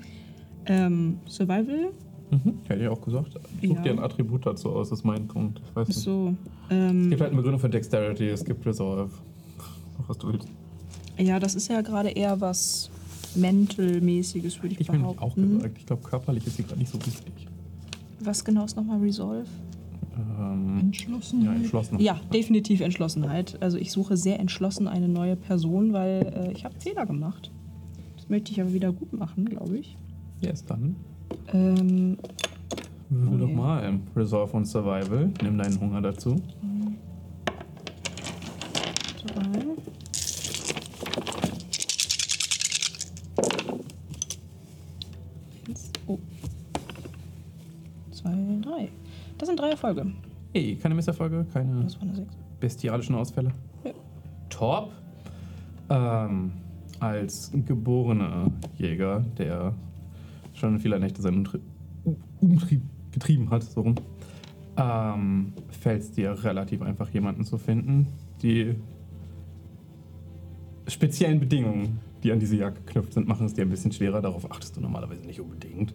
ähm, Survival. Mhm. Hätte ich auch gesagt. Such Ja. dir ein Attribut dazu aus, ist mein Punkt. Ich weiß nicht. So, Es ähm, gibt halt eine Begründung für Dexterity, es gibt Resolve. Was du willst. ja, das ist ja gerade eher was Mental-mäßiges, würde ich, Ich bin behaupten. auch gesagt, ich glaube, körperlich ist sie gerade nicht so wichtig. Was genau ist nochmal Resolve? Ähm, Entschlossen. ja, entschlossen. Ja, definitiv Entschlossenheit. Also ich suche sehr entschlossen eine neue Person, weil äh, ich habe Fehler gemacht. Das möchte ich aber wieder gut machen, glaube ich. Yes, dann. Ähm, Würfel Okay. doch mal. Resolve und Survival. Nimm deinen Hunger dazu. Drei. Eins. Oh. Zwei, drei. Das sind drei Erfolge. Hey, keine Misserfolge, keine Das war eine Sechs. bestialischen Ausfälle. Ja. Top. Ähm, als geborener Jäger, der schon viele Nächte seinen Umtrie Umtrieb getrieben hat, so rum, ähm, fällt es dir relativ einfach, jemanden zu finden. Die speziellen Bedingungen, die an diese Jagd geknüpft sind, machen es dir ein bisschen schwerer. Darauf achtest du normalerweise nicht unbedingt.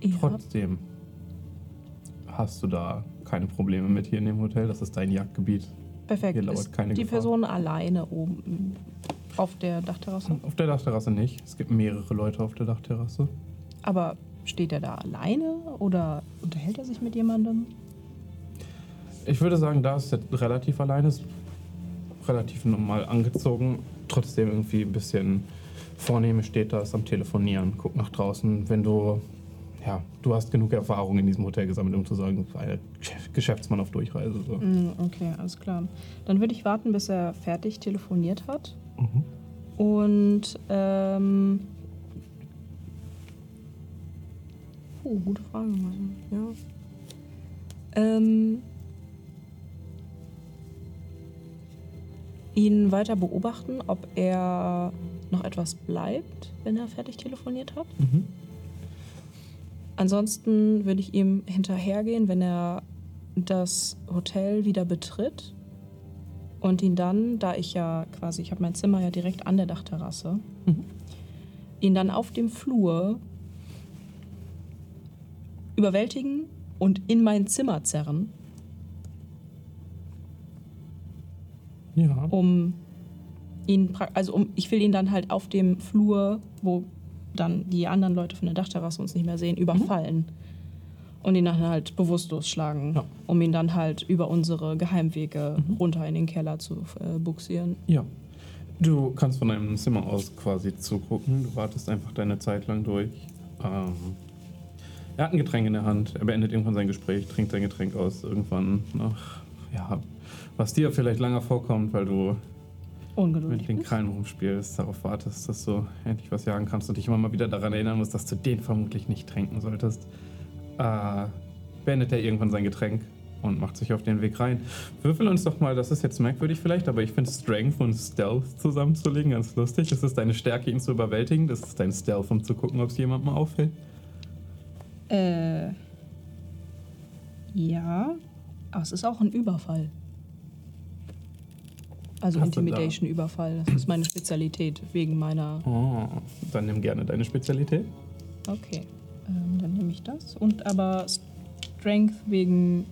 Ja. Trotzdem hast du da keine Probleme mit hier in dem Hotel. Das ist dein Jagdgebiet. Perfekt. Hier lauert Ist keine die Gefahr. Person alleine oben auf der Dachterrasse? Auf der Dachterrasse nicht. Es gibt mehrere Leute auf der Dachterrasse. Aber steht er da alleine oder unterhält er sich mit jemandem? Ich würde sagen, da ist er relativ alleine, ist relativ normal angezogen. Trotzdem irgendwie ein bisschen vornehme steht da, ist am Telefonieren, guckt nach draußen. Wenn du, ja, du hast genug Erfahrung in diesem Hotel gesammelt, um zu sagen, ein Geschäftsmann auf Durchreise. So. Mm, Okay, alles klar. Dann würde ich warten, bis er fertig telefoniert hat. Mhm. Und, ähm. Oh, gute Frage, Martin. Ja. Ähm. Ihn weiter beobachten, ob er noch etwas bleibt, wenn er fertig telefoniert hat. Mhm. Ansonsten würde ich ihm hinterhergehen, wenn er das Hotel wieder betritt und ihn dann, da ich ja quasi, ich habe mein Zimmer ja direkt an der Dachterrasse, Mhm. ihn dann auf dem Flur überwältigen und in mein Zimmer zerren, Ja. um ihn, also um, ich will ihn dann halt auf dem Flur, wo dann die anderen Leute von der Dachterrasse uns nicht mehr sehen, überfallen. Und ihn dann halt bewusstlos schlagen, Ja. um ihn dann halt über unsere Geheimwege runter in den Keller zu äh, buxieren. Ja. Du kannst von deinem Zimmer aus quasi zugucken. Du wartest einfach deine Zeit lang durch. Ähm, er hat ein Getränk in der Hand. Er beendet irgendwann sein Gespräch, trinkt sein Getränk aus. Irgendwann nach, ja, was dir vielleicht lange vorkommt, weil du Ungeduldig. mit den Krallen rumspielst, darauf wartest, dass du endlich was jagen kannst und dich immer mal wieder daran erinnern musst, dass du den vermutlich nicht tränken solltest. Äh, beendet er irgendwann sein Getränk und macht sich auf den Weg rein. Würfel uns doch mal, das ist jetzt merkwürdig vielleicht, aber ich finde Strength und Stealth zusammenzulegen ganz lustig. Es ist deine Stärke, ihn zu überwältigen. Das ist dein Stealth, um zu gucken, ob es jemandem auffällt. Äh. Ja. Aber es ist auch ein Überfall. Also Hast du da- Intimidation-Überfall. Das ist meine Spezialität wegen meiner. Oh, dann nimm gerne deine Spezialität. Okay. Ähm, dann nehme ich das. Und aber Strength wegen.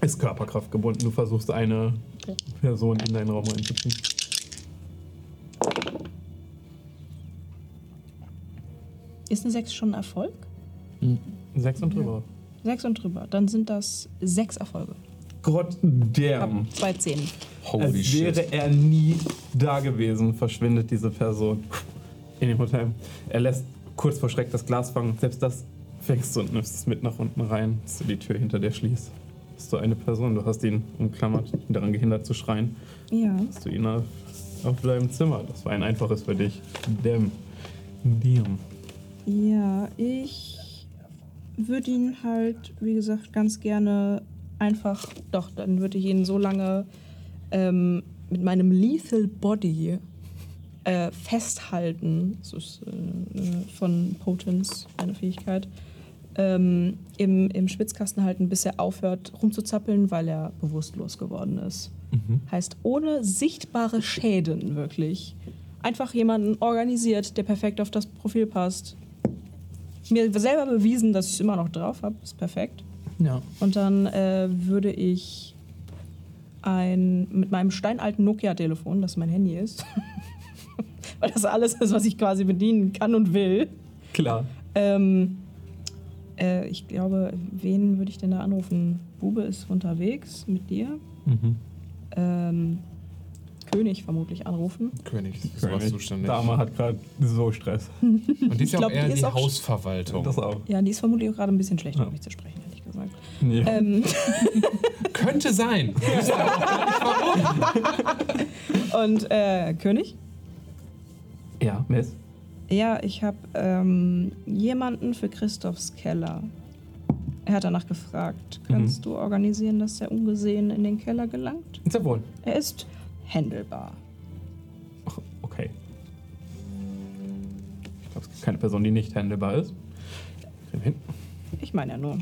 Ist Körperkraft gebunden. Du versuchst eine Okay. Person in deinen Raum einzuziehen. Ist eine 6 schon ein Erfolg? Sechs und drüber. 6 und drüber. Dann sind das sechs Erfolge. Gott Ich hab damn. zwei Zehn. Holy Als shit. wäre er nie da gewesen, verschwindet diese Person in dem Hotel. Er lässt kurz vor Schreck das Glas fangen. Selbst das fängst du und nimmst es mit nach unten rein, bis du die Tür hinter dir schließt. Bist du eine Person, du hast ihn umklammert, ihn daran gehindert zu schreien. Ja. Hast du ihn auf, auf deinem Zimmer. Das war ein einfaches für dich. Damn. Damn. Ja, ich würde ihn halt, wie gesagt, ganz gerne einfach, doch, dann würde ich ihn so lange ähm, mit meinem Lethal Body äh, festhalten. Das ist äh, von Potence eine Fähigkeit. Ähm, im, Im Schwitzkasten halten, bis er aufhört rumzuzappeln, weil er bewusstlos geworden ist. Heißt, ohne sichtbare Schäden wirklich. Einfach jemanden organisiert, der perfekt auf das Profil passt. Mir selber bewiesen, dass ich es immer noch drauf habe. Ist perfekt. Ja. Und dann äh, würde ich ein, mit meinem steinalten Nokia-Telefon, das mein Handy ist, weil das alles ist, was ich quasi bedienen kann und will, Klar. ähm, äh, ich glaube, wen würde ich denn da anrufen? Bube ist unterwegs mit dir. Mhm. Ähm, König vermutlich anrufen. König ist für sowas zuständig. Dame hat gerade so Stress. Und die ist ja auch eher die die Hausverwaltung. Das auch. Ja, die ist vermutlich auch gerade ein bisschen schlecht, Ja. auf mich zu sprechen. Ja. Ähm, Könnte sein. und äh, König? ja, Miss. Ja, ich habe ähm, jemanden für Christophs Keller. Er hat danach gefragt. Kannst du organisieren, dass er ungesehen in den Keller gelangt? Sehr wohl. Er ist händelbar. Ach, okay. Ich glaube, es gibt keine Person, die nicht handelbar ist. Ich meine ja nur.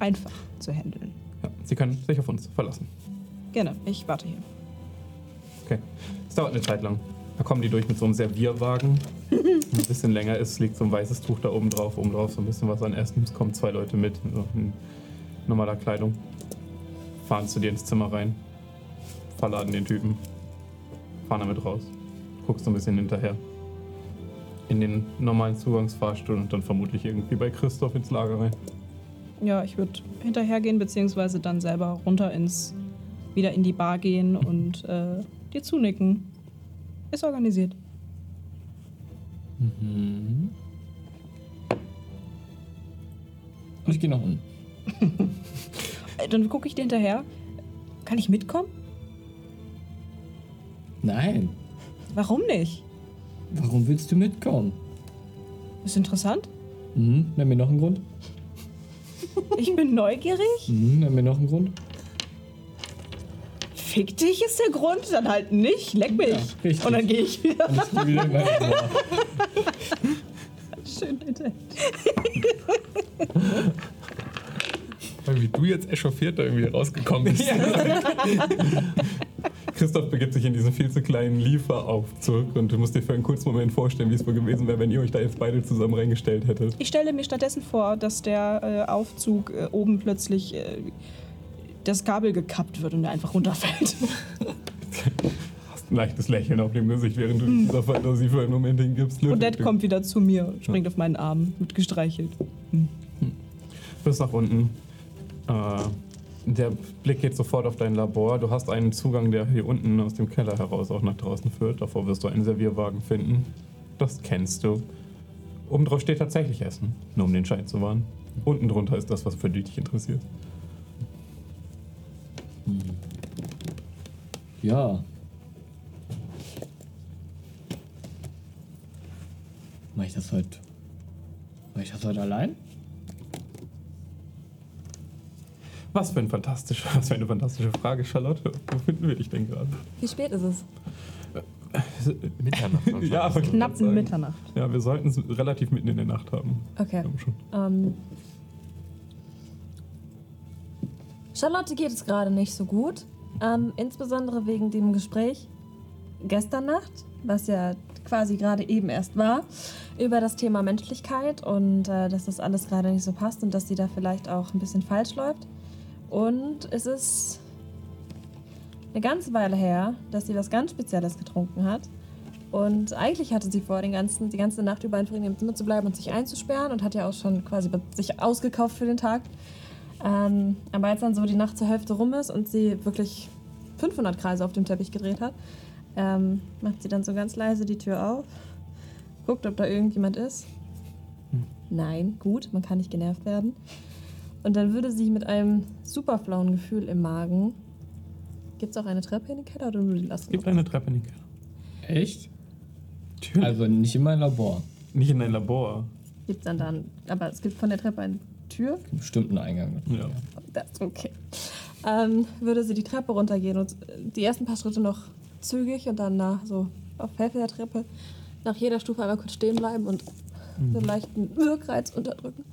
Einfach zu handeln. Ja, Sie können sich auf uns verlassen. Gerne, ich warte hier. Okay. Es dauert eine Zeit lang. Da kommen die durch mit so einem Servierwagen. ein bisschen länger ist, liegt so ein weißes Tuch da oben drauf, oben drauf so ein bisschen was an Essen. Es kommen zwei Leute mit, in normaler Kleidung. Fahren zu dir ins Zimmer rein. Verladen den Typen. Fahren damit raus. Guckst so ein bisschen hinterher. In den normalen Zugangsfahrstuhl und dann vermutlich irgendwie bei Christoph ins Lager rein. Ja, ich würde hinterhergehen, beziehungsweise dann selber runter ins. wieder in die Bar gehen und äh, dir zunicken. Ist organisiert. Und ich gehe nach unten. Äh, Dann gucke ich dir hinterher. Kann ich mitkommen? Nein. Warum nicht? Warum willst du mitkommen? Ist interessant. Mhm. Nenn mir noch einen Grund. Ich bin neugierig. Mhm. Nenn mir noch einen Grund. Fick dich ist der Grund, dann halt nicht. Leck mich. Ja. Und dann gehe ich wieder. Und wieder in. Schön, bitte. Wie du jetzt echauffiert da irgendwie rausgekommen bist. Christoph begibt sich in diesen viel zu kleinen Lieferaufzug und du musst dir für einen kurzen Moment vorstellen, wie es wohl gewesen wäre, wenn ihr euch da jetzt beide zusammen reingestellt hättet. Ich stelle mir stattdessen vor, dass der äh, Aufzug äh, oben plötzlich äh, das Kabel gekappt wird und er einfach runterfällt. Hast ein leichtes Lächeln auf dem Gesicht, während du dieser Fantasie für einen Moment hingibst. Und Dad kommt wieder zu mir, springt auf meinen Arm, wird gestreichelt. Bis nach unten. Äh, der Blick geht sofort auf dein Labor. Du hast einen Zugang, der hier unten aus dem Keller heraus auch nach draußen führt. Davor wirst du einen Servierwagen finden. Das kennst du. Oben drauf steht tatsächlich Essen, nur um den Schein zu wahren. Unten drunter ist das, was für dich interessiert. Ja. Mach ich das heute. Mach ich das heute allein? Was für, ein fantastische, was für eine fantastische Frage, Charlotte. Wo finden wir dich denn gerade? Wie spät ist es? Mitternacht wahrscheinlich. Ja, aber Knapp sagen. Mitternacht. Ja, wir sollten es relativ mitten in der Nacht haben. Okay. Ähm, Charlotte geht es gerade nicht so gut. Ähm, insbesondere wegen dem Gespräch gestern Nacht, was ja quasi gerade eben erst war, über das Thema Menschlichkeit und äh, dass das alles gerade nicht so passt und dass sie da vielleicht auch ein bisschen falsch läuft. Und es ist eine ganze Weile her, dass sie was ganz Spezielles getrunken hat. Und eigentlich hatte sie vor, den ganzen, die ganze Nacht über einfach in ihrem Zimmer zu bleiben und sich einzusperren und hat ja auch schon quasi sich ausgekauft für den Tag. Ähm, aber als dann so die Nacht zur Hälfte rum ist und sie wirklich 500 Kreise auf dem Teppich gedreht hat, ähm, macht sie dann so ganz leise die Tür auf, guckt, ob da irgendjemand ist. Nein, gut, man kann nicht genervt werden. Und dann würde sie mit einem super flauen Gefühl im Magen. Gibt es auch eine Treppe in den Keller oder nur die Last? Es gibt eine Treppe in den Keller. Echt? Natürlich. Also nicht in mein Labor. Nicht in dein Labor. Gibt dann dann, aber es gibt von der Treppe eine Tür. Bestimmt einen Eingang. Ja. Das ist okay. Ähm, würde sie die Treppe runtergehen und die ersten paar Schritte noch zügig und dann nach so auf Hälfte der Treppe nach jeder Stufe einmal kurz stehen bleiben und so einen leichten Wirkreiz unterdrücken.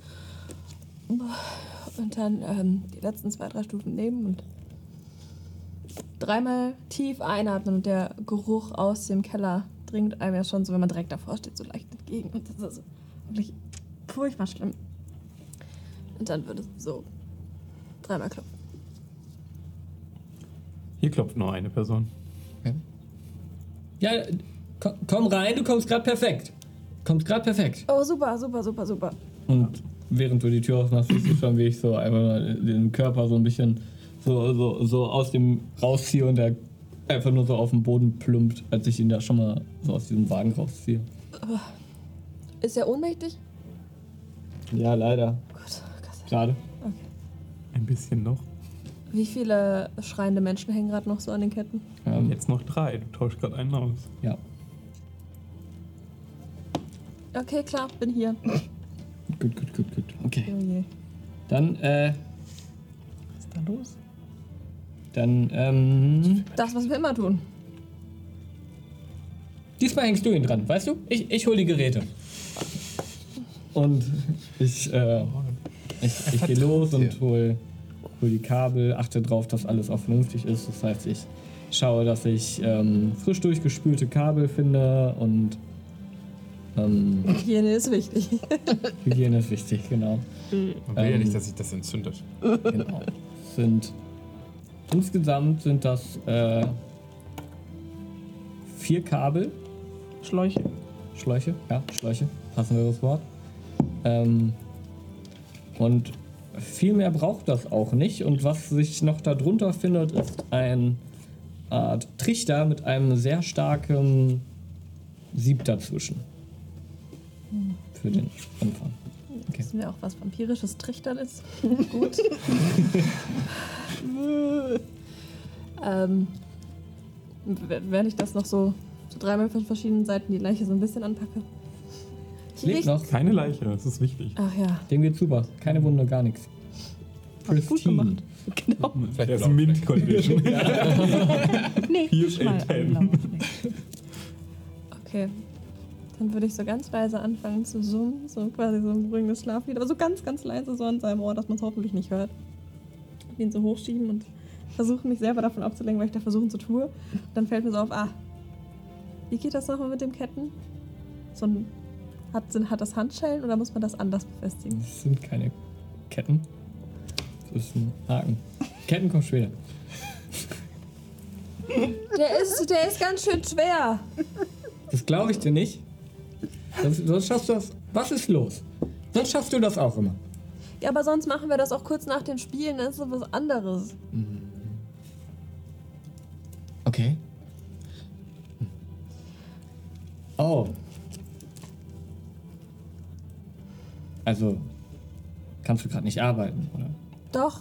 Und dann ähm, die letzten zwei, drei Stufen nehmen und dreimal tief einatmen und der Geruch aus dem Keller dringt einem ja schon so, wenn man direkt davor steht, so leicht entgegen. Und das ist wirklich furchtbar schlimm. Und dann würde es so dreimal klopfen. Hier klopft nur eine Person. Ja, komm, komm rein, du kommst gerade perfekt. Kommst gerade perfekt. Oh, super, super, super, super. Und während du die Tür aufmachst, siehst du schon, wie ich so einfach mal den Körper so ein bisschen so, so, so aus dem rausziehe und der einfach nur so auf den Boden plumpt, als ich ihn da schon mal so aus diesem Wagen rausziehe. Ist er ohnmächtig? Ja, leider. Gut, Gott. Gerade. Ein bisschen noch. Wie viele schreiende Menschen hängen gerade noch so an den Ketten? Ähm, Jetzt noch drei. Du tauschst gerade einen aus. Ja. Okay, klar, bin hier. Gut, gut, gut, gut. Okay. Oh je. Dann, äh, Was ist da los? dann, ähm. Das, was wir immer tun. Diesmal hängst du ihn dran, weißt du? Ich, ich hol die Geräte. Und ich, äh, ich, ich gehe los und hol, hol die Kabel, achte drauf, dass alles auch vernünftig ist. Das heißt, ich schaue, dass ich ähm, frisch durchgespülte Kabel finde und ähm, Hygiene ist wichtig. Hygiene ist wichtig, genau. Man will ja Ähm. nicht, dass sich das entzündet. genau. Sind insgesamt sind das äh, vier Kabel. Schläuche. Schläuche, ja, Schläuche, passenderes Wort. Ähm, und viel mehr braucht das auch nicht. Und was sich noch darunter findet, ist ein Art Trichter mit einem sehr starken Sieb dazwischen. Für den Umfang. Okay. Wissen wir auch, was vampirisches Trichtern ist? Gut. ähm, w- wenn ich das noch so, so dreimal von verschiedenen Seiten die Leiche so ein bisschen anpacke. Ich Lebt noch, Keine Leiche, das ist wichtig. Ach ja. dem geht's super. Keine Wunde, gar nichts. Hast gut gemacht. Genau. Vielleicht Der ist Mint Condition. Nee, Hier ist mal A10. anlaufen. Okay. Dann würde ich so ganz leise anfangen zu summen, so quasi so ein beruhigendes Schlaflied, aber so ganz, ganz leise so an seinem Ohr, dass man es hoffentlich nicht hört. Ihn so hochschieben und versuchen mich selber davon abzulenken, weil ich da versuchen zu tue. Dann fällt mir so auf, ah, wie geht das nochmal mit dem Ketten? So ein, hat, hat das Handschellen oder muss man das anders befestigen? Das sind keine Ketten. Das ist ein Haken. Ketten kommen später. Der ist, der ist ganz schön schwer. Das glaube ich dir nicht. Sonst, sonst schaffst du das. Was ist los? Sonst schaffst du das auch immer. Ja, aber sonst machen wir das auch kurz nach den Spielen, dann ist das was anderes. Okay. Oh. Also, kannst du gerade nicht arbeiten, oder? Doch.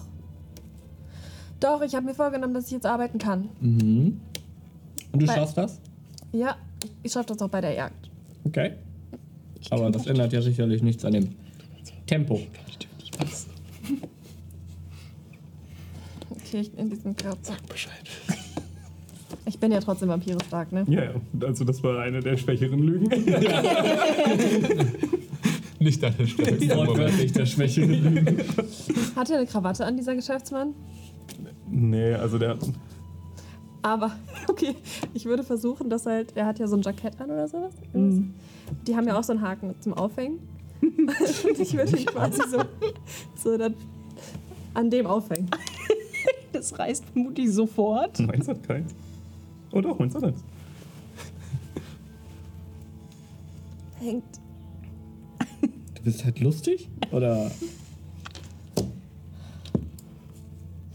Doch, ich habe mir vorgenommen, dass ich jetzt arbeiten kann. Mhm. Und du Weil- schaffst das? Ja, ich schaffe das auch bei der Jagd. Okay. Aber das ändert ja sicherlich nichts an dem Tempo. Okay, ich in diesem Kratzer. Ich bin ja trotzdem Vampire stark, ne? Ja, ja, also das war eine der schwächeren Lügen. Nicht der Stelle. Wortwörtlich der Schwäche. Hat er eine Krawatte an, dieser Geschäftsmann? nee, also der. Aber, okay, ich würde versuchen, dass halt, er hat ja so ein Jackett an oder sowas. Mhm. Die haben ja auch so einen Haken zum Aufhängen. Und ich würde ihn quasi so, so dann an dem aufhängen. Das reißt Mutti sofort. Meins hat keins. Oh doch, meins hat eins. Hängt. Du bist halt lustig? Oder?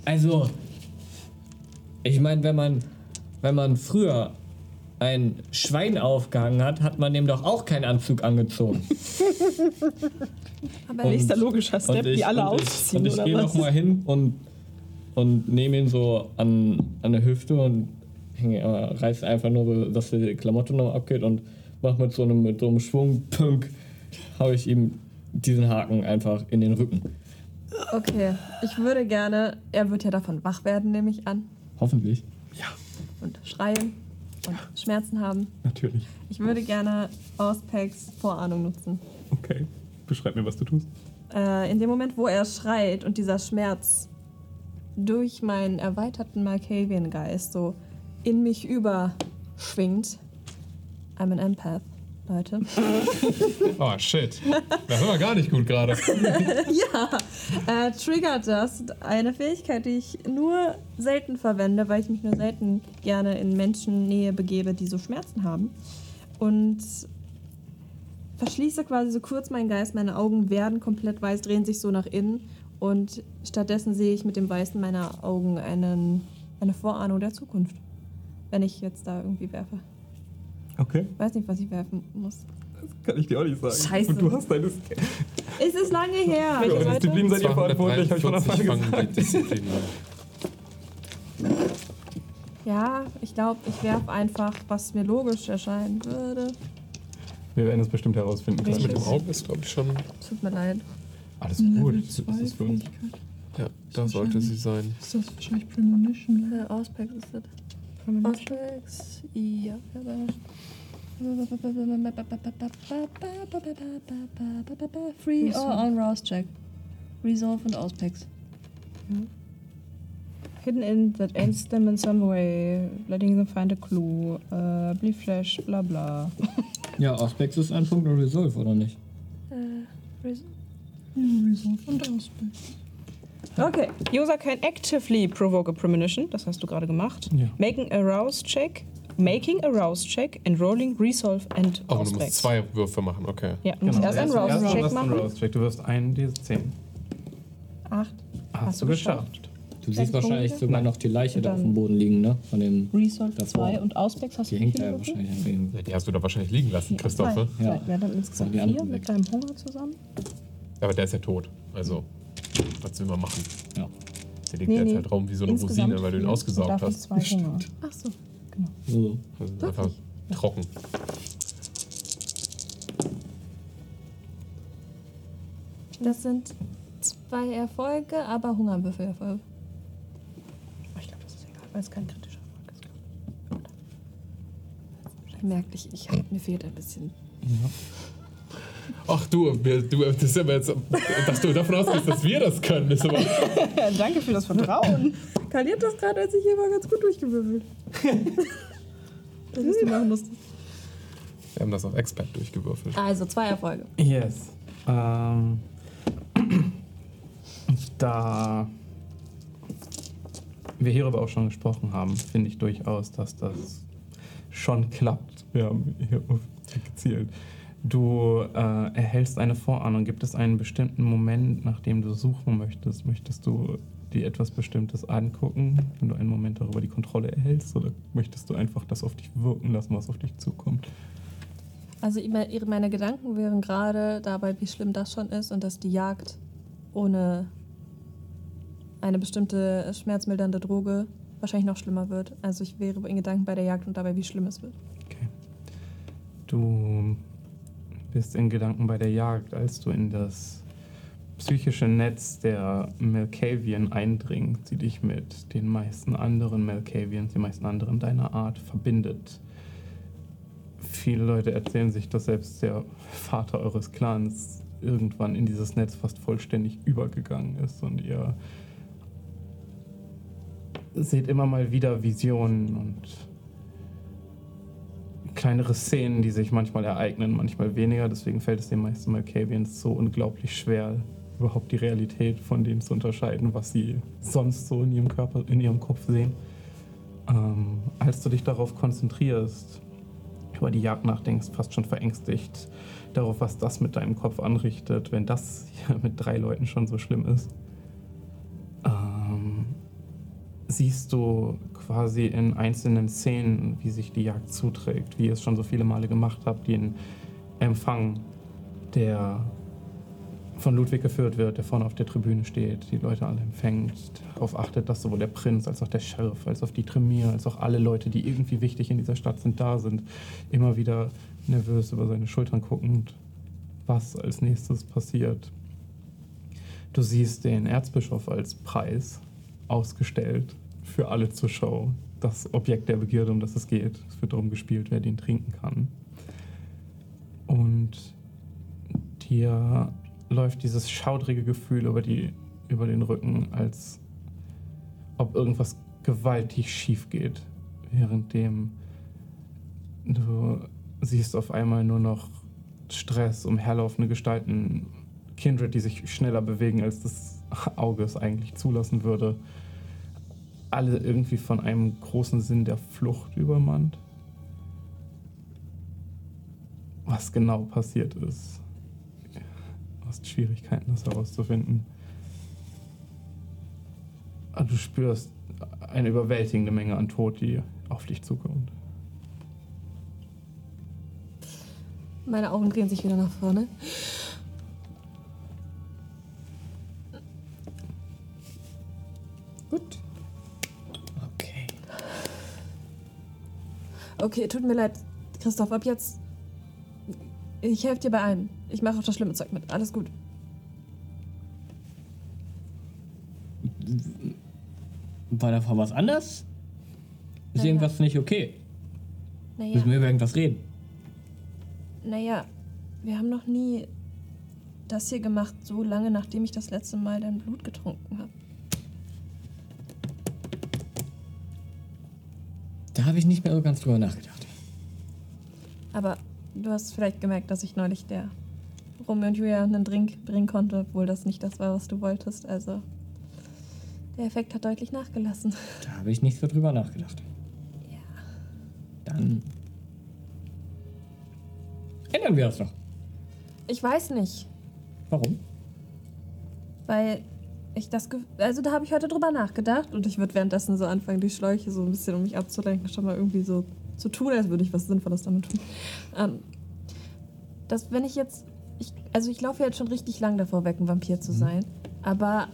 Also, ich meine, wenn man, wenn man früher ein Schwein aufgehangen hat, hat man dem doch auch keinen Anzug angezogen. Aber Nächster logischer Step, die alle ausziehen, Ich, und ich oder gehe nochmal hin und, und nehme ihn so an, an der Hüfte und hänge, äh, reiß einfach nur, dass die Klamotte noch abgeht und mach mit so einem, mit so einem Schwung, punk, hau ich ihm diesen Haken einfach in den Rücken. Okay, ich würde gerne, er wird ja davon wach werden, nehme ich an. Hoffentlich. Und schreien und Schmerzen haben. Natürlich. Ich würde gerne Auspacks Vorahnung nutzen. Okay. Beschreib mir, was du tust. Äh, in dem Moment, wo er schreit und dieser Schmerz durch meinen erweiterten Malkavian-Geist so in mich überschwingt. I'm an Empath, Leute. Oh, shit. Das war gar nicht gut gerade. ja, äh, triggert das eine Fähigkeit, die ich nur selten verwende, weil ich mich nur selten gerne in Menschennähe begebe, die so Schmerzen haben. Und verschließe quasi so kurz meinen Geist, meine Augen werden komplett weiß, drehen sich so nach innen und stattdessen sehe ich mit dem Weißen meiner Augen einen, eine Vorahnung der Zukunft. wenn ich jetzt da irgendwie werfe. Okay, Ich weiß nicht, was ich werfen muss. kann ich dir auch nicht sagen. Scheiße. Und du hast deine Es ist lange her. Welche Für Seite? Disziplin seid ihr verantwortlich, habe ich von Anfang 243 an fangen gesagt. die Disziplin an. Ja, ich glaube, ich werfe einfach, was mir logisch erscheinen würde. Wir werden es bestimmt herausfinden Das können. mit dem Auge ist, glaube ich, schon. Tut mir leid. Alles gut. 2 Das ist für uns. Ja, da sollte sie sein. Ist das wahrscheinlich Premonition? Äh, Auspex ist das. Auspex, ja. Free or on Rouse Check. Resolve und Auspex. Hidden in that aids them in some way, letting them find a clue, äh, Blee Flash, bla bla. Ja, Aspect ist ein Punkt und Resolve, oder nicht? Äh, Res Ja, Resolve und Aspect. Okay. User can actively provoke a premonition, das hast du gerade gemacht. Ja. Making a rouse check, making a rouse check and rolling resolve and Oh, du musst zwei Würfe machen, okay. Ja, du musst erst einen Erst- erst rouse check hast du einen machen. Rouse-Check. Du wirst einen dieser 10. Acht. Hast, Hast du geschafft. Du siehst Punkte? wahrscheinlich sogar noch die Leiche da auf dem Boden liegen, ne? Von dem. Resolve Davor. 2 und Auspex hast Die du wie hängt da ja wahrscheinlich an dem. Ja, Die hast du da wahrscheinlich liegen lassen, Christoph. ne? Ja. Zwei. Ja, dann insgesamt die vier mit deinem Hunger zusammen. Aber der ist ja tot. Also, was will man machen? Ja. Der liegt Nee, jetzt nee. halt rum wie so eine Insgesamt Rosine, weil du ihn ausgesaugt hast. zwei Hunger. Ach so. So. Also einfach trocken. Das sind zwei Erfolge, aber Hungerwürfelerfolge. Ich glaube, das ist egal, weil es kein kritischer Erfolg ist. Merkt ich, ich hab, mir fehlt ein bisschen. Ach du, wir, du das ist aber jetzt, dass du davon ausgehst, dass wir das können, ist aber. Danke für das Vertrauen. Kali hat das gerade als ich hier war ganz gut durchgewürfelt. das was du machen musstest. Wir haben das auf Expert durchgewürfelt. Also zwei Erfolge. Yes. Ähm, da wir hierüber auch schon gesprochen haben, finde ich durchaus, dass das schon klappt. Wir haben hier auf gezielt. Du äh, erhältst eine Vorahnung. Gibt es einen bestimmten Moment, nach dem du suchen möchtest? Möchtest du dir etwas Bestimmtes angucken, wenn du einen Moment darüber die Kontrolle erhältst? Oder möchtest du einfach das auf dich wirken lassen, was auf dich zukommt? Also meine Gedanken wären gerade dabei, wie schlimm das schon ist und dass die Jagd ohne eine bestimmte schmerzmildernde Droge wahrscheinlich noch schlimmer wird. Also ich wäre in Gedanken bei der Jagd und dabei, wie schlimm es wird. Okay. Du bist in Gedanken bei der Jagd, als du in das psychische Netz der Melkavian eindringst, die dich mit den meisten anderen Melkavians, den meisten anderen deiner Art verbindet. Viele Leute erzählen sich, dass selbst der Vater eures Clans irgendwann in dieses Netz fast vollständig übergegangen ist und ihr seht immer mal wieder Visionen und kleinere Szenen, die sich manchmal ereignen, manchmal weniger. Deswegen fällt es den meisten Malkavians so unglaublich schwer, überhaupt die Realität von dem zu unterscheiden, was sie sonst so in ihrem Körper, in ihrem Kopf sehen. Ähm, als du dich darauf konzentrierst, über die Jagd nachdenkst, fast schon verängstigt darauf, was das mit deinem Kopf anrichtet, wenn das hier mit drei Leuten schon so schlimm ist. Ähm, siehst du quasi in einzelnen Szenen, wie sich die Jagd zuträgt, wie ihr es schon so viele Male gemacht habt, den Empfang, der von Ludwig geführt wird, der vorne auf der Tribüne steht, die Leute alle empfängt, darauf achtet, dass sowohl der Prinz als auch der Sheriff, als auch die Tremir, als auch alle Leute, die irgendwie wichtig in dieser Stadt sind, da sind, immer wieder nervös über seine Schultern guckend, was als nächstes passiert. Du siehst den Erzbischof als Preis ausgestellt für alle zur Show. Das Objekt der Begierde, um das es geht. Es wird darum gespielt, wer den trinken kann. Und dir läuft dieses schaudrige Gefühl über, die, über den Rücken, als ob irgendwas gewaltig schief geht, währenddem du siehst auf einmal nur noch Stress, umherlaufende Gestalten, Kindred, die sich schneller bewegen, als das Auge es eigentlich zulassen würde. Alle irgendwie von einem großen Sinn der Flucht übermannt. Was genau passiert ist. Hast Schwierigkeiten, das herauszufinden. Aber Du spürst eine überwältigende Menge an Tod, die auf dich zukommt. Meine Augen drehen sich wieder nach vorne. Okay, tut mir leid, Christoph, ab jetzt. Ich helfe dir bei allem. Ich mache auch das schlimme Zeug mit. Alles gut. War davor was anders? Ist Naja. irgendwas nicht okay? Naja, Müssen wir über irgendwas reden? naja, wir haben noch nie das hier gemacht, so lange nachdem ich das letzte Mal dein Blut getrunken habe. Da habe ich nicht mehr so ganz drüber nachgedacht. Aber du hast vielleicht gemerkt, dass ich neulich der Romeo und Julia einen Drink bringen konnte, obwohl das nicht das war, was du wolltest. Also der Effekt hat deutlich nachgelassen. Da habe ich nicht so drüber nachgedacht. Ja. Dann ändern wir das doch. Ich weiß nicht, Warum? weil ich das. Also da habe ich heute drüber nachgedacht und ich würde währenddessen so anfangen, die Schläuche so ein bisschen, um mich abzulenken, schon mal irgendwie so zu tun, als würde ich was Sinnvolles damit tun. Ähm, dass wenn ich jetzt. Ich, also ich laufe jetzt schon richtig lang davor weg, ein Vampir zu sein. Aber.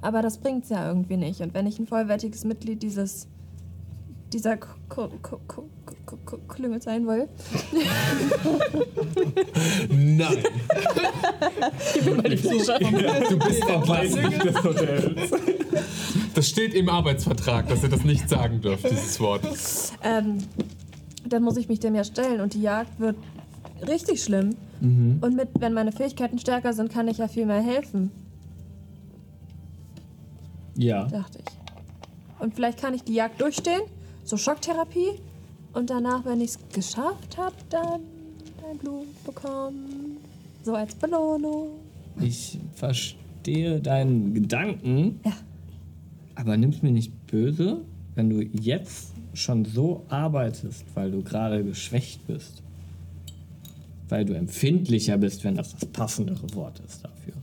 Aber das bringt's ja irgendwie nicht. Und wenn ich ein vollwertiges Mitglied dieses. dieser K K K K K K Klüngel sein will, Nein. Du bist der Meister des Hotels. Das steht im Arbeitsvertrag, dass ihr das nicht sagen dürft, dieses Wort. ähm, dann muss ich mich dem ja stellen und die Jagd wird richtig schlimm. Und mit, wenn meine Fähigkeiten stärker sind, kann ich ja viel mehr helfen, Ja. dachte ich. Und vielleicht kann ich die Jagd durchstehen, so Schocktherapie. Und danach, wenn ich es geschafft habe, dann ein Blut bekommen. So als Belohnung. Ich verstehe deinen Gedanken. Ja. Aber nimm's mir nicht böse, wenn du jetzt schon so arbeitest, weil du gerade geschwächt bist. Weil du empfindlicher bist, wenn das das passendere Wort ist dafür.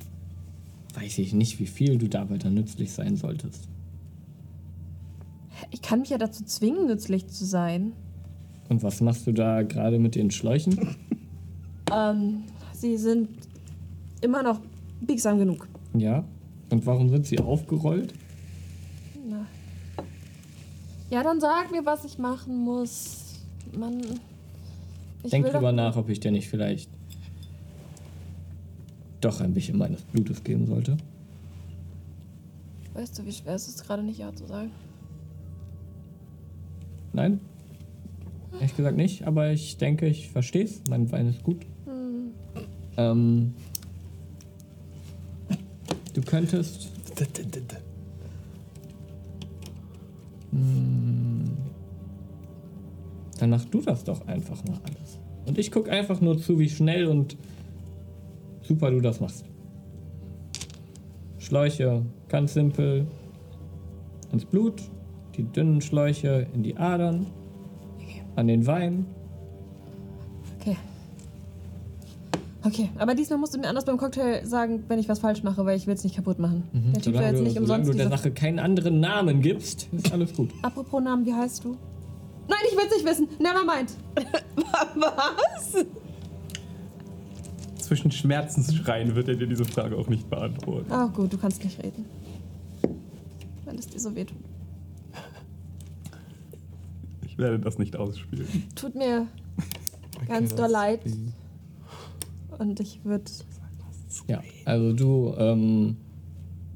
Weiß ich nicht, wie viel du dabei dann nützlich sein solltest. Ich kann mich ja dazu zwingen, nützlich zu sein. Und was machst du da gerade mit den Schläuchen? Ähm, sie sind immer noch biegsam genug. Ja. Und warum sind sie aufgerollt? Na. Ja, dann sag mir, was ich machen muss. Mann. Ich Denk drüber nach, ob ich dir nicht vielleicht doch ein bisschen meines Blutes geben sollte. Weißt du, wie schwer es ist, gerade nicht Ja zu sagen? Nein? Ehrlich gesagt nicht, aber ich denke, ich verstehe es. Mein Wein ist gut. Ähm, du könntest. Hm, dann mach du das doch einfach mal alles. Und ich guck einfach nur zu, wie schnell und super du das machst. Schläuche, ganz simpel. Ins Blut, die dünnen Schläuche in die Adern, an den Wein. Okay. Okay, aber diesmal musst du mir anders beim Cocktail sagen, wenn ich was falsch mache, weil ich will es nicht kaputt machen. Der Typ war Solange jetzt du, nicht umsonst du der. Sache keinen anderen Namen gibst, ist alles gut. Apropos Namen, wie heißt du? Nein, ich will's nicht wissen. Never mind. Was? Zwischen Schmerzensschreien wird er dir diese Frage auch nicht beantworten. Oh gut, du kannst nicht reden. Weil es dir so wehtut. Ich werde das nicht ausspielen. Tut mir ganz doll leid. Und ich würde... Ja, also du, ähm,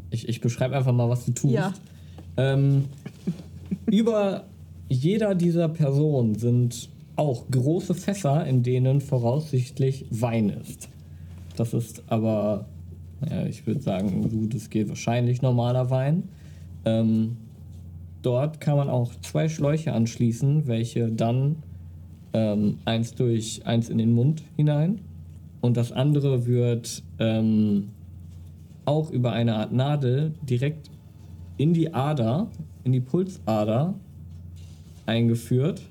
ich, ich beschreibe einfach mal, was du tust. Ja. Ähm, über jeder dieser Personen sind auch große Fässer, in denen voraussichtlich Wein ist. Das ist aber, ja, ich würde sagen, gut es geht, wahrscheinlich normaler Wein. Ähm, dort kann man auch zwei Schläuche anschließen, welche dann ähm, eins durch eins in den Mund hinein und das andere wird ähm, auch über eine Art Nadel direkt in die Ader, in die Pulsader eingeführt.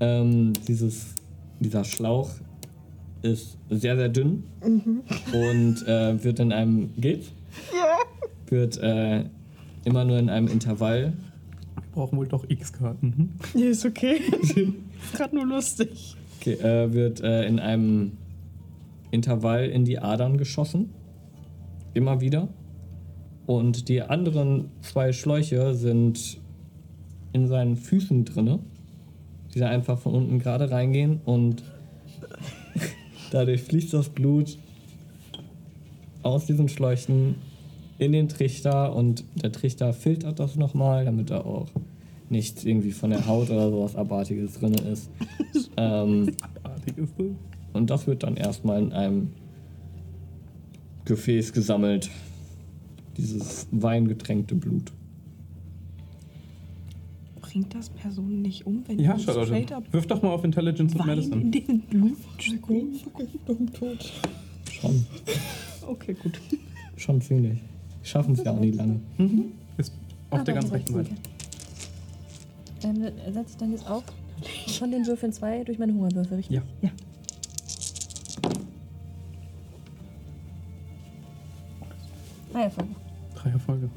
Ähm, dieses, dieser Schlauch ist sehr, sehr dünn und äh, wird in einem, geht's? Wird äh, immer nur in einem Intervall brauchen wohl doch X-Karten. Hm? Nee, ist okay. ist gerade nur lustig. Okay, äh, wird äh, in einem Intervall in die Adern geschossen. Immer wieder. Und die anderen zwei Schläuche sind in seinen Füßen drinne, die da einfach von unten gerade reingehen und dadurch fließt das Blut aus diesen Schläuchen in den Trichter und der Trichter filtert das nochmal, damit da auch nichts irgendwie von der Haut oder sowas Abartiges drin ist. ähm, Artig ist das. und das wird dann erstmal in einem Gefäß gesammelt. Dieses weingetränkte Blut. Bringt das Personen nicht um, wenn Ja, du straight up Wirf doch mal auf Intelligence und Wein in Medicine. den Blut im Tod. Schon, Okay, gut. schon ziemlich. Schaffen es ja auch nicht lange. Ist auf Ah, der ganz rechten Seite. Ähm, setze ich dann jetzt auch von den Würfeln zwei durch meine Hungerwürfel, richtig? Ja. Ja. Ja, voll. Drei Erfolge.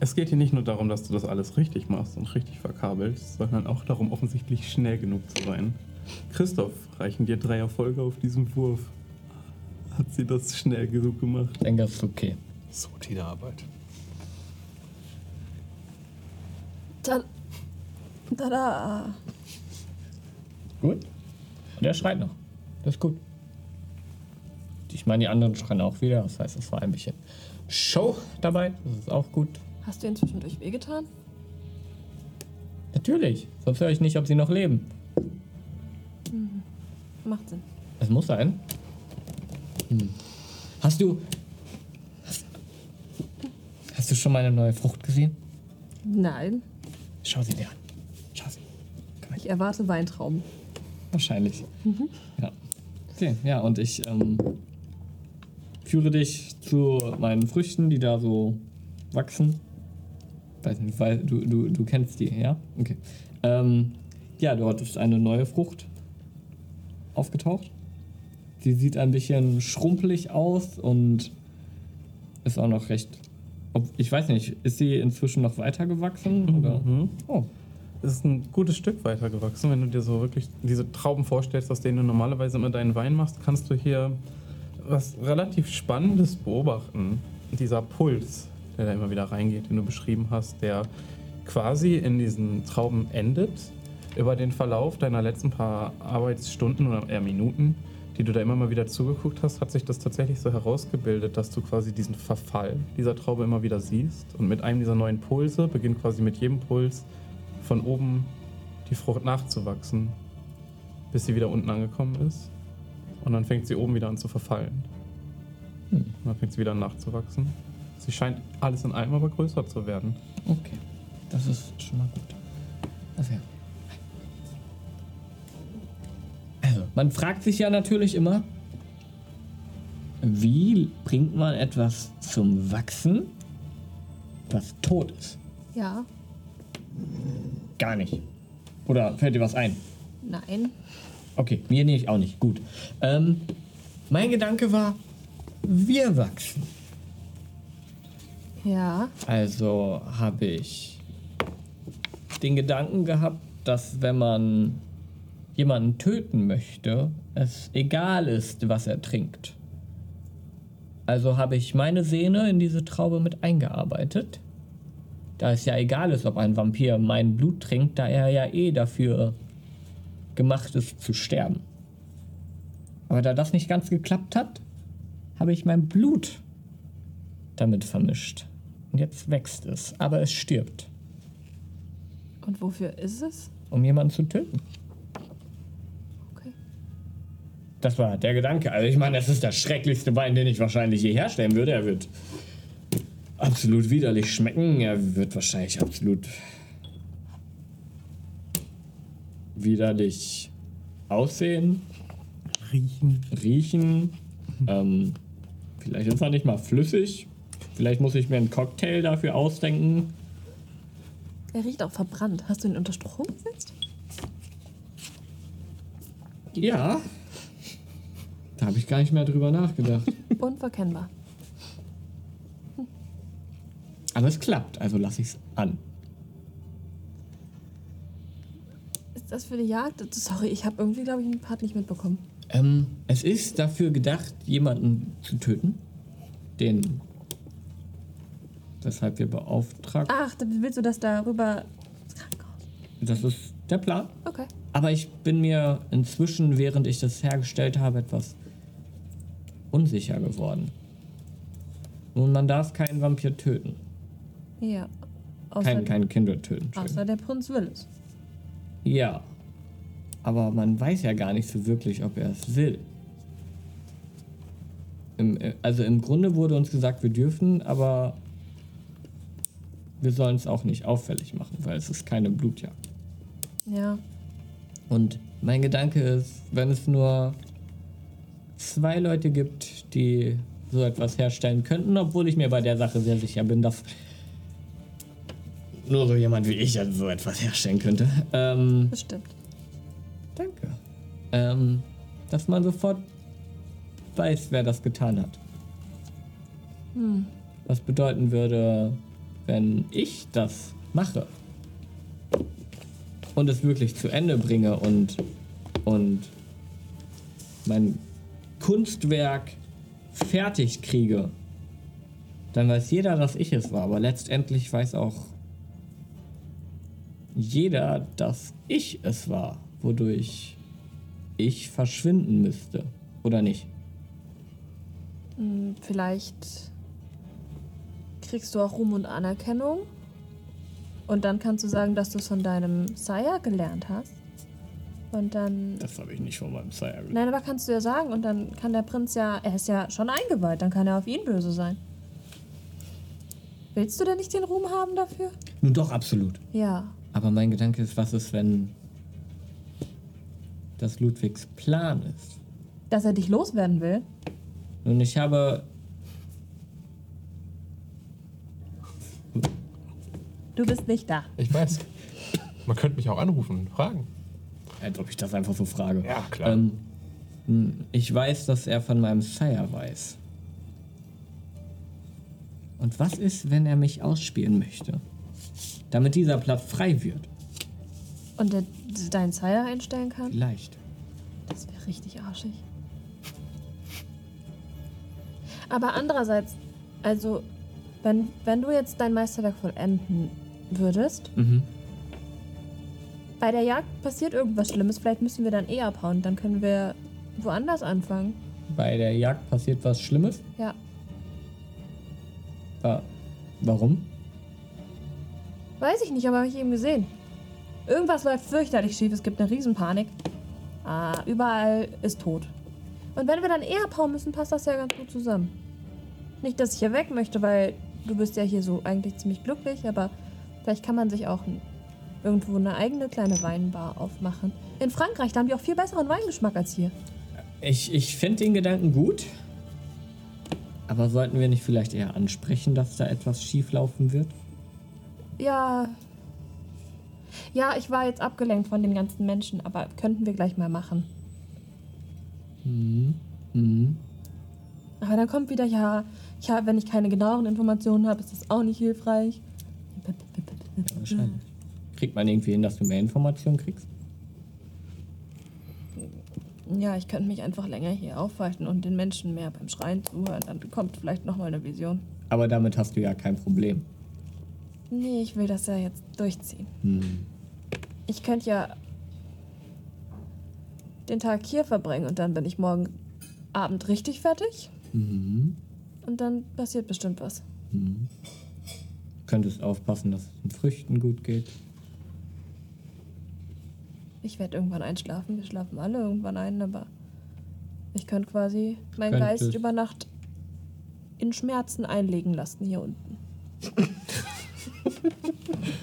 Es geht hier nicht nur darum, dass du das alles richtig machst und richtig verkabelst, sondern auch darum, offensichtlich schnell genug zu sein. Christoph, reichen dir drei Erfolge auf diesem Wurf? Hat sie das schnell genug gemacht? Ich denke, das ist Teamarbeit. Ta Tada! Gut. Und er schreit noch. Das ist gut. Ich meine, die anderen schreien auch wieder. Das heißt, es war ein bisschen Show dabei. Das ist auch gut. Hast du ihnen zwischendurch wehgetan? Natürlich. Sonst höre ich nicht, ob sie noch leben. Macht Sinn. Es muss sein. Hm. Hast du. Hast, du schon meine neue Frucht gesehen? Nein, Schau sie dir an. Schau sie. ich erwarte Weintrauben. Wahrscheinlich. Ja. Okay, ja, und ich ähm, führe dich zu meinen Früchten, die da so wachsen. Weiß nicht, weil du, du, du kennst die, ja? Okay. Ähm, ja, dort ist eine neue Frucht aufgetaucht. Sie sieht ein bisschen schrumpelig aus und ist auch noch recht. Ob, ich weiß nicht, ist sie inzwischen noch weiter gewachsen? Oder? Mhm. Oh, Es ist ein gutes Stück weiter gewachsen. Wenn du dir so wirklich diese Trauben vorstellst, aus denen du normalerweise immer deinen Wein machst, kannst du hier was relativ Spannendes beobachten. Dieser Puls, der da immer wieder reingeht, den du beschrieben hast, der quasi in diesen Trauben endet. Über den Verlauf deiner letzten paar Arbeitsstunden oder eher Minuten, die du da immer mal wieder zugeguckt hast, hat sich das tatsächlich so herausgebildet, dass du quasi diesen Verfall dieser Traube immer wieder siehst. Und mit einem dieser neuen Pulse beginnt quasi mit jedem Puls von oben die Frucht nachzuwachsen, bis sie wieder unten angekommen ist. Und dann fängt sie oben wieder an zu verfallen. Hm. Und dann fängt sie wieder an nachzuwachsen. Sie scheint alles in allem aber größer zu werden. okay. Das ist schon mal gut. Also, ja. Man fragt sich ja natürlich immer, wie bringt man etwas zum Wachsen, was tot ist? Ja, Gar nicht. Oder fällt dir was ein? nein. Okay, mir nicht, auch nicht. Gut. Ähm, mein Gedanke war, wir wachsen. Ja, Also habe ich den Gedanken gehabt, dass wenn man jemanden töten möchte, es egal ist, was er trinkt. Also habe ich meine Sehne in diese Traube mit eingearbeitet. Da es ja egal ist, ob ein Vampir mein Blut trinkt, da er ja eh dafür gemacht ist zu sterben. Aber da das nicht ganz geklappt hat, habe ich mein Blut damit vermischt. Und jetzt wächst es, aber es stirbt, und wofür ist es? um jemanden zu töten. Okay. Das war der Gedanke. Also ich meine, das ist der schrecklichste Wein, den ich wahrscheinlich je herstellen würde. Er wird absolut widerlich schmecken. Er wird wahrscheinlich absolut widerlich aussehen, Riechen. riechen. Ähm, vielleicht ist er nicht mal flüssig. Vielleicht muss ich mir einen Cocktail dafür ausdenken. Er riecht auch verbrannt. Hast du ihn unter Strom gesetzt? Ja. Da habe ich gar nicht mehr drüber nachgedacht. Unverkennbar. Aber es klappt, also lasse ich es an. ist das für die Jagd? Sorry, ich habe irgendwie, glaube ich, den Part nicht mitbekommen. Ähm, es ist dafür gedacht, jemanden zu töten. Den. Weshalb wir beauftragt. Ach, willst du das darüber? Das ist der Plan. Okay. Aber ich bin mir inzwischen, während ich das hergestellt habe, etwas unsicher geworden. Nun, man darf keinen Vampir töten. Ja. Außer, Kein, kein Kinder töten. außer der Prinz will es. Ja. Aber man weiß ja gar nicht so wirklich, ob er es will. Im, äh, also im Grunde wurde uns gesagt, wir dürfen, aber wir sollen es auch nicht auffällig machen, weil es ist keine Blutjagd. Ja. Und mein Gedanke ist, wenn es nur zwei Leute gibt, die so etwas herstellen könnten, obwohl ich mir bei der Sache sehr sicher bin, dass nur so jemand wie ich also so etwas herstellen könnte. Ähm, Bestimmt. danke. Ähm, dass man sofort weiß, wer das getan hat. Was bedeuten würde, wenn ich das mache und es wirklich zu Ende bringe und, und mein Kunstwerk fertig kriege, dann weiß jeder, dass ich es war. Aber letztendlich weiß auch jeder, dass ich es war, wodurch ich verschwinden müsste. Oder nicht? Hm, Vielleicht kriegst du auch Ruhm und Anerkennung. Und dann kannst du sagen, dass du es von deinem Sire gelernt hast. Und dann. Das habe ich nicht von meinem Sire. Nein, aber kannst du ja sagen. Und dann kann der Prinz ja. Er ist ja schon eingeweiht. Dann kann er auf ihn böse sein. Willst du denn nicht den Ruhm haben dafür? Nun doch, absolut. Ja. Aber mein Gedanke ist, was ist, wenn das Ludwigs Plan ist? Dass er dich loswerden will? Nun, ich habe. Du bist nicht da. Ich weiß. Man könnte mich auch anrufen und fragen. Als ob ich das einfach so frage. Ja, klar. Ähm, ich weiß, dass er von meinem Sire weiß. Und was ist, wenn er mich ausspielen möchte? Damit dieser Platz frei wird. Und der, deinen Sire einstellen kann? Vielleicht. Das wäre richtig arschig. Aber andererseits, also, wenn, wenn du jetzt dein Meisterwerk vollenden würdest, Mhm. Bei der Jagd passiert irgendwas Schlimmes, vielleicht müssen wir dann eh abhauen, dann können wir woanders anfangen. Bei der Jagd passiert was Schlimmes. Ja. Ah, warum? Weiß ich nicht, aber habe ich eben gesehen. Irgendwas läuft fürchterlich schief, es gibt eine Riesenpanik. Ah, überall ist tot. Und wenn wir dann eher abhauen müssen, passt das ja ganz gut zusammen. Nicht, dass ich hier weg möchte, weil du bist ja hier so eigentlich ziemlich glücklich, aber vielleicht kann man sich auch ein, irgendwo eine eigene kleine Weinbar aufmachen. In Frankreich, da haben die auch viel besseren Weingeschmack als hier. Ich, ich finde den Gedanken gut. Aber sollten wir nicht vielleicht eher ansprechen, dass da etwas schieflaufen wird? Ja. Ja, ich war jetzt abgelenkt von den ganzen Menschen, aber könnten wir gleich mal machen. Mhm. Aber dann kommt wieder, ja, ja, wenn ich keine genaueren Informationen habe, ist das auch nicht hilfreich. Wahrscheinlich. Kriegt man irgendwie hin, dass du mehr Informationen kriegst? Ja, ich könnte mich einfach länger hier aufhalten und den Menschen mehr beim Schreien zuhören. Dann kommt vielleicht nochmal eine Vision. Aber damit hast du ja kein Problem. Nee, ich will das ja jetzt durchziehen. Hm. Ich könnte ja den Tag hier verbringen und dann bin ich morgen Abend richtig fertig. Mhm. Und dann passiert bestimmt was. Könntest aufpassen, dass es den Früchten gut geht. Ich werde irgendwann einschlafen. Wir schlafen alle irgendwann ein, aber ich könnte quasi meinen Könntest- Geist über Nacht in Schmerzen einlegen lassen hier unten.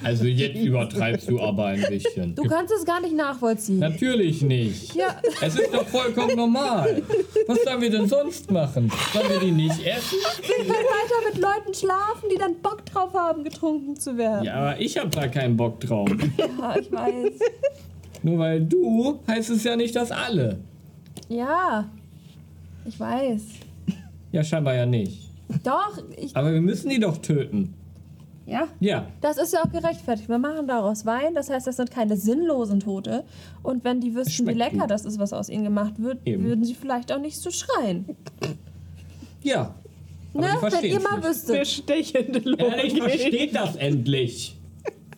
Also jetzt übertreibst du aber ein bisschen. Du kannst es gar nicht nachvollziehen. Natürlich nicht. Ja, Es ist doch vollkommen normal. Was sollen wir denn sonst machen? Sollen wir die nicht essen? wir können weiter mit Leuten schlafen, die dann Bock drauf haben, getrunken zu werden. Ja, aber ich habe da keinen Bock drauf. Ja, ich weiß. Nur weil du, heißt es ja nicht, dass alle. Ja, ich weiß. Ja, scheinbar ja nicht. Doch, ich. Aber wir müssen die doch töten. Ja? Ja. Das ist ja auch gerechtfertigt. Wir machen daraus Wein, das heißt, das sind keine sinnlosen Tote. Und wenn die wüssten, wie lecker gut. das ist, was aus ihnen gemacht wird, Eben. würden sie vielleicht auch nicht so schreien. Ja. Ne? Wenn ihr mal wüsstet. Bestechende Ehrlich, Logik. versteht das endlich.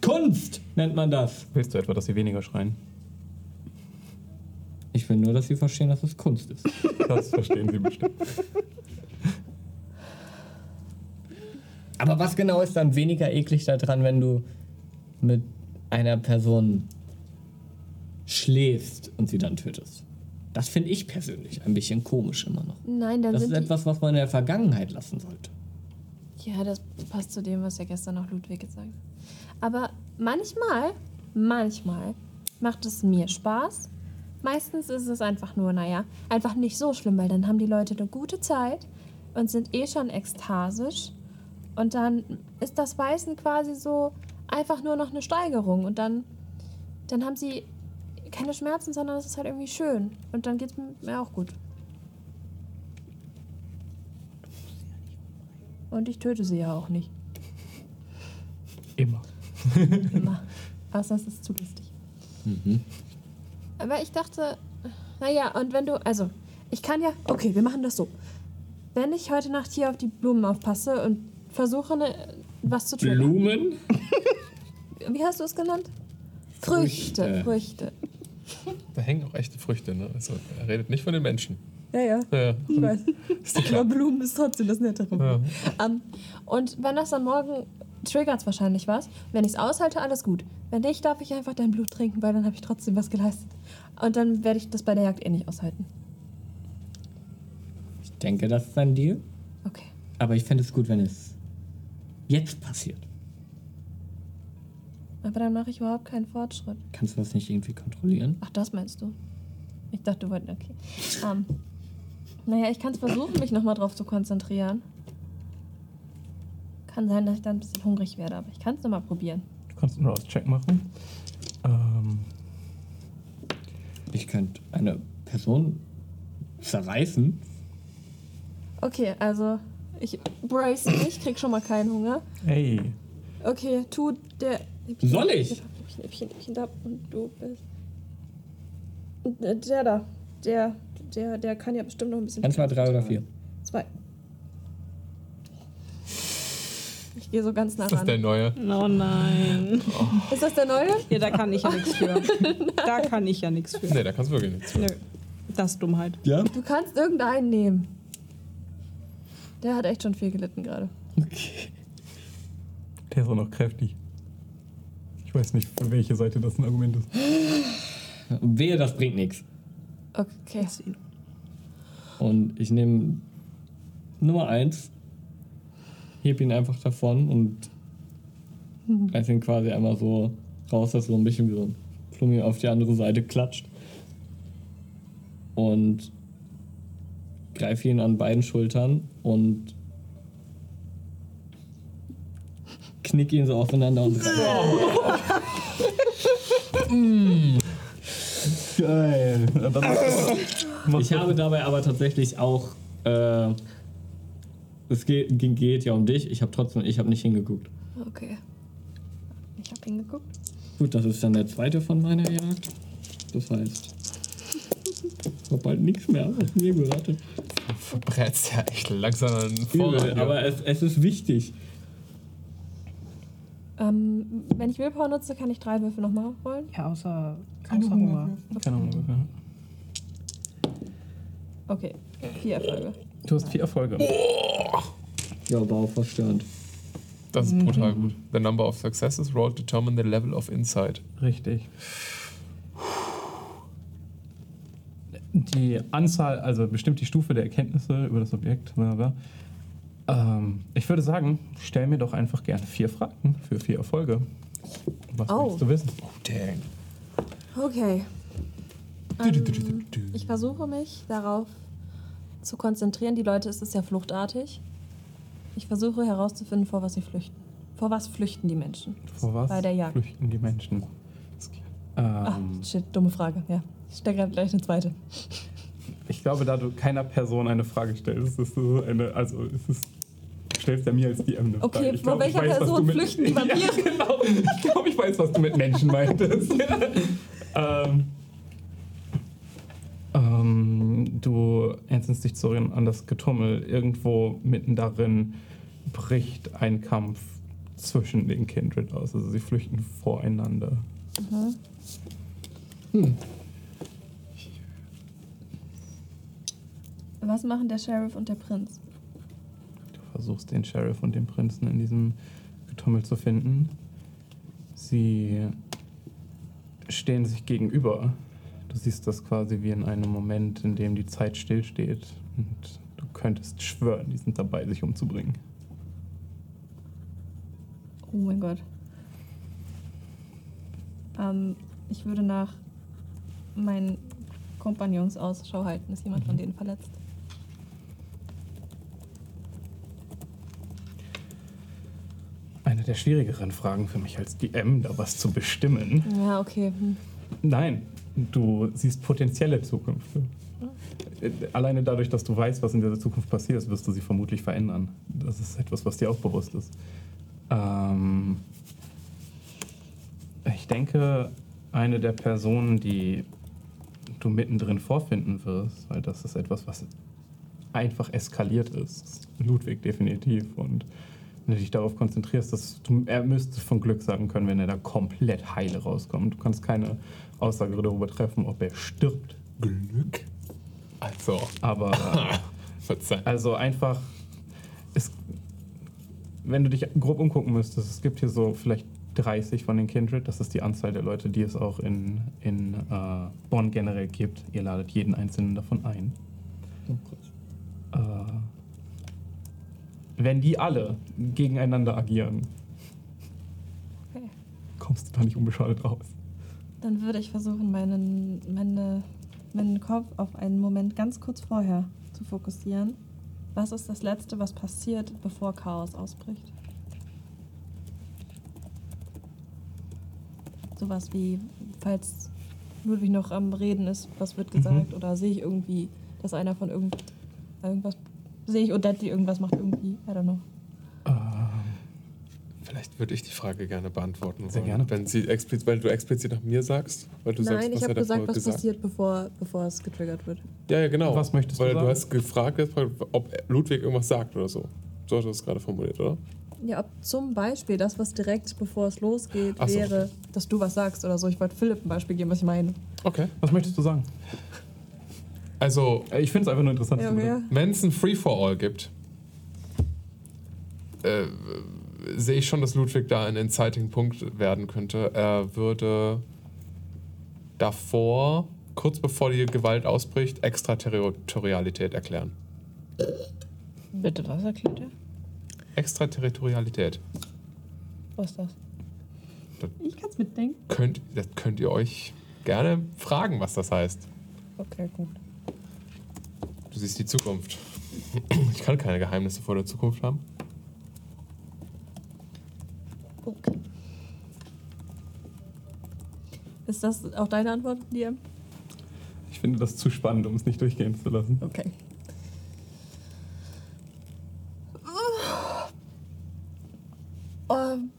Kunst nennt man das. Willst du etwa, dass sie weniger schreien? Ich will nur, dass sie verstehen, dass es Kunst ist. Das verstehen sie bestimmt. Aber was genau ist dann weniger eklig daran, wenn du mit einer Person schläfst und sie dann tötest? Das finde ich persönlich ein bisschen komisch immer noch. Nein, dann Das ist sind etwas, was man in der Vergangenheit lassen sollte. Ja, das passt zu dem, was ja gestern auch Ludwig gesagt hat. Aber manchmal, manchmal macht es mir Spaß. Meistens ist es einfach nur, naja, einfach nicht so schlimm, weil dann haben die Leute eine gute Zeit und sind eh schon ekstasisch. Und dann ist das Weißen quasi so einfach nur noch eine Steigerung. Und dann, dann haben sie keine Schmerzen, sondern es ist halt irgendwie schön. Und dann geht es mir auch gut. Und ich töte sie ja auch nicht. Immer. Immer. Außer es ist zu lustig. Aber ich dachte, naja, und wenn du, also, ich kann ja, okay, wir machen das so. Wenn ich heute Nacht hier auf die Blumen aufpasse und versuche, ne, was zu triggern. Blumen? Wie hast du es genannt? Früchte. Früchte. Früchte. Da hängen auch echte Früchte, ne? Also er redet nicht von den Menschen. Ja, ja. Ja. Ich weiß. Aber. Blumen ist trotzdem das Nettere. Ja. Ähm, und wenn das dann morgen triggert es wahrscheinlich was. Wenn ich es aushalte, alles gut. Wenn nicht, darf ich einfach dein Blut trinken, weil dann habe ich trotzdem was geleistet. Und dann werde ich das bei der Jagd eh nicht aushalten. Ich denke, das ist ein Deal. Okay. Aber ich fände es gut, wenn es jetzt passiert. Aber dann mache ich überhaupt keinen Fortschritt. Kannst du das nicht irgendwie kontrollieren? Ach, das meinst du? Ich dachte, du wolltest. Okay. Ähm, naja, ich kann es versuchen, mich nochmal drauf zu konzentrieren. Kann sein, dass ich dann ein bisschen hungrig werde, aber ich kann es nochmal probieren. Du kannst einen Rouse-Check machen. Ähm, Ich könnte eine Person zerreißen. Okay, also ich brace mich, krieg schon mal keinen Hunger. ey. Okay, tu der. Soll ich? Häppchen, Häppchen, Häppchen da und du bist. Äh, Der da. Der, der, der kann ja bestimmt noch ein bisschen. Eins, zwei, drei oder vier. Zwei. Ich gehe so ganz nah Ist das der ran. neue? Oh nein. Ist das der neue? Ja, da kann ich ja nichts für. Da kann ich ja nichts für. Nee, da kannst du wirklich nichts. Nö. Das ist Dummheit. Ja? Du kannst irgendeinen nehmen. Der hat echt schon viel gelitten gerade. Okay. Der ist auch noch kräftig. Ich weiß nicht, für welche Seite das ein Argument ist. Wehe, das bringt nichts. Okay. Und ich nehme Nummer eins, heb ihn einfach davon und reiß ihn quasi einmal so raus, dass so ein bisschen wie so ein Flummi auf die andere Seite klatscht. Und greife ihn an beiden Schultern und knick ihn so auseinander und. Geil. Ja, dann mach Ich habe dabei aber tatsächlich auch. Äh, es geht, ging- geht ja um dich. Ich habe trotzdem, ich habe nicht hingeguckt. Okay. Ich habe hingeguckt. Gut, das ist dann der zweite von meiner Jagd. Das heißt, ich habe bald nichts mehr, was mir gehörte. Verbrätst ja echt langsam einen Übel, aber es, es ist wichtig. Ähm, wenn ich Willpower nutze, kann ich drei Würfe nochmal rollen. Ja, außer, Keine außer Hunger. Keine Ahnung. ja. Okay. Vier Erfolge. Du hast vier Erfolge. Ja, aber auch verstörend. Das ist brutal gut. The number of successes rolled determine the level of insight. Richtig. Die Anzahl, also bestimmt die Stufe der Erkenntnisse über das Objekt. bla, bla. Ähm, ich würde sagen, stell mir doch einfach gerne vier Fragen für vier Erfolge. Was Oh. willst du wissen? Dang. Okay. Ähm, ich versuche mich darauf zu konzentrieren. Die Leute, es ist ja fluchtartig. Ich versuche herauszufinden, vor was sie flüchten. Vor was flüchten die Menschen? Vor was Bei der Jagd. flüchten die Menschen? Ah, Ähm, shit, dumme Frage. Ja. Ich stelle gleich eine zweite. ich glaube, da du keiner Person eine Frage stellst, ist es so eine, also es ist stellst ja mir als DM eine Okay, Frage. Ich vor glaub, welcher weiß, Person mit- flüchten die Vampire? Ja, genau. Ich glaube, ich weiß, was du mit Menschen meintest. ähm, ähm, du entsinnst dich zurück an das Getummel. Irgendwo mitten darin bricht ein Kampf zwischen den Kindred aus. Also sie flüchten voreinander. Was machen der Sheriff und der Prinz? Du versuchst den Sheriff und den Prinzen in diesem Getummel zu finden. Sie stehen sich gegenüber. Du siehst das quasi wie in einem Moment, in dem die Zeit stillsteht. Und du könntest schwören, die sind dabei, sich umzubringen. Oh mein Gott. Ähm, ich würde nach meinen Kompagnons Ausschau halten. Ist jemand von denen verletzt? Eine der schwierigeren Fragen für mich als DM, da was zu bestimmen. Ja, okay. Hm. Nein, du siehst potenzielle Zukünfte. Alleine dadurch, dass du weißt, was in dieser Zukunft passiert, wirst du sie vermutlich verändern. Das ist etwas, was dir auch bewusst ist. Ähm ich denke, eine der Personen, die du mittendrin vorfinden wirst, weil das ist etwas, was einfach eskaliert ist, ist Ludwig definitiv. Und wenn du dich darauf konzentrierst, dass du, er müsste von Glück sagen können, wenn er da komplett heile rauskommt. Du kannst keine Aussage darüber treffen, ob er stirbt. Glück? Also, Aber also einfach, es, wenn du dich grob umgucken müsstest, es gibt hier so vielleicht 30 von den Kindred. Das ist die Anzahl der Leute, die es auch in, in äh, Bonn generell gibt. Ihr ladet jeden einzelnen davon ein. Äh, wenn die alle gegeneinander agieren, Okay. kommst du da nicht unbeschadet raus. Dann würde ich versuchen, meinen, meine, meinen Kopf auf einen Moment ganz kurz vorher zu fokussieren. Was ist das Letzte, was passiert, bevor Chaos ausbricht? Sowas wie, falls Ludwig noch am Reden ist, was wird gesagt? Oder sehe ich irgendwie, dass einer von irgend, irgendwas. Sehe ich Odette, die irgendwas macht irgendwie? I don't know. Ähm, Vielleicht würde ich die Frage gerne beantworten Sehr wollen. gerne. Wenn sie explizit, weil du explizit nach mir sagst, weil du sagst, Nein, ich was habe gesagt, was gesagt passiert, bevor, bevor es getriggert wird. Ja, ja, genau. Was möchtest du weil du hast gefragt, ob Ludwig irgendwas sagt oder so. So hast du es gerade formuliert, oder? Ja, ob zum Beispiel das, was direkt bevor es losgeht, Ach so. wäre, dass du was sagst oder so. Ich wollte Philipp ein Beispiel geben, was ich meine. Okay. was möchtest du sagen? Also, Äh, Ich finde es einfach nur interessant. Ja, zu ja. wenn es ein Free-for-All gibt, äh, sehe ich schon, dass Ludwig da ein Inciting-Punkt werden könnte. Er würde davor, kurz bevor die Gewalt ausbricht, Extraterritorialität erklären. Bitte, was erklärt er? Extraterritorialität. Was ist das? Ich kann es mitdenken. Könnt, das könnt ihr euch gerne fragen, was das heißt. Okay, gut. Du siehst die Zukunft. Ich kann keine Geheimnisse vor der Zukunft haben. Okay. Ist das auch deine Antwort, DM? Ich finde das zu spannend, um es nicht durchgehen zu lassen. Okay. Ähm,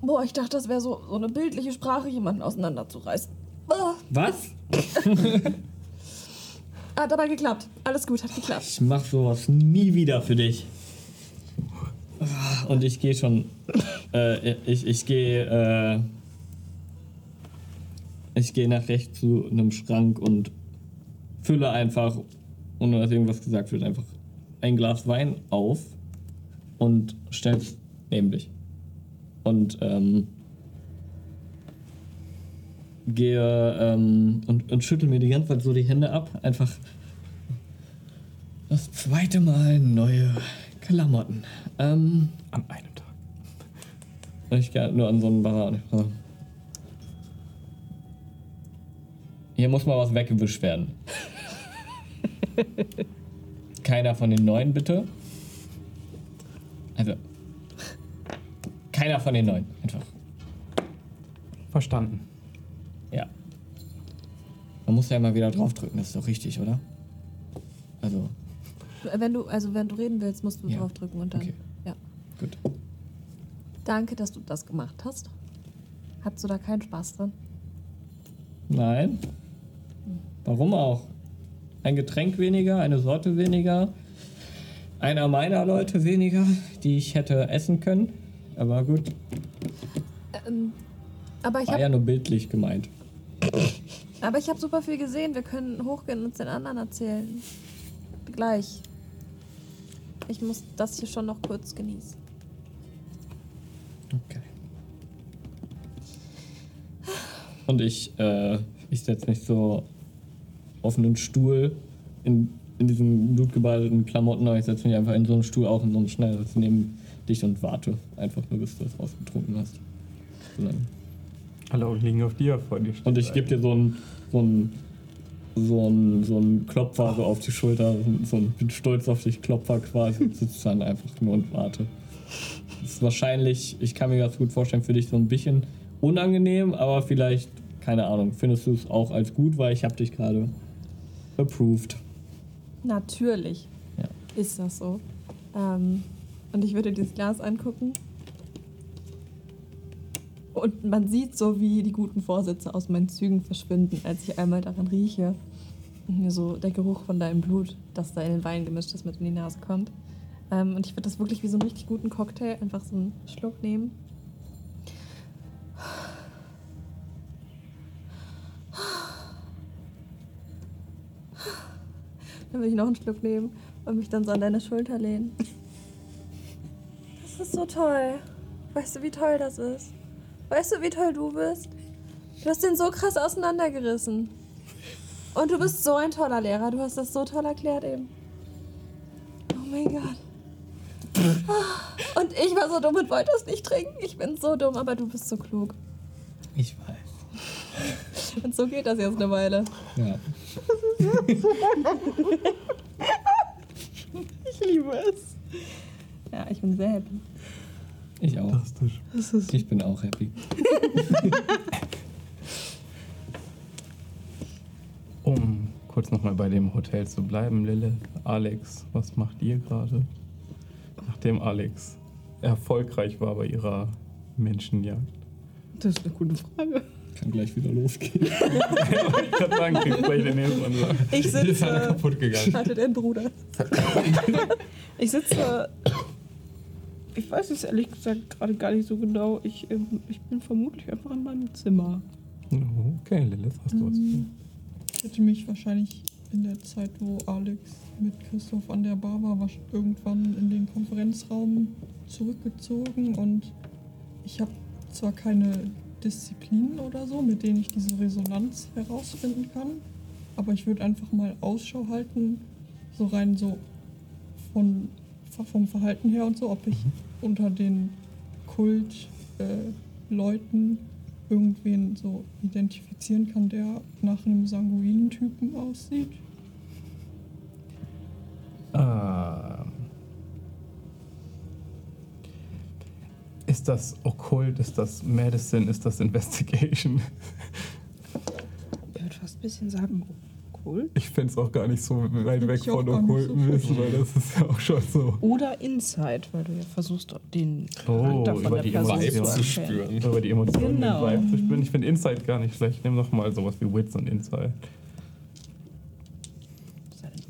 boah, ich dachte, das wäre so, so eine bildliche Sprache, jemanden auseinanderzureißen. Ah, Was? hat aber geklappt. Alles gut, hat geklappt. Ich mach sowas nie wieder für dich. Und ich gehe schon. Äh, ich ich gehe. Äh, ich gehe nach rechts zu einem Schrank und fülle einfach, ohne dass irgendwas gesagt wird, einfach ein Glas Wein auf und stell's neben dich. Und ähm, gehe ähm, und, und schüttel mir die ganze Zeit so die Hände ab. Einfach das zweite Mal neue Klamotten. Ähm, An einem Tag. ich gehe nur an so einen Bar und ich so, Hier muss mal was weggewischt werden. Keiner von den neuen, bitte. Also. Keiner von den neuen. Einfach. Verstanden. Man muss ja immer wieder draufdrücken, das ist doch richtig, oder? Also. Wenn du, also wenn du reden willst, musst du Ja. draufdrücken und dann. Okay. Ja. Danke, dass du das gemacht hast. Hattest du da keinen Spaß dran? Nein. Warum auch? Ein Getränk weniger, eine Sorte weniger, einer meiner Leute weniger, die ich hätte essen können. Aber gut, Ähm, aber ich war habe ja nur bildlich gemeint. Aber ich hab super viel gesehen. Wir können hochgehen und uns den anderen erzählen. Gleich. Ich muss das hier schon noch kurz genießen. Okay. Und ich, äh, ich setze mich so auf einen Stuhl in, in diesen blutgebadeten Klamotten, aber ich setze mich einfach in so einen Stuhl auch in so ein schnelles neben dich und warte einfach nur, bis du das ausgetrunken hast. So lange. Alle Augen liegen auf dir vor dir. Und ich gebe dir so einen so einen so einen so einen Klopfer so auf die Schulter, so ein bin stolz auf dich Klopfer quasi, sitzt dann einfach nur und warte. Das ist wahrscheinlich, ich kann mir ganz gut vorstellen, für dich so ein bisschen unangenehm, aber vielleicht, keine Ahnung, findest du es auch als gut, weil ich habe dich gerade approved. Natürlich Ja. ist das so. Ähm, und ich würde dieses Glas angucken. Und man sieht so, wie die guten Vorsätze aus meinen Zügen verschwinden, als ich einmal daran rieche. Und mir so der Geruch von deinem Blut, das da in den Wein gemischt ist, mit in die Nase kommt. Ähm, und ich würde das wirklich wie so einen richtig guten Cocktail einfach so einen Schluck nehmen. Dann will ich noch einen Schluck nehmen und mich dann so an deine Schulter lehnen. Das ist so toll. Weißt du, wie toll das ist? Weißt du, wie toll du bist? Du hast den so krass auseinandergerissen. Und du bist so ein toller Lehrer. Du hast das so toll erklärt eben. Oh mein Gott. Ah, Und ich war so dumm und wollte es nicht trinken. Ich bin so dumm, aber du bist so klug. Ich weiß. Und so geht das jetzt eine Weile. Ja. Ich liebe es. Ja, ich bin sehr happy. Ich auch. Fantastisch. Ich bin auch happy. Um kurz nochmal bei dem Hotel zu bleiben, Lille, Alex, was macht ihr gerade? Nachdem Alex erfolgreich war bei ihrer Menschenjagd. Das ist eine gute Frage. Kann gleich wieder losgehen. ich kann sagen, kriegt gleich den nächsten. Ich sitze, kaputt gegangen. Hatte dein Bruder. ich sitze, ich weiß es ehrlich gesagt gerade gar nicht so genau. Ich, ähm, ich bin vermutlich einfach in meinem Zimmer. Okay, Lilith, hast du was? Ich hätte mich wahrscheinlich in der Zeit, wo Alex mit Christoph an der Bar war, irgendwann in den Konferenzraum zurückgezogen und ich habe zwar keine Disziplinen oder so, mit denen ich diese Resonanz herausfinden kann, aber ich würde einfach mal Ausschau halten, so rein so von, vom Verhalten her und so, ob ich unter den Kult-Leuten äh, irgendwen so identifizieren kann, der nach einem sanguinen Typen aussieht. Ähm, ist das Okkult? Ist das Medicine? Ist das Investigation? Ich würde fast ein bisschen sagen, cool. Ich finde es auch gar nicht so weit weg ich von nicht so wissen, weil das ist ja auch schon so. Oder Insight, weil du ja versuchst, den Oh, Charakter von über der die Person Vibe Emotionen. zu spüren. Über die Emotionen Genau. den Vibe zu spüren. Ich finde Insight gar nicht schlecht. Nimm doch mal sowas wie Wits und Insight.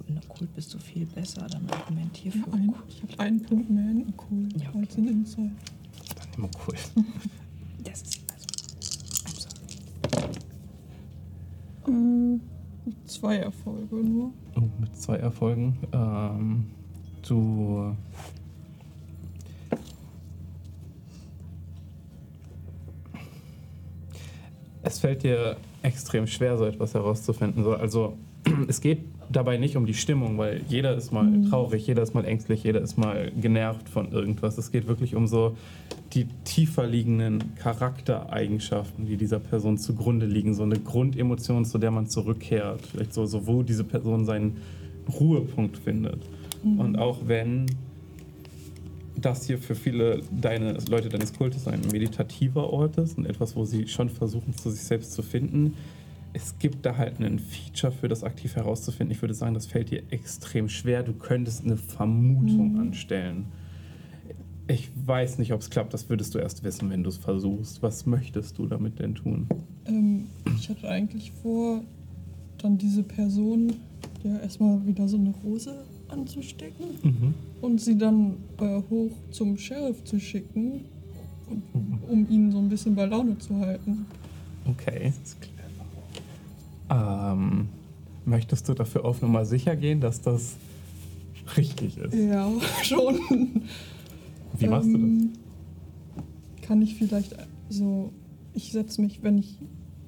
In Okkult bist du viel besser, dann argumentier Ja, für ein, Okkult. ich habe einen Punkt mehr in Okkult Ja, okay. als in Insight. Dann nimm Okkult. Das ist also. I'm sorry. Zwei Erfolge nur. Oh, mit zwei Erfolgen. Ähm, du. Es fällt dir extrem schwer, so etwas herauszufinden. So, Also, es geht dabei nicht um die Stimmung, weil jeder ist mal traurig, jeder ist mal ängstlich, jeder ist mal genervt von irgendwas. Es geht wirklich um so die tiefer liegenden Charaktereigenschaften, die dieser Person zugrunde liegen. So eine Grundemotion, zu der man zurückkehrt. Vielleicht so, so wo diese Person seinen Ruhepunkt findet. Und auch wenn das hier für viele deine, Leute deines Kultes ein meditativer Ort ist und etwas, wo sie schon versuchen, zu sich selbst zu finden, es gibt da halt ein Feature für das aktiv herauszufinden. Ich würde sagen, das fällt dir extrem schwer. Du könntest eine Vermutung anstellen. Ich weiß nicht, ob es klappt. Das würdest du erst wissen, wenn du es versuchst. Was möchtest du damit denn tun? Ähm, ich hatte eigentlich vor, dann diese Person ja erstmal wieder so eine Rose anzustecken Mhm. und sie dann äh, hoch zum Sheriff zu schicken, um ihn so ein bisschen bei Laune zu halten. Okay. Ähm, möchtest du dafür auf Nummer sicher gehen, dass das richtig ist? Ja, schon. Wie machst du Ähm, Kann ich vielleicht so, ich setze mich, wenn ich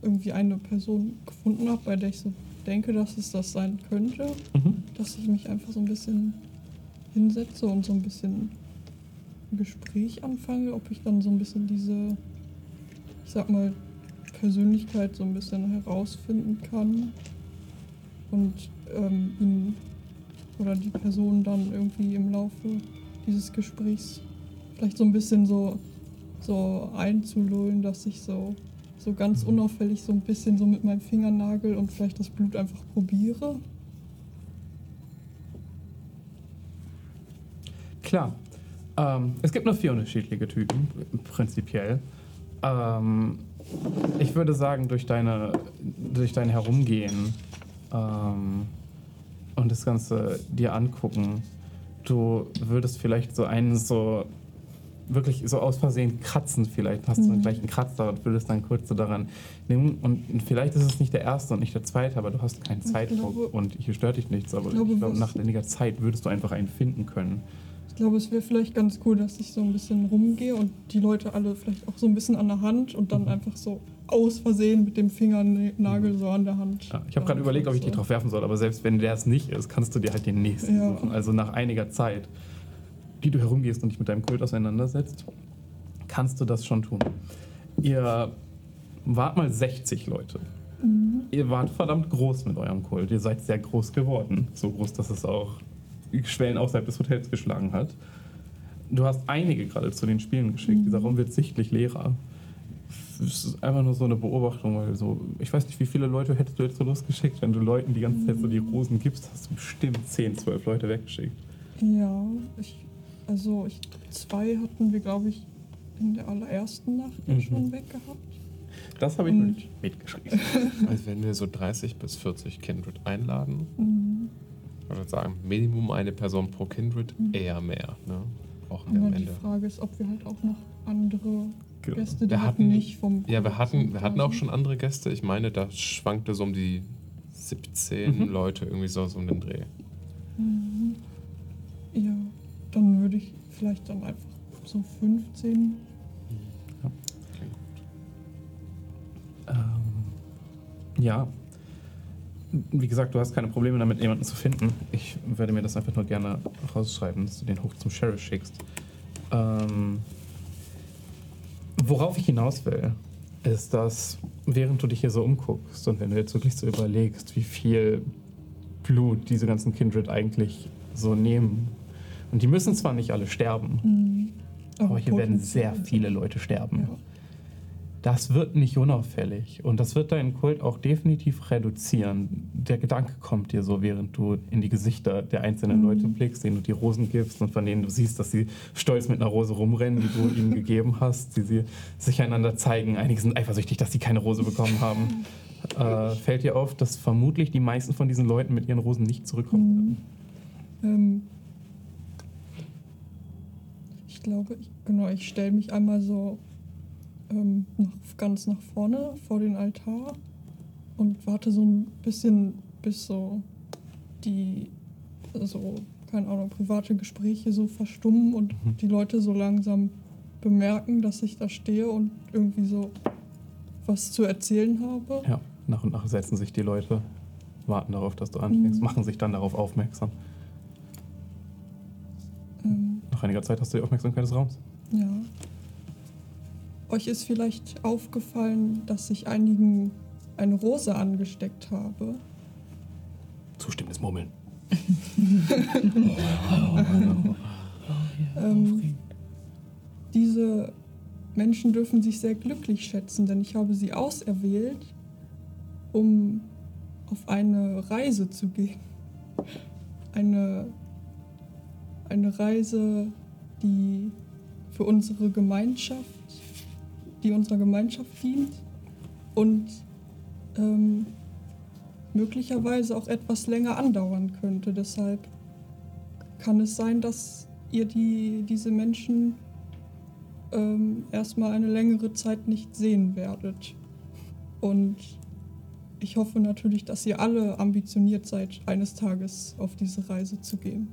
irgendwie eine Person gefunden habe, bei der ich so denke, dass es das sein könnte, das? Mhm. dass ich mich einfach so ein bisschen hinsetze und so ein bisschen ein Gespräch anfange, ob ich dann so ein bisschen diese, ich sag mal, Persönlichkeit so ein bisschen herausfinden kann und ähm, ihn oder die Person dann irgendwie im Laufe dieses Gesprächs vielleicht so ein bisschen so, so einzulullen, dass ich so, so ganz unauffällig so ein bisschen so mit meinem Fingernagel und vielleicht das Blut einfach probiere. Klar. Ähm, es gibt nur vier unterschiedliche Typen, prinzipiell. Ähm, ich würde sagen, durch, deine, durch dein Herumgehen ähm, und das Ganze dir angucken, du würdest vielleicht so einen so wirklich so aus Versehen kratzen vielleicht, hast du Mhm. gleich einen Kratzer und würdest dann kurz so daran nehmen und vielleicht ist es nicht der erste und nicht der zweite, aber du hast keinen Zeitdruck glaube- und hier stört dich nichts, aber ich glaube, ich glaube, was- nach einiger Zeit würdest du einfach einen finden können. Ich glaube, es wäre vielleicht ganz cool, dass ich so ein bisschen rumgehe und die Leute alle vielleicht auch so ein bisschen an der Hand und dann einfach so aus Versehen mit dem Fingernagel so an der Hand. Ja, ich habe gerade überlegt, ob ich die drauf werfen soll, aber selbst wenn der es nicht ist, kannst du dir halt den nächsten Ja. suchen. Also nach einiger Zeit, die du herumgehst und dich mit deinem Kult auseinandersetzt, kannst du das schon tun. Ihr wart mal 60 Leute. Mhm. Ihr wart verdammt groß mit eurem Kult. Ihr seid sehr groß geworden. So groß, dass es auch Schwellen außerhalb des Hotels geschlagen hat. Du hast einige gerade zu den Spielen geschickt. Dieser Raum wird sichtlich leerer. Es ist einfach nur so eine Beobachtung, weil so, ich weiß nicht, wie viele Leute hättest du jetzt so losgeschickt, wenn du Leuten die ganze Zeit so die Rosen gibst, hast du bestimmt 10, 12 Leute weggeschickt. Ja, ich, also ich, zwei hatten wir, glaube ich, in der allerersten Nacht Mhm. schon weggehabt. Das habe ich Und- nicht mitgeschrieben. Also wenn wir so 30 bis 40 Kindred einladen, Mhm. Ich würde sagen, Minimum eine Person pro Kindred, eher mehr. Ne? Brauchen wir am dann die Ende. Frage ist, ob wir halt auch noch andere Genau. Gäste, die Wir halt hatten- nicht vom Ja, wir hatten, wir hatten auch schon andere Gäste. Ich meine, da schwankte so um die 17 Mhm. Leute irgendwie so, so um den Dreh. Mhm. Ja, dann würde ich vielleicht dann einfach so 15. Ähm, ja. Wie gesagt, du hast keine Probleme damit, jemanden zu finden. Ich werde mir das einfach nur gerne rausschreiben, dass du den hoch zum Sheriff schickst. Ähm, worauf ich hinaus will, ist, dass während du dich hier so umguckst und wenn du jetzt wirklich so überlegst, wie viel Blut diese ganzen Kindred eigentlich so nehmen. Und die müssen zwar nicht alle sterben, Mhm. aber hier werden sehr viele Leute sterben. Ja. Das wird nicht unauffällig und das wird deinen Kult auch definitiv reduzieren. Der Gedanke kommt dir so, während du in die Gesichter der einzelnen Mhm. Leute blickst, denen du die Rosen gibst und von denen du siehst, dass sie stolz mit einer Rose rumrennen, die du ihnen gegeben hast, die sie sich einander zeigen. Einige sind eifersüchtig, dass sie keine Rose bekommen haben. Äh, fällt dir auf, dass vermutlich die meisten von diesen Leuten mit ihren Rosen nicht zurückkommen Mhm. Ähm, ich glaube, ich, genau, ich stelle mich einmal so ähm, nach, ganz nach vorne vor den Altar und warte so ein bisschen, bis so die, so, keine Ahnung, private Gespräche so verstummen und Mhm. die Leute so langsam bemerken, dass ich da stehe und irgendwie so was zu erzählen habe. Ja, nach und nach setzen sich die Leute, warten darauf, dass du anfängst, Mhm. machen sich dann darauf aufmerksam. Ähm, Nach einiger Zeit hast du die Aufmerksamkeit des Raums. Ja. Euch ist vielleicht aufgefallen, dass ich einigen eine Rose angesteckt habe. Zustimmendes Murmeln. Ähm, diese Menschen dürfen sich sehr glücklich schätzen, denn ich habe sie auserwählt, um auf eine Reise zu gehen. Eine, eine Reise, die für unsere Gemeinschaft, die unserer Gemeinschaft dient und ähm, möglicherweise auch etwas länger andauern könnte. Deshalb kann es sein, dass ihr die, diese Menschen ähm, erstmal eine längere Zeit nicht sehen werdet. Und ich hoffe natürlich, dass ihr alle ambitioniert seid, eines Tages auf diese Reise zu gehen.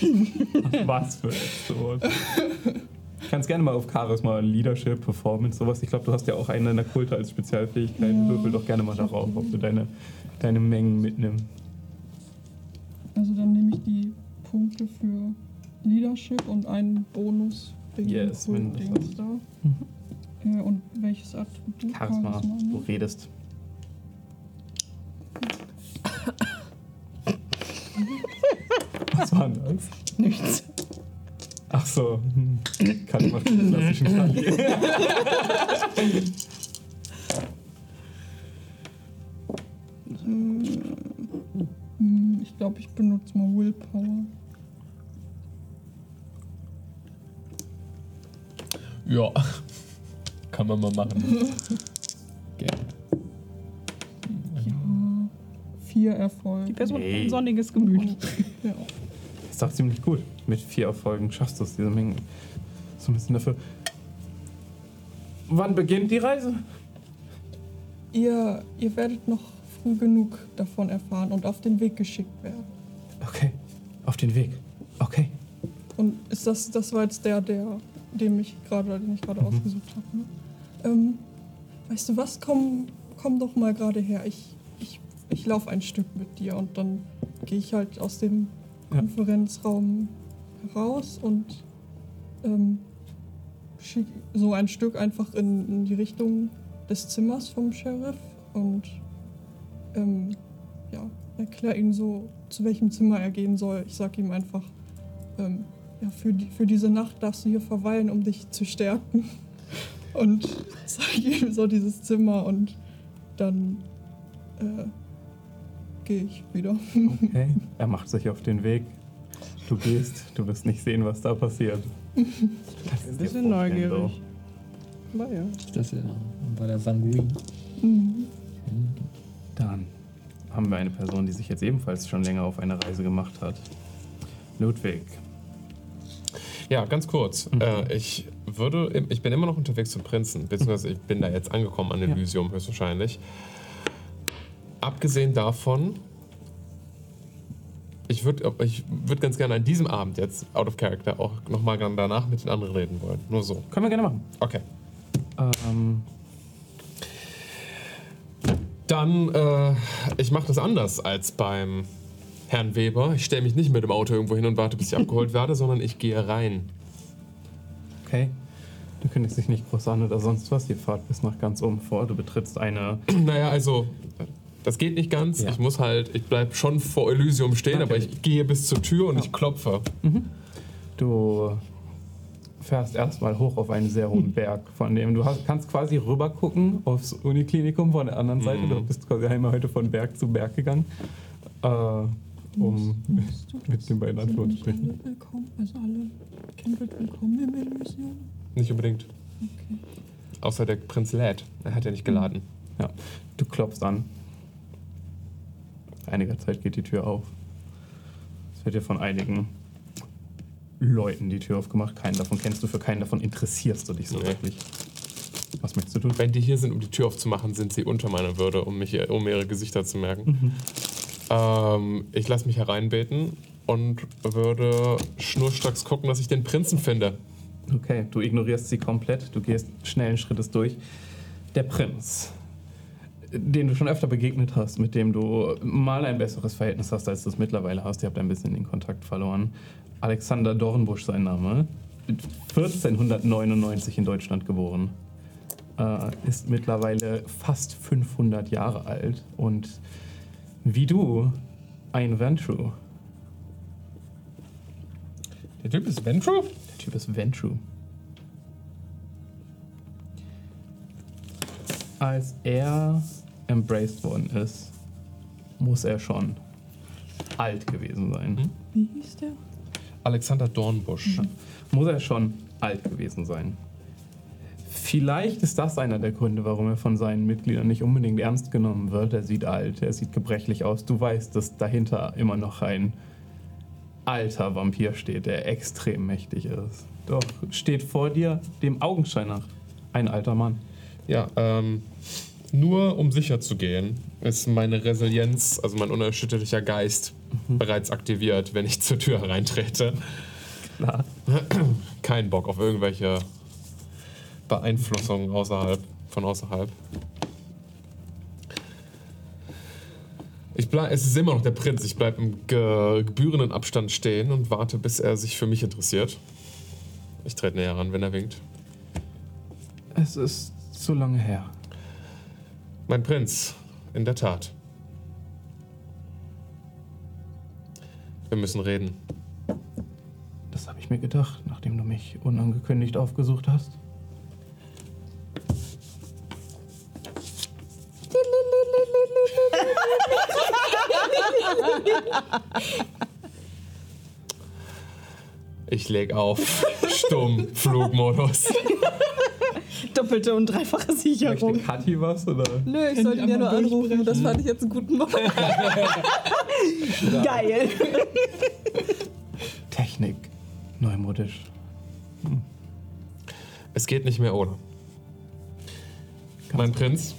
Was für so. Kannst gerne mal auf Charisma, Leadership, Performance, sowas. Ich glaube, du hast ja auch einen deiner Kulte als Spezialfähigkeit. Ja. Würfel doch gerne mal darauf, ob du deine, deine Mengen mitnimmst. Also dann nehme ich die Punkte für Leadership und einen Bonus wegen Yes, das Kult-Dings da. Ja, und welches Attribut? Charisma, ne? du redest. Was war denn das? Nichts. Ach so. hm. Kann ich mal den klassischen Fall gehen. Hm, Ich glaube, ich benutze mal Willpower. Ja. Kann man mal machen. Gerne. Vier Erfolge. Die Person hat Nee. ein sonniges Gemüt. Ja. Das ist doch ziemlich gut. Mit vier Erfolgen schaffst du es, diese Mengen. So ein bisschen dafür. Wann beginnt die Reise? Ihr, ihr werdet noch früh genug davon erfahren und auf den Weg geschickt werden. Okay. Auf den Weg. Okay. Und ist das, das war jetzt der, der, dem ich gerade, den ich gerade ausgesucht habe. Ne? Ähm, weißt du was? Komm, komm doch mal gerade her. Ich, ich, ich laufe ein Stück mit dir und dann gehe ich halt aus dem. Konferenzraum heraus und ähm, schick so ein Stück einfach in, in die Richtung des Zimmers vom Sheriff und ähm, ja, erkläre ihm so, zu welchem Zimmer er gehen soll. Ich sag ihm einfach, ähm, ja, für, die, für diese Nacht darfst du hier verweilen, um dich zu stärken. Und zeige ihm so dieses Zimmer und dann äh, gehe ich wieder. Okay. Er macht sich auf den Weg. Du gehst, du wirst nicht sehen, was da passiert. Ein bisschen neugierig. Aber ja. Das ja bei der Sanguin. Mhm. Dann haben wir eine Person, die sich jetzt ebenfalls schon länger auf eine Reise gemacht hat. Ludwig. Ja, ganz kurz. Äh, ich würde, ich bin immer noch unterwegs zum Prinzen, beziehungsweise ich bin da jetzt angekommen an Elysium höchstwahrscheinlich. Abgesehen davon, ich würde ich würd ganz gerne an diesem Abend jetzt, out of character, auch nochmal danach mit den anderen reden wollen. Nur so. Können wir gerne machen. Okay. Ähm, Dann, äh, ich mache das anders als beim Herrn Weber. Ich stelle mich nicht mit dem Auto irgendwo hin und warte, bis ich abgeholt werde, sondern ich gehe rein. okay. Du kündigst dich nicht groß an oder sonst was. Ihr fahrt bis nach ganz oben vor. Du betrittst eine. Naja, also, das geht nicht ganz. Ja. Ich muss halt, ich bleib schon vor Elysium stehen, aber Natürlich. ich gehe bis zur Tür und ich klopfe. Du fährst erstmal hoch auf einen sehr hohen Berg, von dem du hast, kannst quasi rüber gucken aufs Uniklinikum von der anderen Seite. Du bist quasi einmal heute von Berg zu Berg gegangen, äh, um Musst du mit den beiden Antworten nicht sprechen. alle willkommen? Also alle Kindred willkommen im Elysium? Nicht unbedingt. Okay. Außer der Prinz lädt. Er hat ja nicht geladen. Ja, du klopfst an. Einiger Zeit geht die Tür auf. Es wird dir von einigen Leuten die Tür aufgemacht. Keinen davon kennst du, für keinen davon interessierst du dich so Nee. wirklich. Was möchtest du tun? Wenn die hier sind, um die Tür aufzumachen, sind sie unter meiner Würde, um, mich, um ihre Gesichter zu merken. Ähm, ich lasse mich hereinbeten und würde schnurstracks gucken, dass ich den Prinzen finde. Okay, du ignorierst sie komplett, du gehst schnellen Schrittes durch. Der Prinz, den du schon öfter begegnet hast, mit dem du mal ein besseres Verhältnis hast, als du es mittlerweile hast. Ihr habt ein bisschen den Kontakt verloren. Alexander Dornbusch sein Name. 1499 in Deutschland geboren. Äh, ist mittlerweile fast 500 Jahre alt und wie du ein Ventru. Der Typ ist Ventru? Der Typ ist Ventru. Als er embraced worden ist, muss er schon alt gewesen sein. Wie hieß der? Alexander Dornbusch. Muss er schon alt gewesen sein. Vielleicht ist das einer der Gründe, warum er von seinen Mitgliedern nicht unbedingt ernst genommen wird. Er sieht alt, er sieht gebrechlich aus. Du weißt, dass dahinter immer noch ein alter Vampir steht, der extrem mächtig ist. Doch steht vor dir, dem Augenschein nach, ein alter Mann. Ja, ähm, nur um sicher zu gehen, ist meine Resilienz, also mein unerschütterlicher Geist, bereits aktiviert, wenn ich zur Tür hereintrete. Klar. Kein Bock auf irgendwelche Beeinflussungen außerhalb, von außerhalb. Ich bleib, es ist immer noch der Prinz. Ich bleibe im ge gebührenden Abstand stehen und warte, bis er sich für mich interessiert. Ich trete näher ran, wenn er winkt. Es ist zu lange her. Mein Prinz, in der Tat. Wir müssen reden. Das habe ich mir gedacht, nachdem du mich unangekündigt aufgesucht hast. Ich leg auf. Stumm. Flugmodus. Doppelte und dreifache Sicherung. Möchte Kathi was? Oder? Nö, ich sollte ihn ja nur anrufen. Das fand ich jetzt einen guten Morgen. Geil. Technik. Neumodisch. Es geht nicht mehr ohne. Mein Prinz.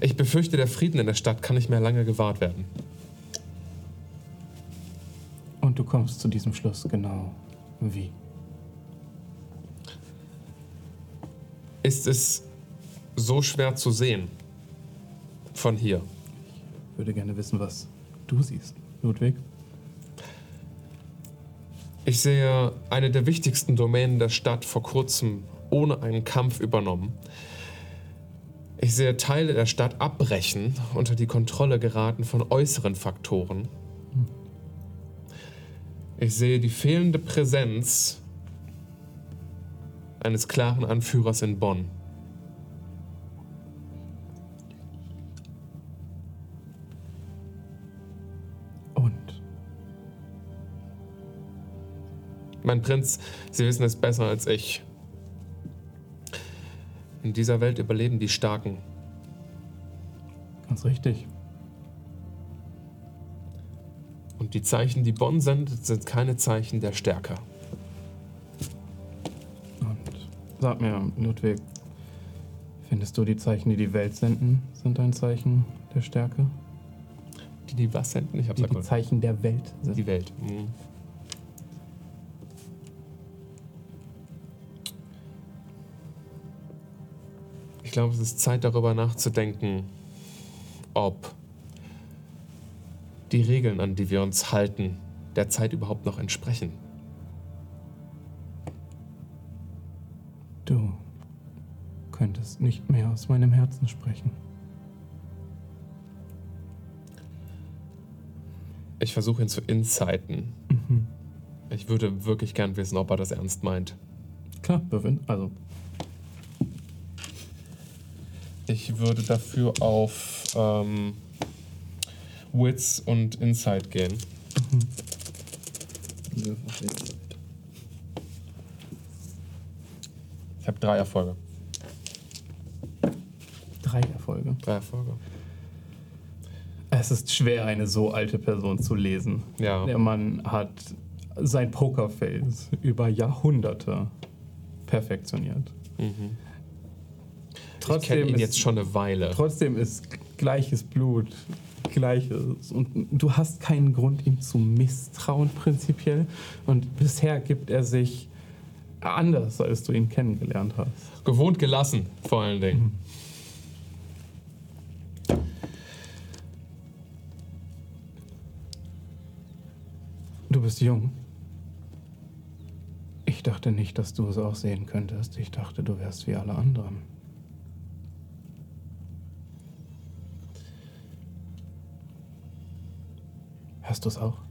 Ich befürchte, der Frieden in der Stadt kann nicht mehr lange gewahrt werden. Und du kommst zu diesem Schluss genau wie? Ist es so schwer zu sehen von hier? Ich würde gerne wissen, was du siehst, Ludwig. Ich sehe eine der wichtigsten Domänen der Stadt vor kurzem ohne einen Kampf übernommen. Ich sehe Teile der Stadt abbrechen, unter die Kontrolle geraten von äußeren Faktoren. Ich sehe die fehlende Präsenz eines klaren Anführers in Bonn. Und Mein Prinz, Sie wissen es besser als ich. In dieser Welt überleben die Starken. ganz richtig. Und die Zeichen, die Bonn sendet, sind keine Zeichen der Stärke. Sag mir, Ludwig, findest du die Zeichen, die die Welt senden, sind ein Zeichen der Stärke? Die, die was senden? Ich hab's Die, die. Zeichen der Welt sind. Die Welt. Mhm. Ich glaube, es ist Zeit darüber nachzudenken, ob die Regeln, an die wir uns halten, der Zeit überhaupt noch entsprechen. Du könntest nicht mehr aus meinem Herzen sprechen. Ich versuche ihn zu insighten. Mhm. Ich würde wirklich gern wissen, ob er das ernst meint. Klar, Bevin. Also, Ich würde dafür auf ähm, Wits und Insight gehen. Ich habe drei Erfolge. drei Erfolge. Drei Erfolge. Es ist schwer, eine so alte Person zu lesen. Ja. Der Mann hat sein Pokerface über Jahrhunderte perfektioniert. Mhm. Ich kenne ihn ist- jetzt schon eine Weile. Trotzdem ist gleiches Blut gleiches. Und du hast keinen Grund, ihm zu misstrauen, prinzipiell. Und bisher gibt er sich anders, als du ihn kennengelernt hast. Gewohnt gelassen, vor allen Dingen. Du bist jung. Ich dachte nicht, dass du es auch sehen könntest. Ich dachte, du wärst wie alle anderen. Hörst du es auch?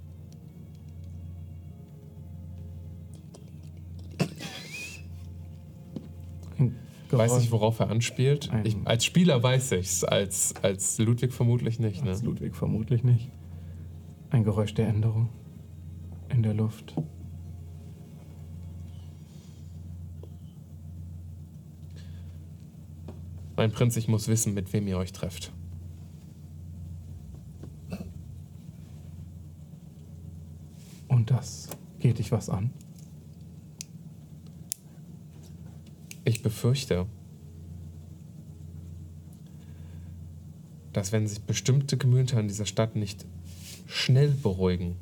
Ein Weiß nicht, worauf er anspielt. Ich, als Spieler weiß ich's, als, als Ludwig vermutlich nicht. Ne? Als Ludwig vermutlich nicht. Ein Geräusch der Änderung. in der Luft. Mein Prinz, ich muss wissen, mit wem ihr euch trefft. Und das geht dich was an? Ich befürchte, dass wenn sich bestimmte Gemüter in dieser Stadt nicht schnell beruhigen,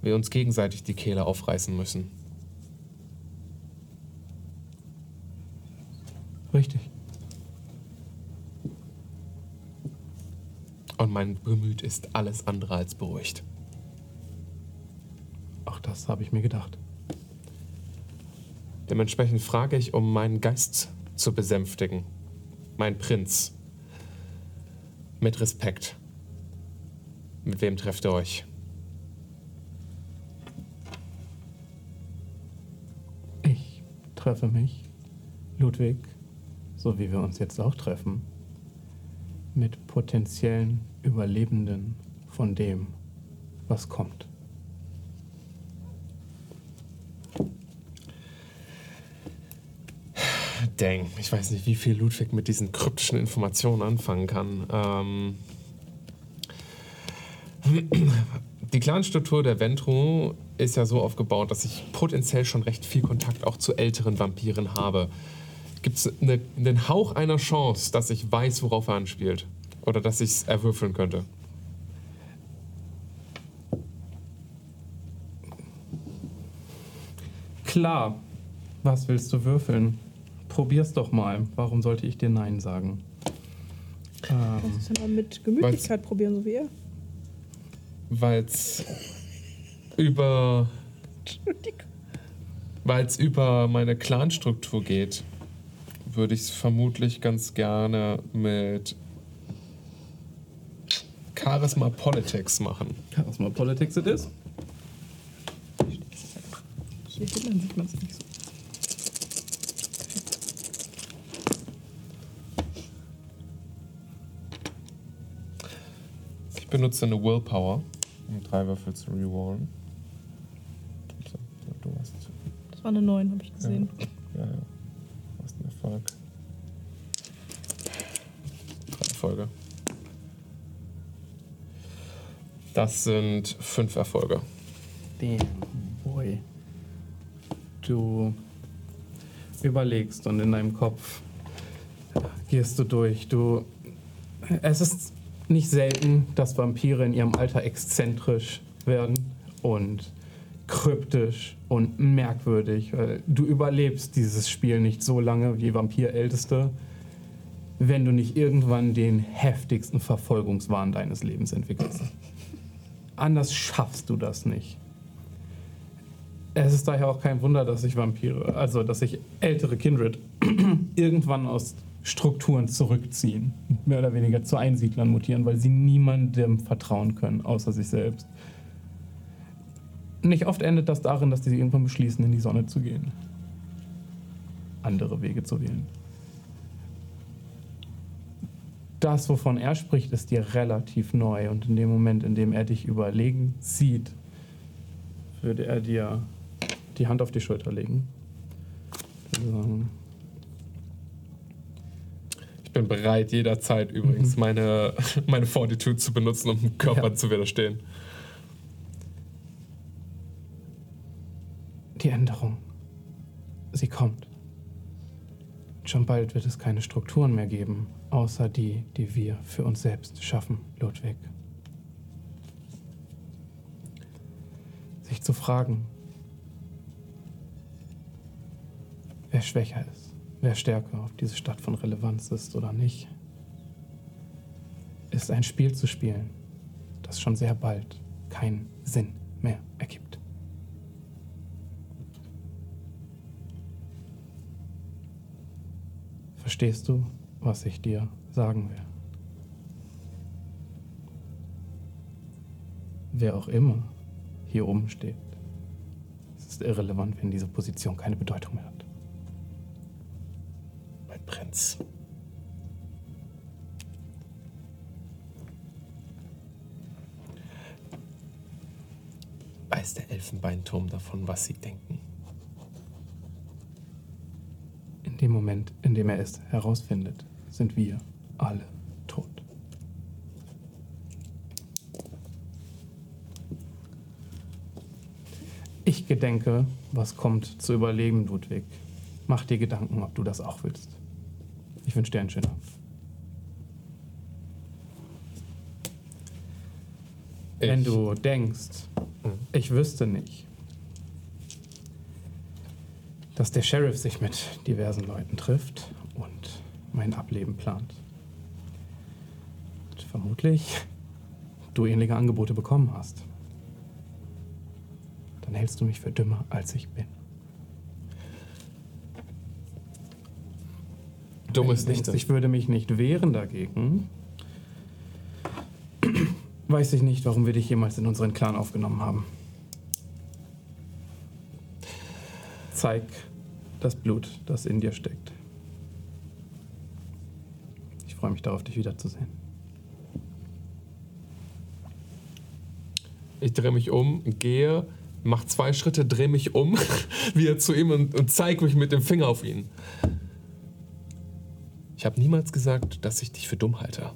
wir uns gegenseitig die Kehle aufreißen müssen. Richtig. Und mein Gemüt ist alles andere als beruhigt. Auch das habe ich mir gedacht. Dementsprechend frage ich, um meinen Geist zu besänftigen. Mein Prinz. Mit Respekt. Mit wem trefft ihr euch? Ich treffe mich, Ludwig, so wie wir uns jetzt auch treffen, mit potenziellen Überlebenden von dem, was kommt. Dang, ich weiß nicht, wie viel Ludwig mit diesen kryptischen Informationen anfangen kann. Ähm die Clanstruktur der Ventru ist ja so aufgebaut, dass ich potenziell schon recht viel Kontakt auch zu älteren Vampiren habe. Gibt es eine, einen Hauch einer Chance, dass ich weiß, worauf er anspielt? Oder dass ich es erwürfeln könnte? Klar. Was willst du würfeln? Probier's doch mal. Warum sollte ich dir Nein sagen? Ähm, Das ist ja mal mit Gemütlichkeit probieren, so wie er. Weil es über, weil's über meine Clanstruktur geht, würde ich es vermutlich ganz gerne mit Charisma Politics machen. Charisma Politics it is. Hier hinten sieht man es nicht so. Ich benutze eine Willpower, um drei Würfel zu rerollen. So, Du hast, Das war eine 9, habe ich gesehen. ja, ja. Du hast einen Erfolg. Drei Erfolge. Das sind fünf Erfolge. Damn, boy. Du überlegst und in deinem Kopf gehst du durch. Du. Es ist nicht selten, dass Vampire in ihrem Alter exzentrisch werden und kryptisch und merkwürdig. Du überlebst dieses Spiel nicht so lange wie Vampirälteste, wenn du nicht irgendwann den heftigsten Verfolgungswahn deines Lebens entwickelst. Anders schaffst du das nicht. Es ist daher auch kein Wunder, dass sich Vampire, also dass sich ältere Kindred irgendwann aus Strukturen zurückziehen, mehr oder weniger zu Einsiedlern mutieren, weil sie niemandem vertrauen können, außer sich selbst. Nicht oft endet das darin, dass sie irgendwann beschließen, in die Sonne zu gehen. Andere Wege zu wählen. Das, wovon er spricht, ist dir relativ neu und in dem Moment, in dem er dich überlegen sieht, würde er dir die Hand auf die Schulter legen. Sagen, Ich bin bereit, jederzeit übrigens meine, meine Fortitude zu benutzen, um dem Körper Ja. zu widerstehen. Die Änderung. Sie kommt. Schon bald wird es keine Strukturen mehr geben, außer die, die wir für uns selbst schaffen, Ludwig. Sich zu fragen, wer schwächer ist, wer stärker auf diese Stadt von Relevanz ist oder nicht, ist ein Spiel zu spielen, das schon sehr bald keinen Sinn mehr ergibt. Verstehst du, was ich dir sagen will? Wer auch immer hier oben steht, es ist irrelevant, wenn diese Position keine Bedeutung mehr hat. Prinz. weiß der Elfenbeinturm davon, was sie denken. In dem Moment, in dem er es herausfindet, sind wir alle tot. Ich gedenke, was kommt zu überleben, Ludwig. Mach dir Gedanken, ob du das auch willst. Ich wünsche dir einen schönen Abend. Wenn Ich- du denkst, ich wüsste nicht, dass der Sheriff sich mit diversen Leuten trifft und mein Ableben plant. Und vermutlich du ähnliche Angebote bekommen hast. Dann hältst du mich für dümmer, als ich bin. Dumm Wenn ist du nicht. denkst, Ich würde mich nicht wehren dagegen. Weiß ich nicht, warum wir dich jemals in unseren Clan aufgenommen haben. Zeig das Blut, das in dir steckt. Ich freue mich darauf, dich wiederzusehen. Ich drehe mich um, gehe, mach zwei Schritte, drehe mich um, wieder zu ihm und, und zeige mich mit dem Finger auf ihn. Ich habe niemals gesagt, dass ich dich für dumm halte.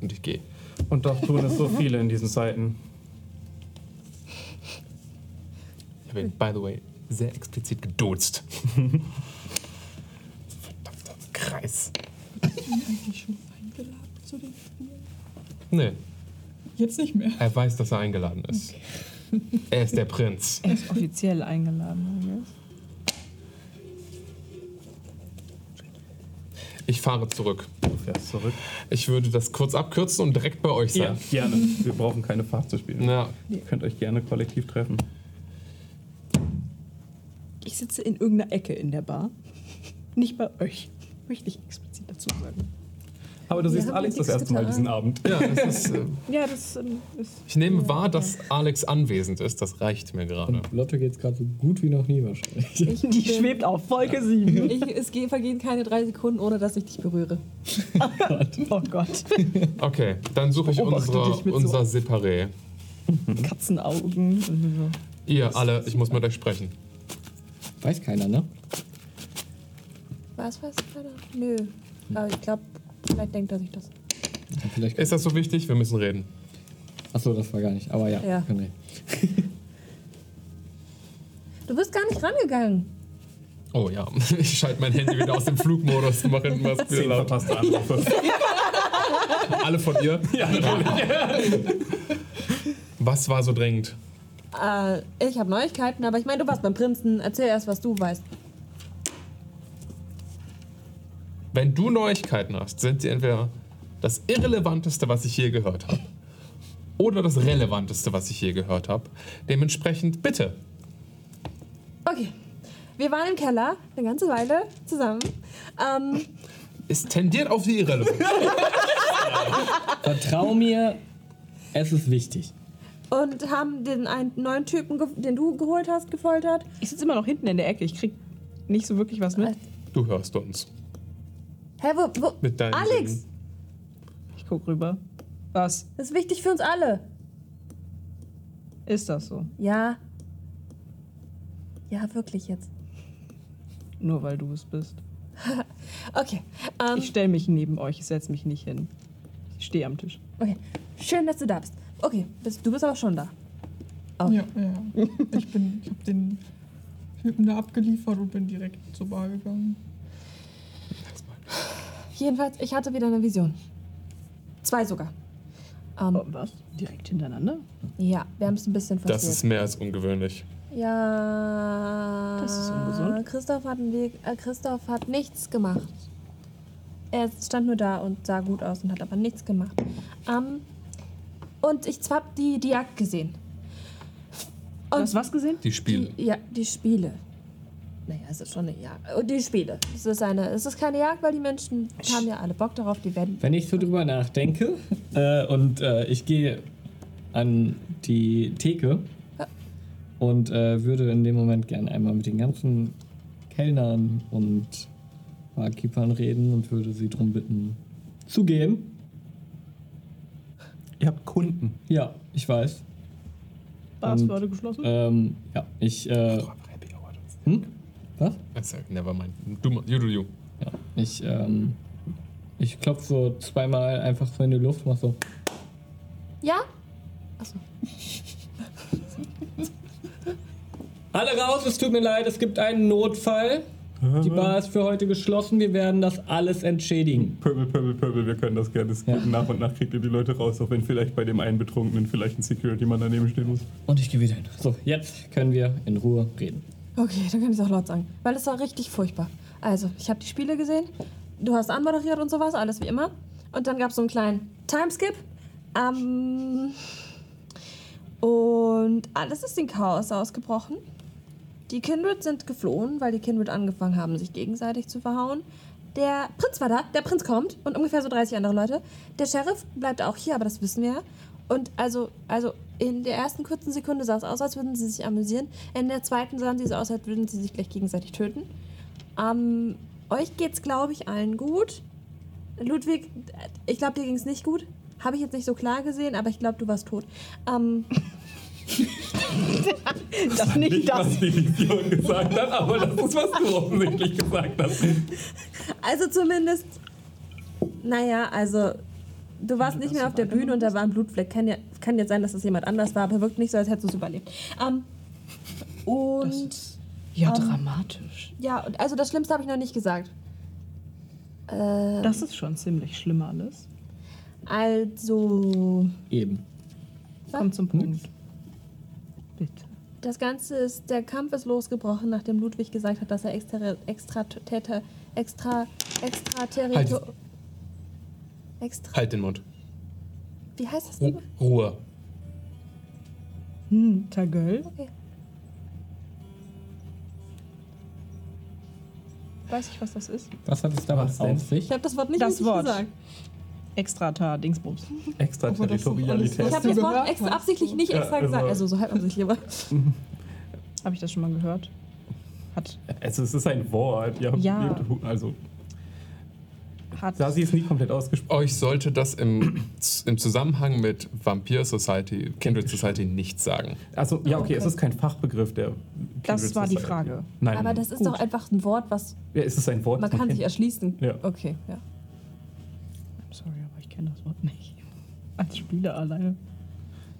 Und ich gehe. Und doch tun es so viele in diesen Zeiten. Ich habe ihn, by the way, sehr explizit gedozt. Verdammter Kreis. bin eigentlich schon eingeladen zu den Spielen. Nee, Jetzt nicht mehr. er weiß, dass er eingeladen ist. Er ist der Prinz. Er ist offiziell eingeladen. was? Ich fahre zurück. Du fährst zurück. Ich würde das kurz abkürzen und direkt bei euch Ja, sein. gerne. Wir brauchen keine Fahrt zu spielen. Ja. Ihr könnt euch gerne kollektiv treffen. Ich sitze in irgendeiner Ecke in der Bar. Nicht bei euch. Möchte ich explizit dazu sagen. Aber du siehst haben Alex das erste Mal getan. diesen Abend. Ja, es ist, äh, Ja, das ist. ich nehme wahr, dass Alex anwesend ist. Das reicht mir gerade. Lotte geht's gerade so gut wie noch nie wahrscheinlich. Ich Die schwebt auf Wolke 7. Ich, es ge- vergehen keine drei Sekunden, ohne dass ich dich berühre. Oh Gott. Okay, dann suche ich unsere, mit so- unser Separé. Katzenaugen. Ihr alle, ich muss mit euch sprechen. Weiß keiner, ne? Was weiß keiner? Nö. Aber ich glaube, vielleicht denkt er sich das. Ja, Vielleicht. Ist das so wichtig? Wir müssen reden. Achso, das war gar nicht. Aber ja, Ja. können reden. Du bist gar nicht rangegangen. Oh ja, ich schalte mein Handy wieder aus dem Flugmodus und mache irgendwas wieder Zehn laut. verpasste Anrufe. Alle von ihr? Ja, Was war so dringend? Äh, ich habe Neuigkeiten, aber ich meine, du warst beim Prinzen. Erzähl erst, was du weißt. Wenn du Neuigkeiten hast, sind sie entweder das Irrelevanteste, was ich je gehört habe, oder das Relevanteste, was ich je gehört habe. Dementsprechend bitte. Okay. Wir waren im Keller eine ganze Weile zusammen. Ähm, Es tendiert auf die Irrelevanz. Vertrau mir, es ist wichtig. und haben den einen neuen Typen, den du geholt hast, gefoltert. Ich sitze immer noch hinten in der Ecke. Ich krieg nicht so wirklich was mit. Du hörst uns. Hä, wo, wo? Mit deinen Alex, Sinnen. Ich guck rüber. Was? das ist wichtig für uns alle. Ist das so? Ja. Ja, wirklich jetzt. Nur weil du es bist. Okay. Ähm, Ich stelle mich neben euch. Ich setze mich nicht hin. Ich stehe am Tisch. okay. Schön, dass du da bist. Okay, bist, du bist aber schon da. Oh. Ja, ja. Ich bin, ich habe den Typen da abgeliefert und bin direkt zur Bar gegangen. Jedenfalls, ich hatte wieder eine Vision. Zwei sogar. Ähm, Oh, was? Direkt hintereinander? Ja, wir haben es ein bisschen Das forciert. ist mehr als ungewöhnlich. Ja. Das ist ungesund. Christoph hat, einen Weg, äh, Christoph hat nichts gemacht. Er stand nur da und sah gut aus und hat aber nichts gemacht. Ähm, und ich hab die, die Jagd gesehen. Du hast was gesehen? Die Spiele. Die, ja, die Spiele. Naja, es ist schon eine Jagd. Und die Spiele. Es ist, eine, es ist keine Jagd, weil die Menschen haben ja alle Bock darauf. Die werden. Wenn ich so drüber nachdenke äh, und äh, ich gehe an die Theke Ja. und äh, würde in dem Moment gerne einmal mit den ganzen Kellnern und Barkeepern reden und würde sie darum bitten, zu gehen. Ihr habt Kunden. Ja, ich weiß. Bars wurde geschlossen. Ähm, ja, ich, äh, hm? Was? Also, never mind. Du, you do you. Ja, ich, ähm, ich klopfe so zweimal einfach so in die Luft, mach so. Ja? Alle raus, es tut mir leid, es gibt einen Notfall. Die Bar ist für heute geschlossen, wir werden das alles entschädigen. Pöbel, Pöbel, Pöbel, wir können das gerne. Ja. Nach und nach kriegt ihr die Leute raus, auch wenn vielleicht bei dem einen Betrunkenen vielleicht ein Security-Mann daneben stehen muss. Und ich gehe wieder hin. So, jetzt können wir in Ruhe reden. Okay, dann kann ich es auch laut sagen. Weil es war richtig furchtbar. Also, ich habe die Spiele gesehen, du hast anmoderiert und sowas, alles wie immer. Und dann gab es so einen kleinen Timeskip. Ähm, und alles ist in Chaos ausgebrochen. Die Kindred sind geflohen, weil die Kindred angefangen haben, sich gegenseitig zu verhauen. Der Prinz war da, der Prinz kommt und ungefähr so 30 andere Leute. Der Sheriff bleibt auch hier, aber das wissen wir ja. Und also, also in der ersten kurzen Sekunde sah es aus, als würden sie sich amüsieren. In der zweiten sahen sie so aus, als würden sie sich gleich gegenseitig töten. Ähm, euch geht's, glaube ich, allen gut. Ludwig, ich glaube, dir ging's nicht gut. Habe ich jetzt nicht so klar gesehen, aber ich glaube, du warst tot. Ähm, Das nicht Nicht, das. was die Vision gesagt hat, aber das ist, was du offensichtlich gesagt hast. also zumindest, naja, also du warst nicht mehr auf der Bühne und da war ein Blutfleck. Kann, ja, kann jetzt sein, dass das jemand anders war, aber wirkt nicht so, als hättest du es überlebt. Ähm, und Ja, Ähm, dramatisch. ja, und also das Schlimmste habe ich noch nicht gesagt. Äh, Das ist schon ziemlich schlimm alles. also, Eben. Komm zum Punkt. Bitte. das Ganze ist, der Kampf ist losgebrochen, nachdem Ludwig gesagt hat, dass er extra, extra, täter, extra, extra Territor... Extra, Halt den Mund. wie heißt das? Ru? Ruhe. Hm, Tagöl? Okay. Weiß ich, was das ist? Was hat es damit auf sich? Ich habe das Wort nicht Das Wort. gesagt. Extrata Dingsbums. Extraterritorialität. Ich habe das Wort extra absichtlich nicht Ja, extra also- gesagt. Also so halb absichtlich, aber. Habe ich das schon mal gehört? Hat. Also, es ist ein Wort. Ja. Ja. Also, hat da sie es nie komplett ausgesprochen Euch sollte das im, im Zusammenhang mit Vampir Society, Kindred Society nichts sagen. Also, ja, okay, Okay. es ist kein Fachbegriff der. das Kindred war die Society. Frage. Nein. Aber das ist Gut. doch einfach ein Wort, was Ja, es ist ein Wort. man das kann sich erschließen. Ja. Okay, ja. Sorry, aber ich kenne das Wort nicht. Als Spieler alleine.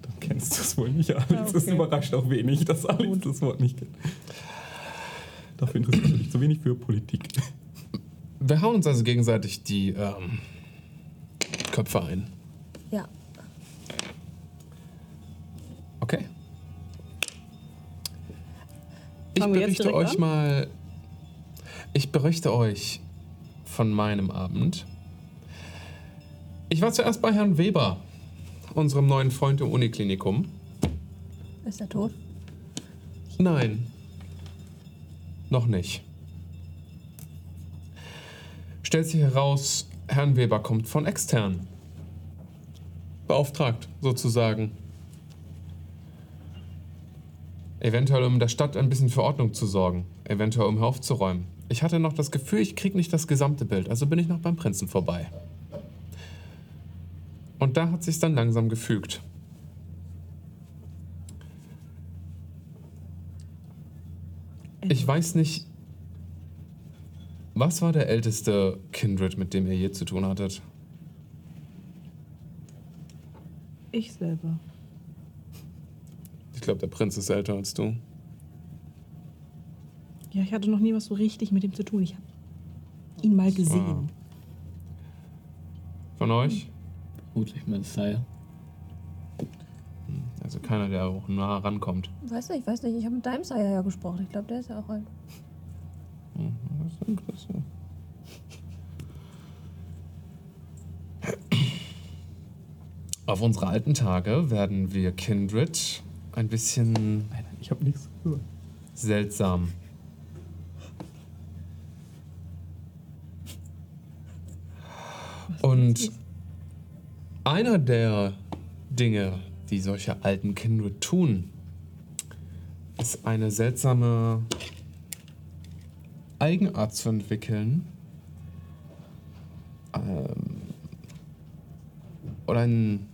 Dann kennst du es wohl nicht, Alex. Ja, Es okay. überrascht auch wenig, dass Alex das Wort nicht kennt. Dafür interessiert du dich zu wenig für Politik. Wir hauen uns also gegenseitig die ähm, Köpfe ein. Ja. Okay. Ich Fangen wir jetzt berichte direkt euch an? mal. Ich berichte euch von meinem Abend. Ich war zuerst bei Herrn Weber, unserem neuen Freund im Uniklinikum. Ist er tot? Nein. Noch nicht. Stellt sich heraus, Herrn Weber kommt von extern. Beauftragt, sozusagen. Eventuell, um der Stadt ein bisschen für Ordnung zu sorgen. Eventuell, um aufzuräumen. Ich hatte noch das Gefühl, ich krieg nicht das gesamte Bild, also bin ich noch beim Prinzen vorbei. Und da hat sich's dann langsam gefügt. Ich weiß nicht. Was war der älteste Kindred, mit dem ihr je zu tun hattet? Ich selber. Ich glaube, der Prinz ist älter als du. Ja, ich hatte noch nie was so richtig mit ihm zu tun. Ich habe ihn mal gesehen. Von euch? Vermutlich mein Style. Also keiner, der auch nah rankommt. Weiß nicht, weiß nicht. Ich habe mit deinem Sire ja gesprochen. Ich glaube, der ist ja auch alt. Das ist interessant. Auf unsere alten Tage werden wir Kindred ein bisschen Nein, nein, ich habe nichts gehört. seltsam. Und einer der Dinge, die solche alten Kindred tun, ist eine seltsame Eigenart zu entwickeln. Ähm, oder ein,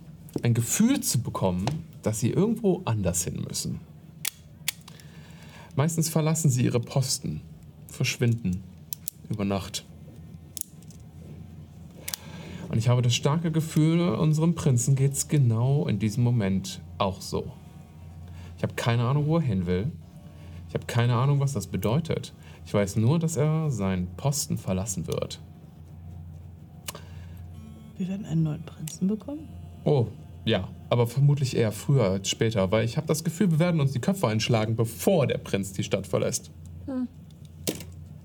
ein Gefühl zu bekommen, dass sie irgendwo anders hin müssen. Meistens verlassen sie ihre Posten, verschwinden über Nacht. Und ich habe das starke Gefühl, unserem Prinzen geht es genau in diesem Moment auch so. Ich habe keine Ahnung, wo er hin will. Ich habe keine Ahnung, was das bedeutet. Ich weiß nur, dass er seinen Posten verlassen wird. Wir werden einen neuen Prinzen bekommen? Oh, ja, aber vermutlich eher früher als später, weil ich habe das Gefühl, wir werden uns die Köpfe einschlagen, bevor der Prinz die Stadt verlässt.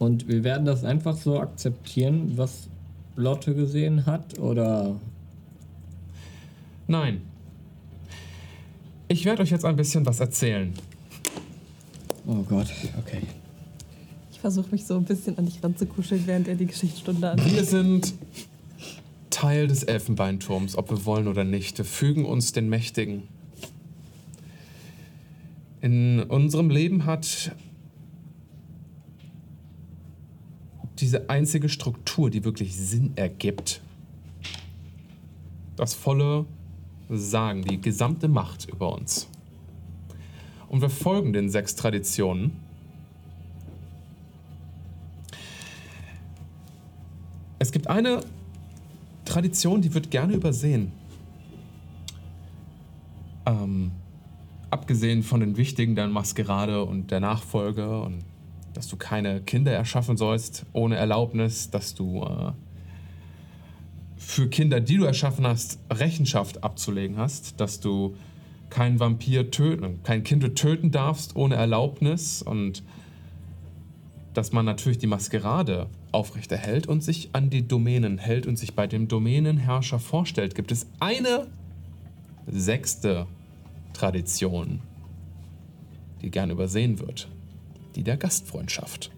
Und wir werden das einfach so akzeptieren, was Lotte gesehen hat, oder? Nein. Ich werde euch jetzt ein bisschen was erzählen. Oh Gott, okay. Versuche mich so ein bisschen an dich ranzukuscheln, während er die Geschichtsstunde an. Wir sind Teil des Elfenbeinturms, ob wir wollen oder nicht. Wir fügen uns den Mächtigen. In unserem Leben hat diese einzige Struktur, die wirklich Sinn ergibt, das volle Sagen, die gesamte Macht über uns. Und wir folgen den sechs Traditionen. Es gibt eine Tradition, die wird gerne übersehen. Ähm, abgesehen von den wichtigen, der Maskerade und der Nachfolge und dass du keine Kinder erschaffen sollst ohne Erlaubnis, dass du äh, für Kinder, die du erschaffen hast, Rechenschaft abzulegen hast, dass du keinen Vampir töten, kein Kind töten darfst ohne Erlaubnis und dass man natürlich die Maskerade aufrechterhält und sich an die Domänen hält und sich bei dem Domänenherrscher vorstellt, gibt es eine sechste Tradition, die gern übersehen wird, die der Gastfreundschaft.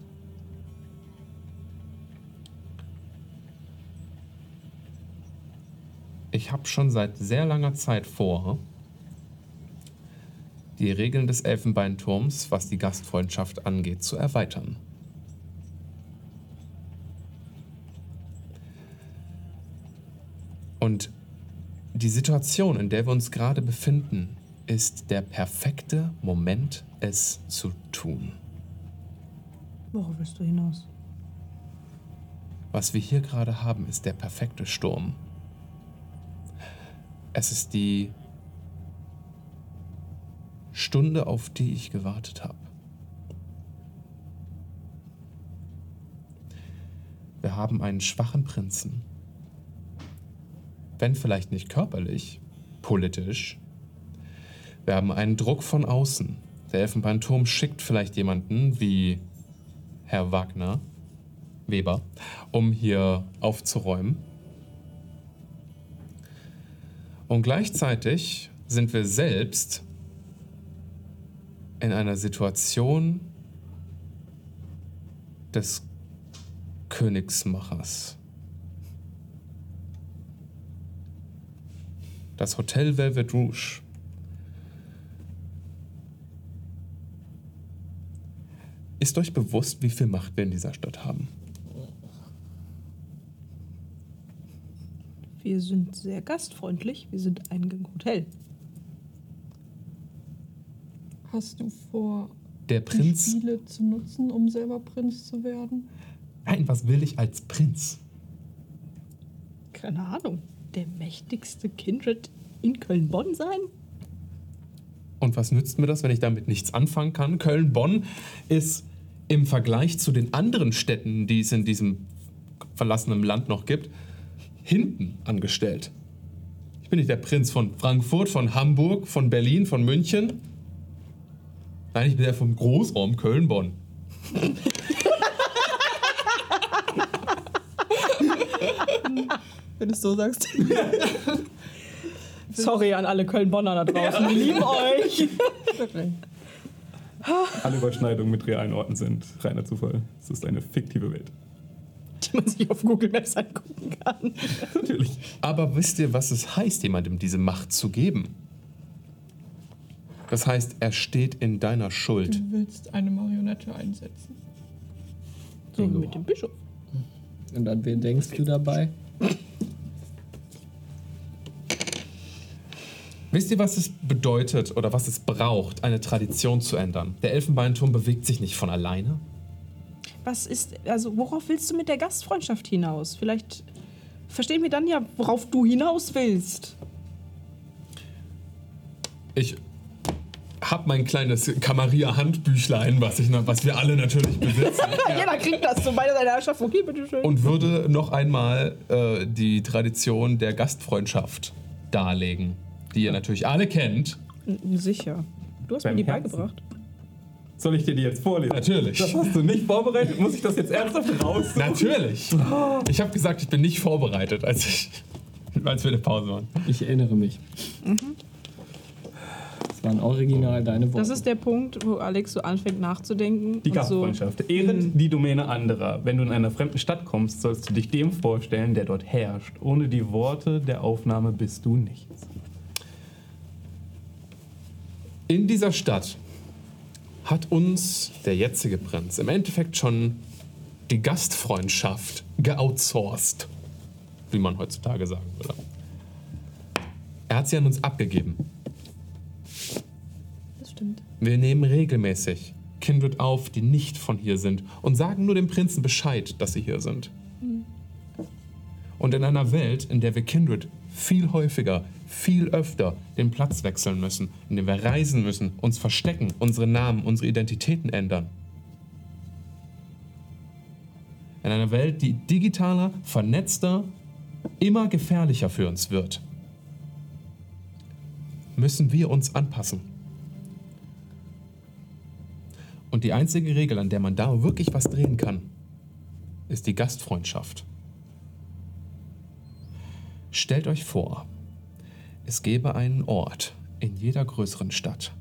Ich habe schon seit sehr langer Zeit vor, die Regeln des Elfenbeinturms, was die Gastfreundschaft angeht, zu erweitern. Und die Situation, in der wir uns gerade befinden, ist der perfekte Moment, es zu tun. Worauf willst du hinaus? Was wir hier gerade haben, ist der perfekte Sturm. Es ist die Stunde, auf die ich gewartet habe. Wir haben einen schwachen Prinzen. Wenn vielleicht nicht körperlich, politisch. Wir haben einen Druck von außen. Der Elfenbeinturm schickt vielleicht jemanden wie Herr Wagner, Weber, um hier aufzuräumen. Und gleichzeitig sind wir selbst in einer Situation des Königsmachers. Das Hotel Velvet Rouge. Ist euch bewusst, wie viel Macht wir in dieser Stadt haben? Wir sind sehr gastfreundlich. Wir sind ein Hotel. Hast du vor, Der die Prinz. Spiele zu nutzen, um selber Prinz zu werden? Nein, was will ich als Prinz? Keine Ahnung. Der mächtigste Kindred in Köln-Bonn sein? Und was nützt mir das, wenn ich damit nichts anfangen kann? Köln-Bonn ist im Vergleich zu den anderen Städten, die es in diesem verlassenen Land noch gibt, hinten angestellt. Ich bin nicht der Prinz von Frankfurt, von Hamburg, von Berlin, von München. Nein, ich bin der vom Großraum Köln-Bonn. Wenn du es so sagst. Sorry an alle Köln-Bonner da draußen. Wir lieben euch. Alle Überschneidungen mit realen Orten sind reiner Zufall. Es ist eine fiktive Welt. Die man sich auf Google Maps angucken kann. Natürlich. Aber wisst ihr, was es heißt, jemandem diese Macht zu geben? Das heißt, er steht in deiner Schuld. Du willst eine Marionette einsetzen. So wie mit dem Bischof. Und an wen denkst du dabei? Wisst ihr, was es bedeutet oder was es braucht, eine Tradition zu ändern? Der Elfenbeinturm bewegt sich nicht von alleine. Was ist, also worauf willst du mit der Gastfreundschaft hinaus? Vielleicht verstehen wir dann ja, worauf du hinaus willst. Ich hab mein kleines Kamaria-Handbüchlein, was, ich, was wir alle natürlich besitzen. Jeder kriegt das so bei seiner Herrschaft. Okay, bitteschön. und würde noch einmal äh, die Tradition der Gastfreundschaft darlegen, die ihr natürlich alle kennt. Sicher. Du hast Beim mir die Herzen. beigebracht. Soll ich dir die jetzt vorlesen? Natürlich. Das hast du nicht vorbereitet? Muss ich das jetzt ernsthaft raus? Natürlich. Ich habe gesagt, ich bin nicht vorbereitet, als, ich, als wir in der Pause waren. Ich erinnere mich. Das waren original deine Worte. Das ist der Punkt, wo Alex so anfängt nachzudenken. Die und so, Gastfreundschaft. Ehret die Domäne anderer. Wenn du in einer fremden Stadt kommst, sollst du dich dem vorstellen, der dort herrscht. Ohne die Worte der Aufnahme bist du nichts. In dieser Stadt hat uns der jetzige Prinz im Endeffekt schon die Gastfreundschaft geoutsourced, wie man heutzutage sagen würde. Er hat sie an uns abgegeben. Wir nehmen regelmäßig Kindred auf, die nicht von hier sind und sagen nur dem Prinzen Bescheid, dass sie hier sind. Und in einer Welt, in der wir Kindred viel häufiger, viel öfter den Platz wechseln müssen, in der wir reisen müssen, uns verstecken, unsere Namen, unsere Identitäten ändern. In einer Welt, die digitaler, vernetzter, immer gefährlicher für uns wird, müssen wir uns anpassen. Und die einzige Regel, an der man da wirklich was drehen kann, ist die Gastfreundschaft. Stellt euch vor, es gäbe einen Ort in jeder größeren Stadt,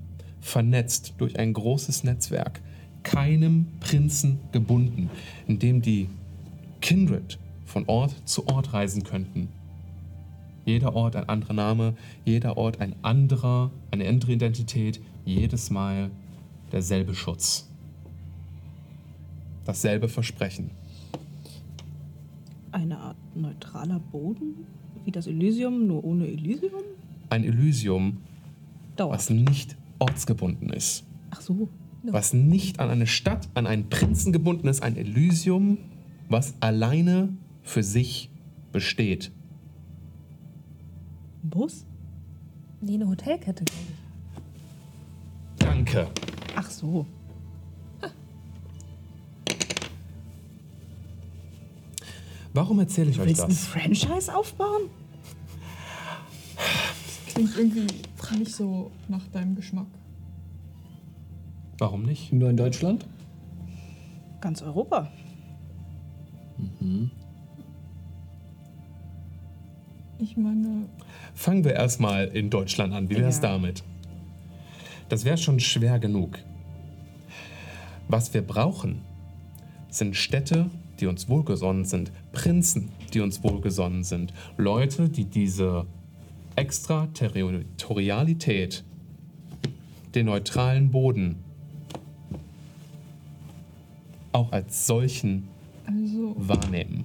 vernetzt durch ein großes Netzwerk, keinem Prinzen gebunden, in dem die Kindred von Ort zu Ort reisen könnten. Jeder Ort ein anderer Name, jeder Ort ein anderer, eine andere Identität, jedes Mal derselbe Schutz. Dasselbe Versprechen. Eine Art neutraler Boden? Wie das Elysium, nur ohne Elysium? Ein Elysium, Dauert. was nicht ortsgebunden ist. Ach so. Was nicht an eine Stadt, an einen Prinzen gebunden ist. Ein Elysium, was alleine für sich besteht. Ein Bus? Nee, eine Hotelkette, glaube ich. Danke. Ach so. Warum erzähle ich euch Willst du ein das? Franchise aufbauen? Klingt irgendwie nicht so nach deinem Geschmack. Warum nicht? Nur in Deutschland? Ganz Europa. Ich meine, Fangen wir erstmal in Deutschland an. Wie wäre es Ja. damit? Das wäre schon schwer genug. Was wir brauchen, sind Städte, die uns wohlgesonnen sind, Prinzen, die uns wohlgesonnen sind, Leute, die diese Extraterritorialität, den neutralen Boden, auch als solchen also wahrnehmen.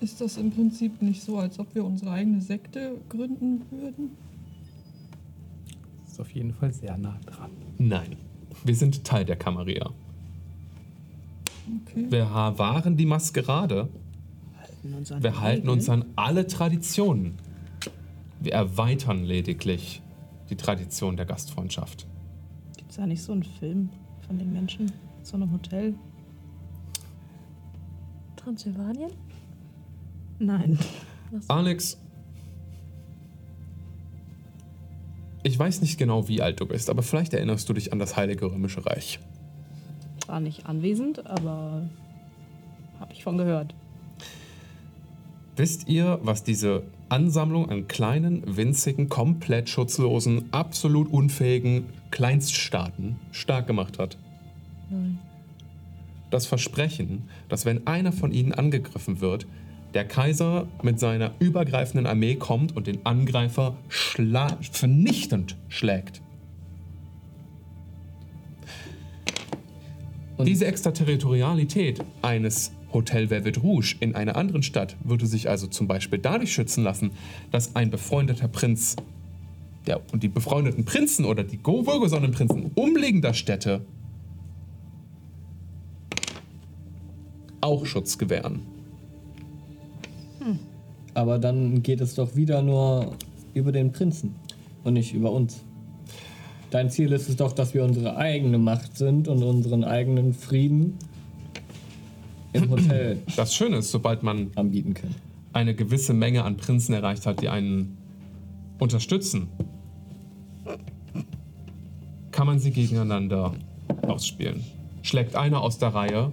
ist das im Prinzip nicht so, als ob wir unsere eigene Sekte gründen würden? Ist auf jeden Fall sehr nah dran. Nein, wir sind Teil der Kammeria. Okay. Wir waren die Maskerade. Halten uns an Wir die halten uns Regeln. an alle Traditionen. Wir erweitern lediglich die Tradition der Gastfreundschaft. Gibt's da nicht so einen Film von den Menschen? So einem Hotel? Transsilvanien? Nein. Alex, ich weiß nicht genau, wie alt du bist, aber vielleicht erinnerst du dich an das Heilige Römische Reich. War nicht anwesend, aber habe ich von gehört. Wisst ihr, was diese Ansammlung an kleinen, winzigen, komplett schutzlosen, absolut unfähigen Kleinststaaten stark gemacht hat? Nein. Das Versprechen, dass wenn einer von ihnen angegriffen wird, der Kaiser mit seiner übergreifenden Armee kommt und den Angreifer schla vernichtend schlägt. Und- Diese Extraterritorialität eines Hotel Velvet Rouge in einer anderen Stadt würde sich also zum Beispiel dadurch schützen lassen, dass ein befreundeter Prinz der, und die befreundeten Prinzen oder die go- wohlgesonnenen Prinzen umliegender Städte auch Schutz gewähren. Aber dann geht es doch wieder nur über den Prinzen und nicht über uns. Dein Ziel ist es doch, dass wir unsere eigene Macht sind und unseren eigenen Frieden im Hotel Das Schöne ist, sobald man anbieten können. eine gewisse Menge an Prinzen erreicht hat, die einen unterstützen, kann man sie gegeneinander ausspielen. Schlägt einer aus der Reihe,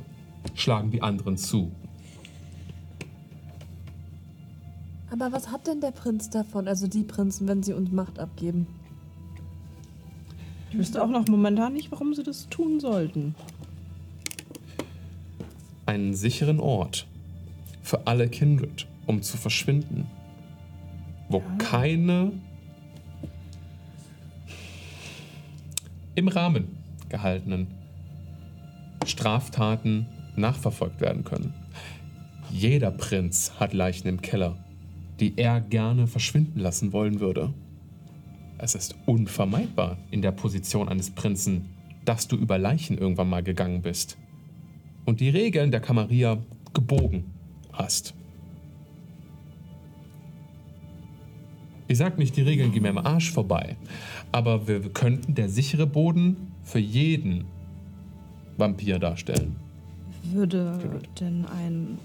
schlagen die anderen zu. Aber was hat denn der Prinz davon, also die Prinzen, wenn sie uns Macht abgeben? Ich wüsste auch noch momentan nicht, warum sie das tun sollten. Einen sicheren Ort für alle Kindred, um zu verschwinden. Wo keine im Rahmen gehaltenen Straftaten nachverfolgt werden können. Jeder Prinz hat Leichen im Keller, die er gerne verschwinden lassen wollen würde. Es ist unvermeidbar in der Position eines Prinzen, dass du über Leichen irgendwann mal gegangen bist und die Regeln der Kammeria gebogen hast. Ich sag nicht, die Regeln gehen mir am Arsch vorbei, aber wir könnten der sichere Boden für jeden Vampir darstellen. Würde denn ein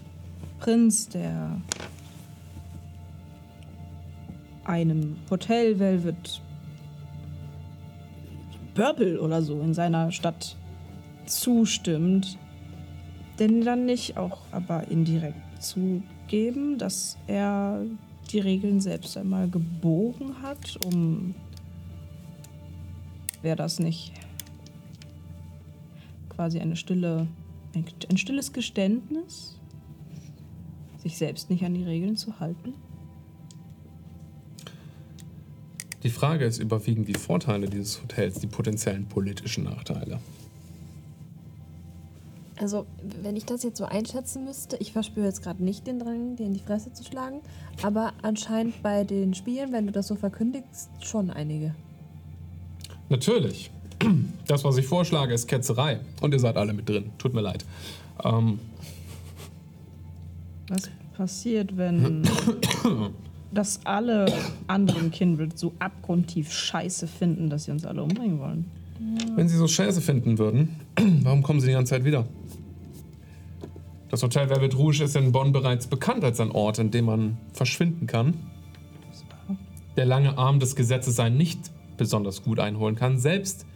Prinz, der einem Hotel Velvet Purple oder so in seiner Stadt zustimmt, denn dann nicht auch aber indirekt zugeben, dass er die Regeln selbst einmal gebogen hat, um wäre das nicht quasi eine stille, ein, ein stilles Geständnis, sich selbst nicht an die Regeln zu halten? Die Frage ist, überwiegen die Vorteile dieses Hotels die potenziellen politischen Nachteile? Also, wenn ich das jetzt so einschätzen müsste, ich verspüre jetzt gerade nicht den Drang, dir in die Fresse zu schlagen, aber anscheinend bei den Spielen, wenn du das so verkündigst, schon einige. Natürlich. Das, was ich vorschlage, ist Ketzerei. Und ihr seid alle mit drin. Tut mir leid. Ähm, Was passiert, wenn das alle anderen Kindred so abgrundtief scheiße finden, dass sie uns alle umbringen wollen? Wenn sie so scheiße finden würden, warum kommen sie die ganze Zeit wieder? Das Hotel Velvet Rouge ist in Bonn bereits bekannt als ein Ort, in dem man verschwinden kann. Der lange Arm des Gesetzes einen nicht besonders gut einholen kann. Selbst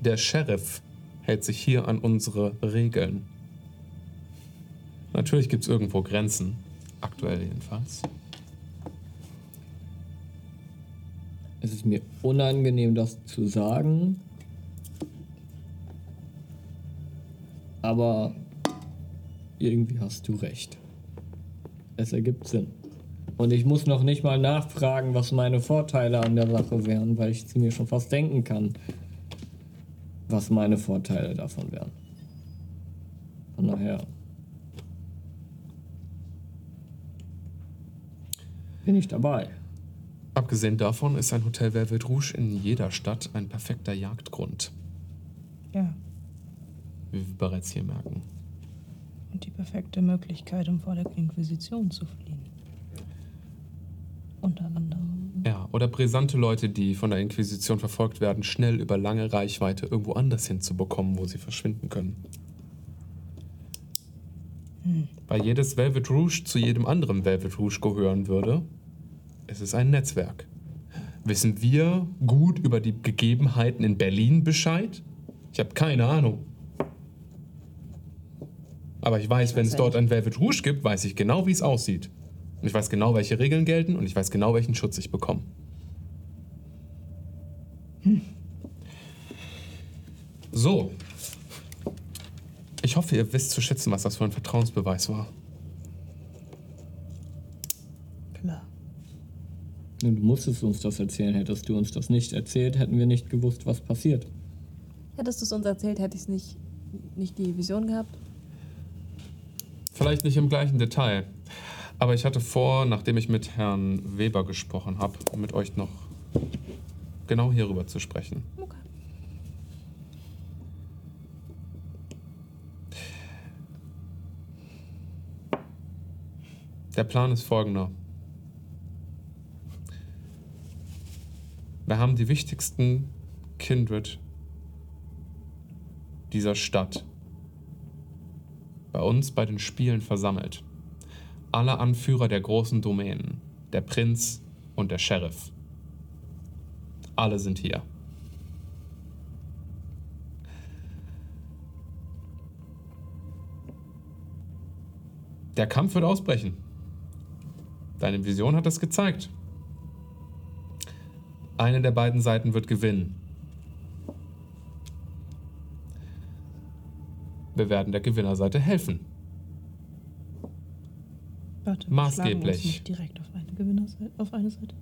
der Sheriff hält sich hier an unsere Regeln. Natürlich gibt es irgendwo Grenzen. Aktuell jedenfalls. Es ist mir unangenehm, das zu sagen. Aber irgendwie hast du recht. Es ergibt Sinn. Und ich muss noch nicht mal nachfragen, was meine Vorteile an der Sache wären, weil ich mir schon fast denken kann, was meine Vorteile davon wären. Von daher bin ich dabei. Abgesehen davon ist ein Hotel Velvet Rouge in jeder Stadt ein perfekter Jagdgrund, Ja, wie wir bereits hier merken. und die perfekte Möglichkeit, um vor der Inquisition zu fliehen. Unter anderem. Ja, oder brisante Leute, die von der Inquisition verfolgt werden, schnell über lange Reichweite irgendwo anders hinzubekommen, wo sie verschwinden können. Weil jedes Velvet Rouge zu jedem anderen Velvet Rouge gehören würde, es ist ein Netzwerk. Wissen wir gut über die Gegebenheiten in Berlin Bescheid? Ich habe keine Ahnung. Aber ich weiß, wenn es dort ein Velvet Rouge gibt, weiß ich genau, wie es aussieht. Und ich weiß genau, welche Regeln gelten und ich weiß genau, welchen Schutz ich bekomme. So. Ich hoffe, ihr wisst zu schätzen, was das für ein Vertrauensbeweis war. Du musstest uns das erzählen. Hättest du uns das nicht erzählt, hätten wir nicht gewusst, was passiert. Hättest du es uns erzählt, hätte ich es nicht, nicht die Vision gehabt. Vielleicht nicht im gleichen Detail. Aber ich hatte vor, nachdem ich mit Herrn Weber gesprochen habe, mit euch noch genau hierüber zu sprechen. Okay. Der Plan ist folgender. Wir haben die wichtigsten Kindred dieser Stadt bei uns bei den Spielen versammelt. Alle Anführer der großen Domänen, der Prinz und der Sheriff. Alle sind hier. Der Kampf wird ausbrechen. Deine Vision hat es gezeigt. Eine der beiden Seiten wird gewinnen. Wir werden der Gewinnerseite helfen. Warte, Maßgeblich. wir nicht direkt auf eine Gewinnerseite, auf eine Seite.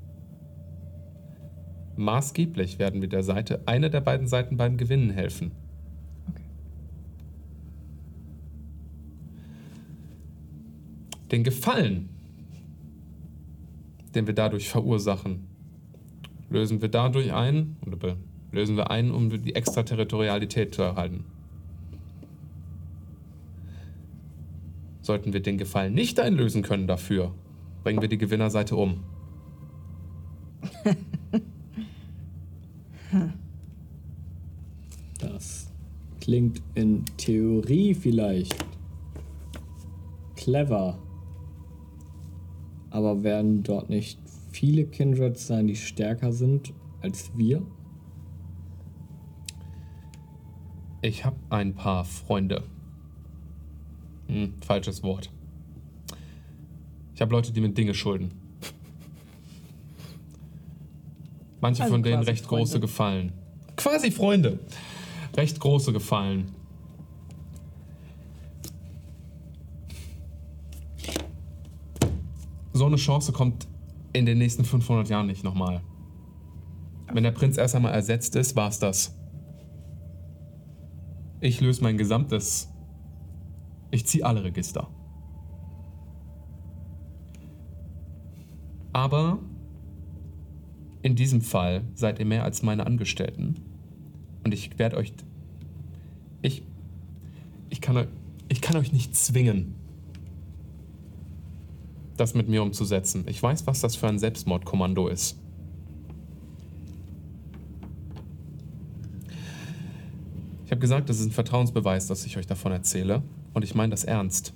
Maßgeblich werden wir der Seite, einer der beiden Seiten beim Gewinnen helfen. Okay. Den Gefallen, den wir dadurch verursachen, lösen wir dadurch ein, oder lösen wir ein, um die Extraterritorialität zu erhalten. Sollten wir den Gefallen nicht einlösen können dafür, bringen wir die Gewinnerseite um. Das klingt in Theorie vielleicht clever. Aber werden dort nicht viele Kindreds sein, die stärker sind als wir? Ich habe ein paar Freunde. Hm, falsches Wort. Ich habe Leute, die mir Dinge schulden. Manche Also von denen recht große Freunde. Gefallen. Quasi Freunde. Recht große Gefallen. So eine Chance kommt in den nächsten 500 Jahren nicht nochmal. Wenn der Prinz erst einmal ersetzt ist, war's das. Ich löse mein gesamtes. Ich ziehe alle Register. Aber in diesem Fall seid ihr mehr als meine Angestellten. Und ich werde euch. Ich. Ich kann. Ich kann euch nicht zwingen, das mit mir umzusetzen. Ich weiß, was das für ein Selbstmordkommando ist. Ich habe gesagt, das ist ein Vertrauensbeweis, dass ich euch davon erzähle. Und ich meine das ernst.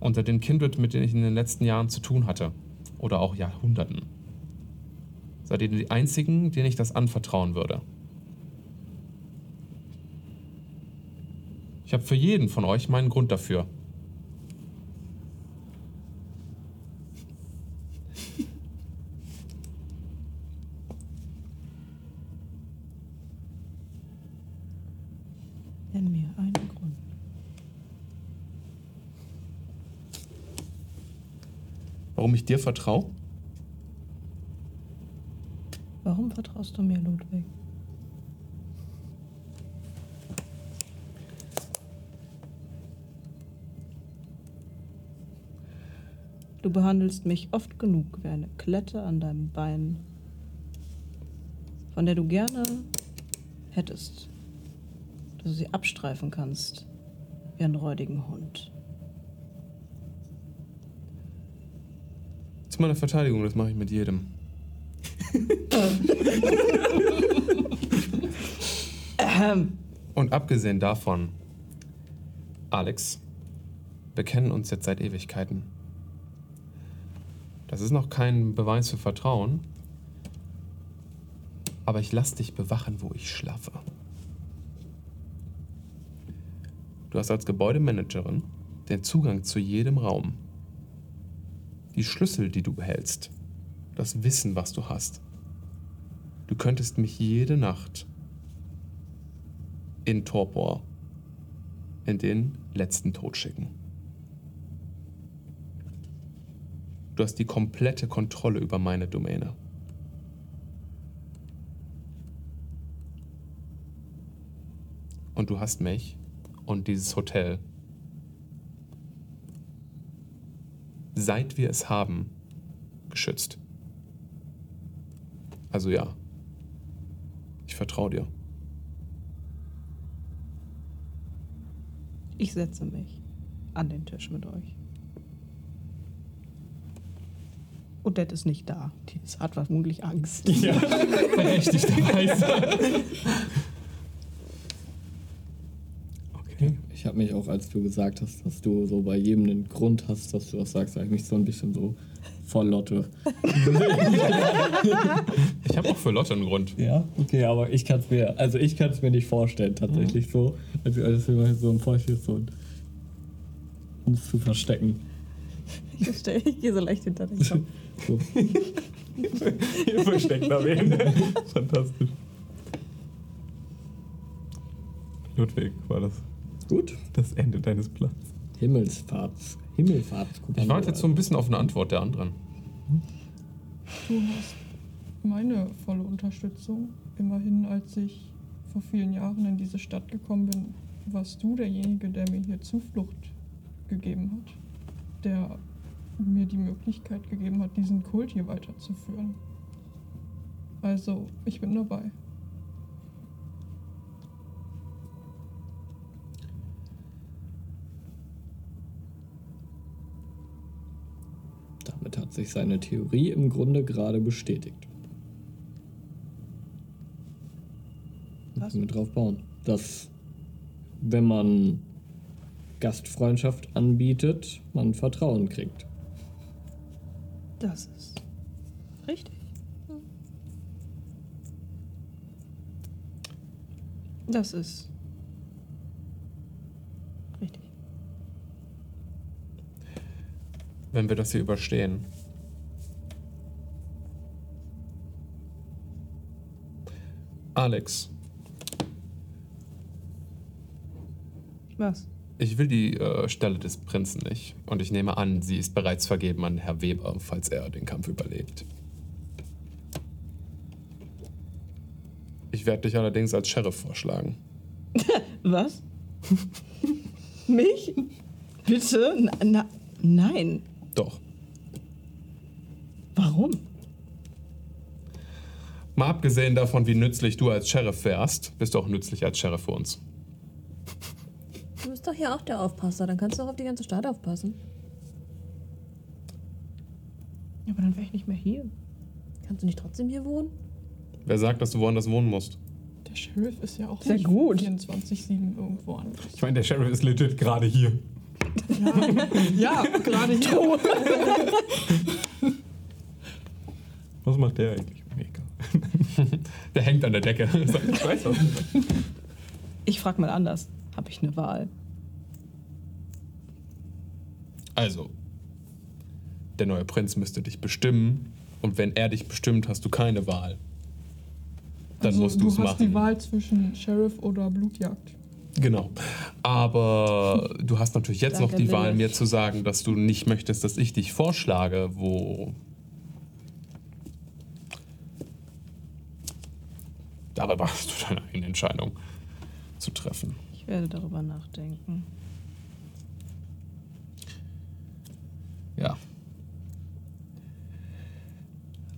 Unter den Kindred, mit denen ich in den letzten Jahren zu tun hatte, oder auch Jahrhunderten, seid ihr die einzigen, denen ich das anvertrauen würde. Ich habe für jeden von euch meinen Grund dafür. Nenn mir einen Grund. Warum ich dir vertraue? Warum vertraust du mir, Ludwig? Du behandelst mich oft genug wie eine Klette an deinem Bein, von der du gerne hättest, dass du sie abstreifen kannst wie einen räudigen Hund. Zu meiner Verteidigung, das mache ich mit jedem. Und abgesehen davon, Alex, wir kennen uns jetzt seit Ewigkeiten. Das ist noch kein Beweis für Vertrauen, aber ich lass dich bewachen, wo ich schlafe. Du hast als Gebäudemanagerin den Zugang zu jedem Raum. Die Schlüssel, die du behältst. Das Wissen, was du hast. Du könntest mich jede Nacht in Torpor in den letzten Tod schicken. Du hast die komplette Kontrolle über meine Domäne. Und du hast mich und dieses Hotel, seit wir es haben, geschützt. Also ja. Ich vertraue dir. Ich setze mich an den Tisch mit euch. Odette ist nicht da. Die ist- hat vermutlich Angst. Ja, berechtigterweise. Habe mich auch, als du gesagt hast, dass du so bei jedem einen Grund hast, dass du das sagst, habe ich mich so ein bisschen so vor Lotte. Ich habe auch für Lotte einen Grund. Ja, okay, aber ich kann es mir, also ich kann es mir nicht vorstellen, tatsächlich so, als alles immer so im Feucht ist und um es zu verstecken. Ich, verstehe, ich gehe so leicht hinter dich. So. Ihr versteckt da wen. Fantastisch. Ludwig, war das Gut. das Ende deines Plans? Himmelsfahrts, Himmelfahrtskommando. Ich warte jetzt so ein bisschen auf eine Antwort der anderen. Du hast meine volle Unterstützung. Immerhin, als ich vor vielen Jahren in diese Stadt gekommen bin, warst du derjenige, der mir hier Zuflucht gegeben hat. Der mir die Möglichkeit gegeben hat, diesen Kult hier weiterzuführen. Also, ich bin dabei. Damit hat sich seine Theorie im Grunde gerade bestätigt. Was? Wir drauf bauen. Dass, wenn man Gastfreundschaft anbietet, man Vertrauen kriegt. Das ist richtig. Das ist Wenn wir das hier überstehen. Alex, Was? ich will die äh, Stelle des Prinzen nicht. Und ich nehme an, sie ist bereits vergeben an Herr Weber, falls er den Kampf überlebt. Ich werde dich allerdings als Sheriff vorschlagen. Was? Mich? Bitte? Na, na, nein. Doch. Warum? Mal abgesehen davon, wie nützlich du als Sheriff wärst, bist du auch nützlich als Sheriff für uns. Du bist doch hier auch der Aufpasser, dann kannst du auch auf die ganze Stadt aufpassen. Aber dann wäre ich nicht mehr hier. Kannst du nicht trotzdem hier wohnen? Wer sagt, dass du woanders wohnen musst? Der Sheriff ist ja auch Sehr nicht gut. 24-7 irgendwo anders. Ich meine, der Sheriff ist legit gerade hier. Ja, gerade hier. Was macht der eigentlich? Mega. der hängt an der Decke. Ich weiß was. Ich frage mal anders. Habe ich eine Wahl? Also, der neue Prinz müsste dich bestimmen. Und wenn er dich bestimmt, hast du keine Wahl. Dann also, musst du du es hast machen. die Wahl zwischen Sheriff oder Blutjagd. Genau. Aber du hast natürlich jetzt Danke, noch die Wahl, mir zu sagen, dass du nicht möchtest, dass ich dich vorschlage, wo. Darüber hast du deine eigene Entscheidung zu treffen. Ich werde darüber nachdenken. Ja.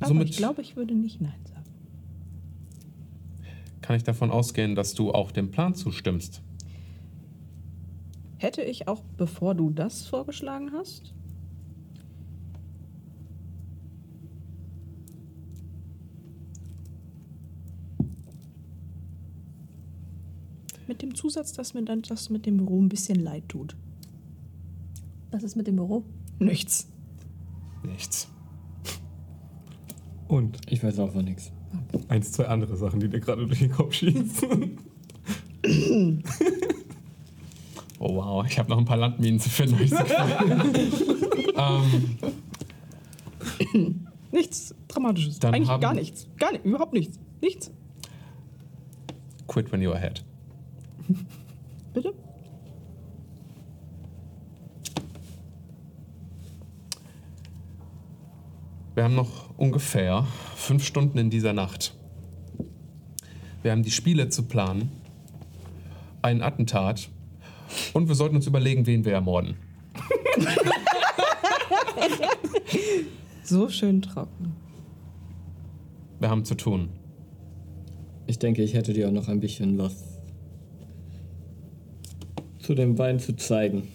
Aber Somit ich glaube, ich würde nicht Nein sagen. kann ich davon ausgehen, dass du auch dem Plan zustimmst. Hätte ich auch, bevor du das vorgeschlagen hast? Mit dem Zusatz, dass mir dann das mit dem Büro ein bisschen leid tut. Was ist mit dem Büro? Nichts. Nichts. Und Ich weiß auch von nichts. eins, zwei andere Sachen, die dir gerade durch den Kopf schießen. oh wow, ich habe noch ein paar Landminen zu finden. ähm, Nichts Dramatisches. Dann Eigentlich gar nichts. Gar nicht, überhaupt nichts. Nichts. quit when you're ahead. Bitte? Wir haben noch ungefähr fünf Stunden in dieser Nacht. Wir haben die Spiele zu planen, ein Attentat und wir sollten uns überlegen, wen wir ermorden. So schön trocken. Wir haben zu tun. Ich denke, ich hätte dir auch noch ein bisschen was zu dem Wein zu zeigen.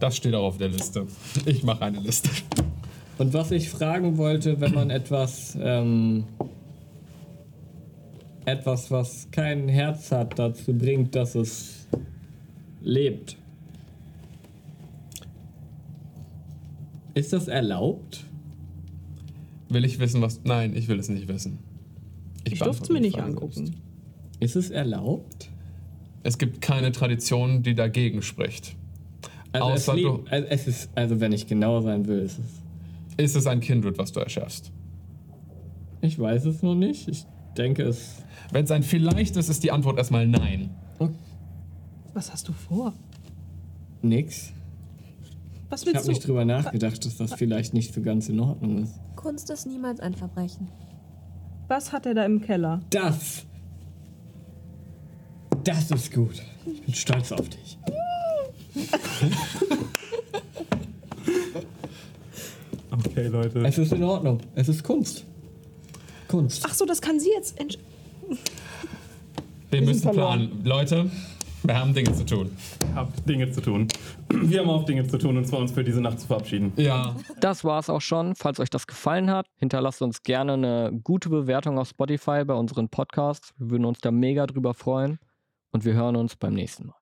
Das steht auch auf der Liste. Ich mache eine Liste. Und was ich fragen wollte, wenn man etwas, ähm, etwas, was kein Herz hat, dazu bringt, dass es lebt. Ist das erlaubt? Will ich wissen, was. Nein, ich will es nicht wissen. Ich durfte es mir nicht Frage angucken. selbst. Ist es erlaubt? Es gibt keine Tradition, die dagegen spricht. Also, Außer es, du- also es ist, also wenn ich genauer sein will, ist es. Ist es ein Kindred, was du erschaffst? Ich weiß es noch nicht. Ich denke es. Wenn es ein vielleicht ist, ist die Antwort erstmal nein. Was hast du vor? Nix. Was Ich willst habe du? nicht drüber nachgedacht, dass das vielleicht nicht so ganz in Ordnung ist. Kunst ist niemals ein Verbrechen. Was hat er da im Keller? Das. Das ist gut. Ich bin stolz auf dich. Okay, Leute. Es ist in Ordnung. Es ist Kunst. Kunst. Ach so, das kann sie jetzt. entsch- Wir müssen planen. Leute, wir haben Dinge zu tun. Habt Dinge zu tun. Wir haben auch Dinge zu tun, und zwar uns für diese Nacht zu verabschieden. Ja. Das war's auch schon. Falls euch das gefallen hat, hinterlasst uns gerne eine gute Bewertung auf Spotify bei unseren Podcasts. Wir würden uns da mega drüber freuen. Und wir hören uns beim nächsten Mal.